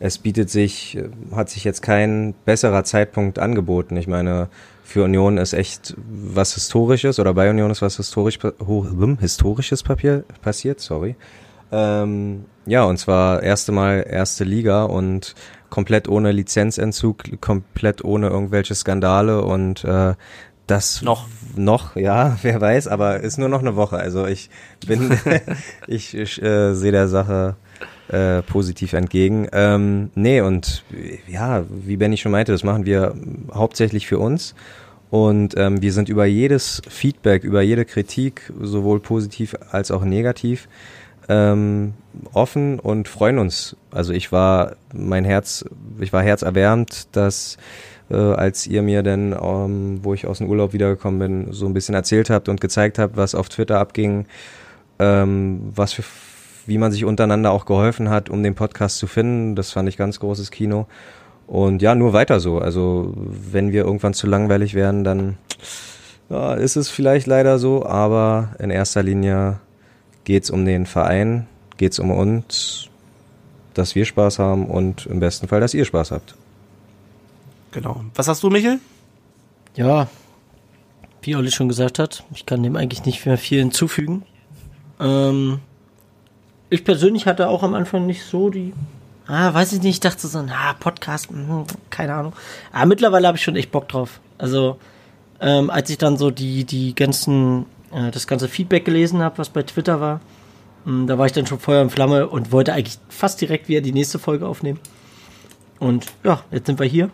es bietet sich, äh, hat sich jetzt kein besserer Zeitpunkt angeboten. Ich meine, für Union ist echt was Historisches oder bei Union ist was historisch, hm, Historisches Papier passiert, sorry. Ähm, ja, und zwar erste Mal erste Liga und komplett ohne Lizenzentzug, komplett ohne irgendwelche Skandale und äh, das Noch. noch, ja, wer weiß, aber ist nur noch eine Woche. Also ich bin, ich, ich äh, sehe der Sache äh, positiv entgegen. Ähm, nee, und ja, wie Benny schon meinte, das machen wir hauptsächlich für uns. Und ähm, wir sind über jedes Feedback, über jede Kritik, sowohl positiv als auch negativ, ähm, offen und freuen uns. Also ich war mein Herz, ich war herzerwärmt, dass äh, als ihr mir dann, ähm, wo ich aus dem Urlaub wiedergekommen bin, so ein bisschen erzählt habt und gezeigt habt, was auf Twitter abging, ähm, was für, wie man sich untereinander auch geholfen hat, um den Podcast zu finden. Das fand ich ganz großes Kino. Und ja, nur weiter so. Also wenn wir irgendwann zu langweilig werden, dann ja, ist es vielleicht leider so, aber in erster Linie geht's um den Verein, geht's um uns, dass wir Spaß haben und im besten Fall, dass ihr Spaß habt. Genau. Was hast du, Michel? Ja, wie Olli schon gesagt hat, ich kann dem eigentlich nicht mehr viel hinzufügen. Ähm, ich persönlich hatte auch am Anfang nicht so die, ah, weiß ich nicht, ich dachte so, ah, Podcast, hm, keine Ahnung. Aber mittlerweile habe ich schon echt Bock drauf. Also, ähm, als ich dann so die, die ganzen, äh, das ganze Feedback gelesen habe, was bei Twitter war, mh, da war ich dann schon Feuer und Flamme und wollte eigentlich fast direkt wieder die nächste Folge aufnehmen. Und ja, jetzt sind wir hier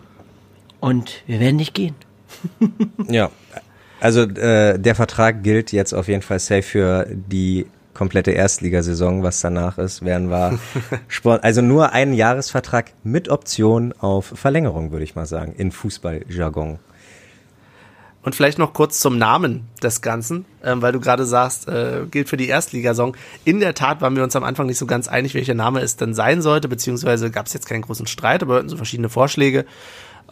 und wir werden nicht gehen. Ja, also äh, der Vertrag gilt jetzt auf jeden Fall safe für die komplette Erstligasaison. Was danach ist, werden wir Sport, also nur einen Jahresvertrag mit Option auf Verlängerung, würde ich mal sagen, in Fußballjargon. Und vielleicht noch kurz zum Namen des Ganzen, ähm, weil du gerade sagst, äh, gilt für die Erstligasaison. In der Tat waren wir uns am Anfang nicht so ganz einig, welcher Name es denn sein sollte, beziehungsweise gab es jetzt keinen großen Streit, aber wir hatten so verschiedene Vorschläge.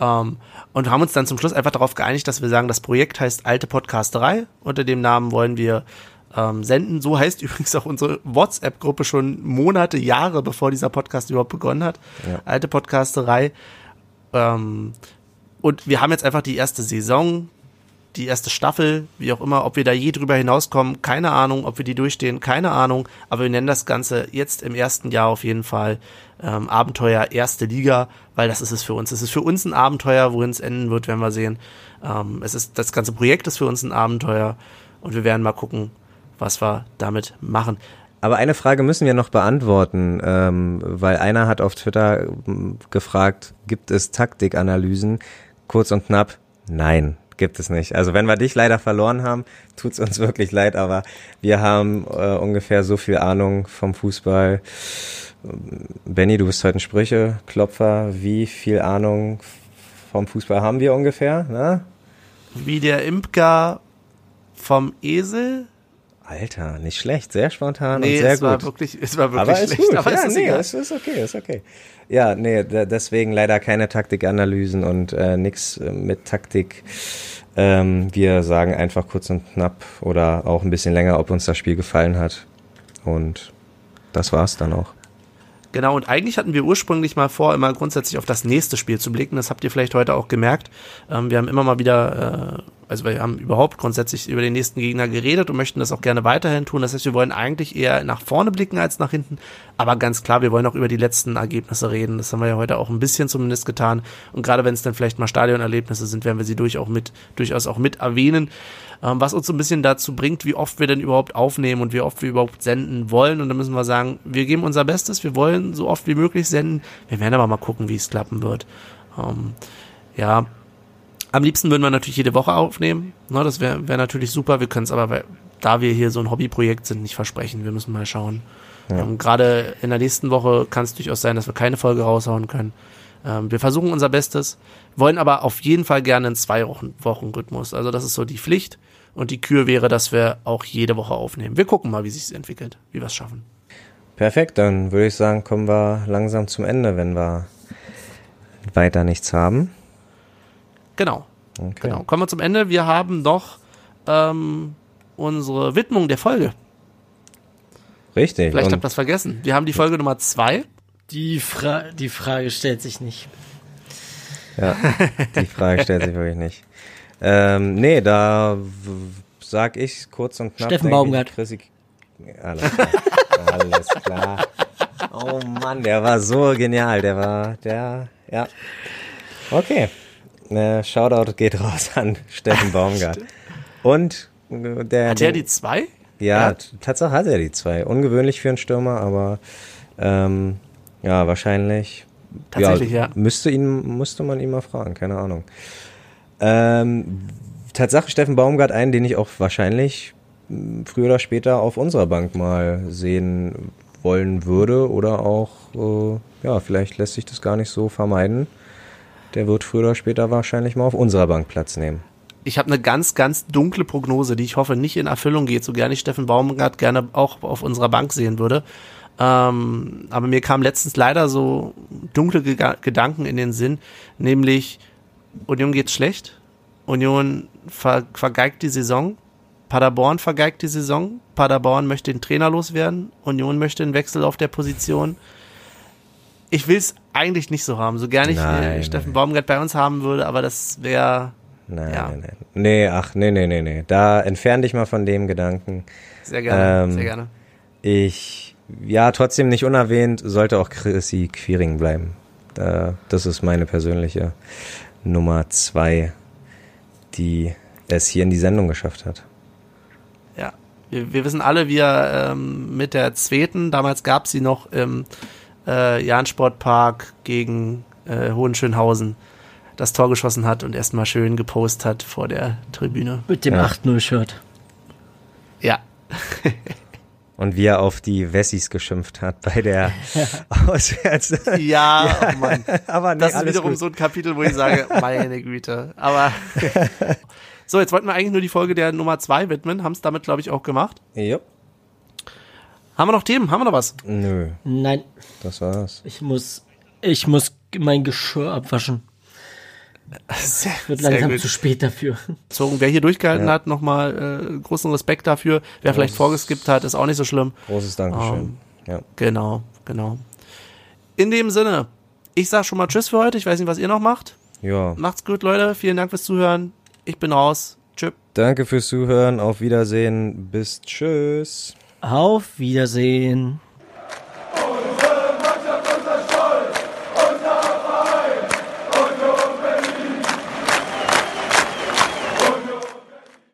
Ähm, und haben uns dann zum Schluss einfach darauf geeinigt, dass wir sagen, das Projekt heißt Alte Podcasterei. Unter dem Namen wollen wir ähm, senden. So heißt übrigens auch unsere WhatsApp-Gruppe schon Monate, Jahre, bevor dieser Podcast überhaupt begonnen hat. Ja. Alte Podcasterei. Ähm, und wir haben jetzt einfach die erste Saison, die erste Staffel, wie auch immer, ob wir da je drüber hinauskommen, keine Ahnung, ob wir die durchstehen, keine Ahnung, aber wir nennen das Ganze jetzt im ersten Jahr auf jeden Fall ähm, Abenteuer erste Liga, weil das ist es für uns. Es ist für uns ein Abenteuer, wohin es enden wird, werden wir sehen. Ähm, es ist, das ganze Projekt ist für uns ein Abenteuer und wir werden mal gucken, was wir damit machen. Aber eine Frage müssen wir noch beantworten, ähm, weil einer hat auf Twitter ähm, gefragt, gibt es Taktikanalysen? Kurz und knapp, nein, gibt es nicht. Also wenn wir dich leider verloren haben, tut's uns wirklich leid, aber wir haben äh, ungefähr so viel Ahnung vom Fußball. Benny, du bist heute ein Sprücheklopfer. Wie viel Ahnung vom Fußball haben wir ungefähr? Ne? Wie der Imker vom Esel? Alter, nicht schlecht, sehr spontan Nee, und sehr es war gut. wirklich, es war wirklich aber ist schlecht. gut. Aber ja, es ist nee, es ist okay, ist okay. Ja, nee, de- deswegen leider keine Taktikanalysen und äh, nix äh, mit Taktik. Ähm, wir sagen einfach kurz und knapp oder auch ein bisschen länger, ob uns das Spiel gefallen hat. Und das war's dann auch. Genau, und eigentlich hatten wir ursprünglich mal vor, immer grundsätzlich auf das nächste Spiel zu blicken. Das habt ihr vielleicht heute auch gemerkt. Ähm, wir haben immer mal wieder, äh, also wir haben überhaupt grundsätzlich über den nächsten Gegner geredet und möchten das auch gerne weiterhin tun. Das heißt, wir wollen eigentlich eher nach vorne blicken als nach hinten. Aber ganz klar, wir wollen auch über die letzten Ergebnisse reden. Das haben wir ja heute auch ein bisschen zumindest getan. Und gerade wenn es dann vielleicht mal Stadionerlebnisse sind, werden wir sie durch auch mit, durchaus auch mit erwähnen. Ähm, was uns so ein bisschen dazu bringt, wie oft wir denn überhaupt aufnehmen und wie oft wir überhaupt senden wollen. Und da müssen wir sagen, wir geben unser Bestes, wir wollen so oft wie möglich senden. Wir werden aber mal gucken, wie es klappen wird. Ähm, ja, am liebsten würden wir natürlich jede Woche aufnehmen. Ne, das wäre wär natürlich super. Wir können es aber, weil- da wir hier so ein Hobbyprojekt sind, nicht versprechen. Wir müssen mal schauen. Ähm, Gerade in der nächsten Woche kann es durchaus sein, dass wir keine Folge raushauen können. Ähm, wir versuchen unser Bestes, wollen aber auf jeden Fall gerne einen zwei Wochen, Wochen Rhythmus. Also das ist so die Pflicht. Und die Kür wäre, dass wir auch jede Woche aufnehmen. Wir gucken mal, wie sich entwickelt, wie wir es schaffen. Perfekt, dann würde ich sagen, kommen wir langsam zum Ende, wenn wir weiter nichts haben. Genau. Okay. Genau. Kommen wir zum Ende. Wir haben noch ähm, unsere Widmung der Folge. Richtig. Vielleicht habt ihr das vergessen. Wir haben die Folge Nummer zwei. Die, Fra die Frage stellt sich nicht. Ja, die Frage stellt sich wirklich nicht. Ähm, nee, da sag ich kurz und knapp. Steffen Baumgart. Ich, Chrissy- alles klar. Alles klar. Oh Mann, der war so genial. Der war, der, ja. Okay. Äh, Shoutout geht raus an Steffen Baumgart. Und äh, der. Hat er die zwei? Ja, Ja. Tatsache hat er die zwei. Ungewöhnlich für einen Stürmer, aber ähm, ja, wahrscheinlich. Tatsächlich, ja. Müsste ihn, musste man ihn mal fragen, keine Ahnung. Ähm, Tatsache Steffen Baumgart einen, den ich auch wahrscheinlich mh, früher oder später auf unserer Bank mal sehen wollen würde oder auch, äh, ja, vielleicht lässt sich das gar nicht so vermeiden. Der wird früher oder später wahrscheinlich mal auf unserer Bank Platz nehmen. Ich habe eine ganz, ganz dunkle Prognose, die ich hoffe nicht in Erfüllung geht, so gerne ich Steffen Baumgart gerne auch auf unserer Bank sehen würde. Ähm, aber mir kam letztens leider so dunkle Gega- Gedanken in den Sinn, nämlich Union geht schlecht, Union ver vergeigt die Saison, Paderborn vergeigt die Saison, Paderborn möchte den Trainer loswerden, Union möchte einen Wechsel auf der Position. Ich will es eigentlich nicht so haben, so gerne ich äh, Nein, Steffen nein. Baumgart bei uns haben würde, aber das wäre Nein, Ja. nein, nein. Nee, ach, nee, nee, nee, nee. Da entfern dich mal von dem Gedanken. sehr gerne, Ähm, sehr gerne. Ich, ja, trotzdem nicht unerwähnt, sollte auch Chrissy Quiring bleiben. Da, das ist meine persönliche Nummer zwei, die es hier in die Sendung geschafft hat. Ja, wir, wir wissen alle, wie er ähm, mit der zweiten, damals gab sie noch im äh, Jahn-Sportpark gegen äh, Hohenschönhausen, das Tor geschossen hat und erstmal schön gepostet hat vor der Tribüne. Mit dem Ja. 8-0-Shirt. Ja, Und wie er auf die Wessis geschimpft hat bei der Auswärts. ja, oh Mann. Aber nee, Das ist alles wiederum gut. so ein Kapitel, wo ich sage, meine Güte. Aber so, jetzt wollten wir eigentlich nur die Folge der Nummer zwei widmen, haben es damit, glaube ich, auch gemacht. Jupp. Haben wir noch Themen? Haben wir noch was? Nö, Nein, das war's. ich muss, ich muss mein Geschirr abwaschen. Sehr, Wird langsam gut. zu spät dafür. gezogen. Wer hier durchgehalten Ja. hat, nochmal äh, großen Respekt dafür. Wer vielleicht Großes- vorgeskippt hat, ist auch nicht so schlimm. Großes Dankeschön. ja. Genau, genau. In dem Sinne, ich sag schon mal Tschüss für heute. Ich weiß nicht, was ihr noch macht. ja. Macht's gut, Leute. Vielen Dank fürs Zuhören. Ich bin raus. Tschüss. Danke fürs Zuhören. Auf Wiedersehen. Bis tschüss. Auf Wiedersehen.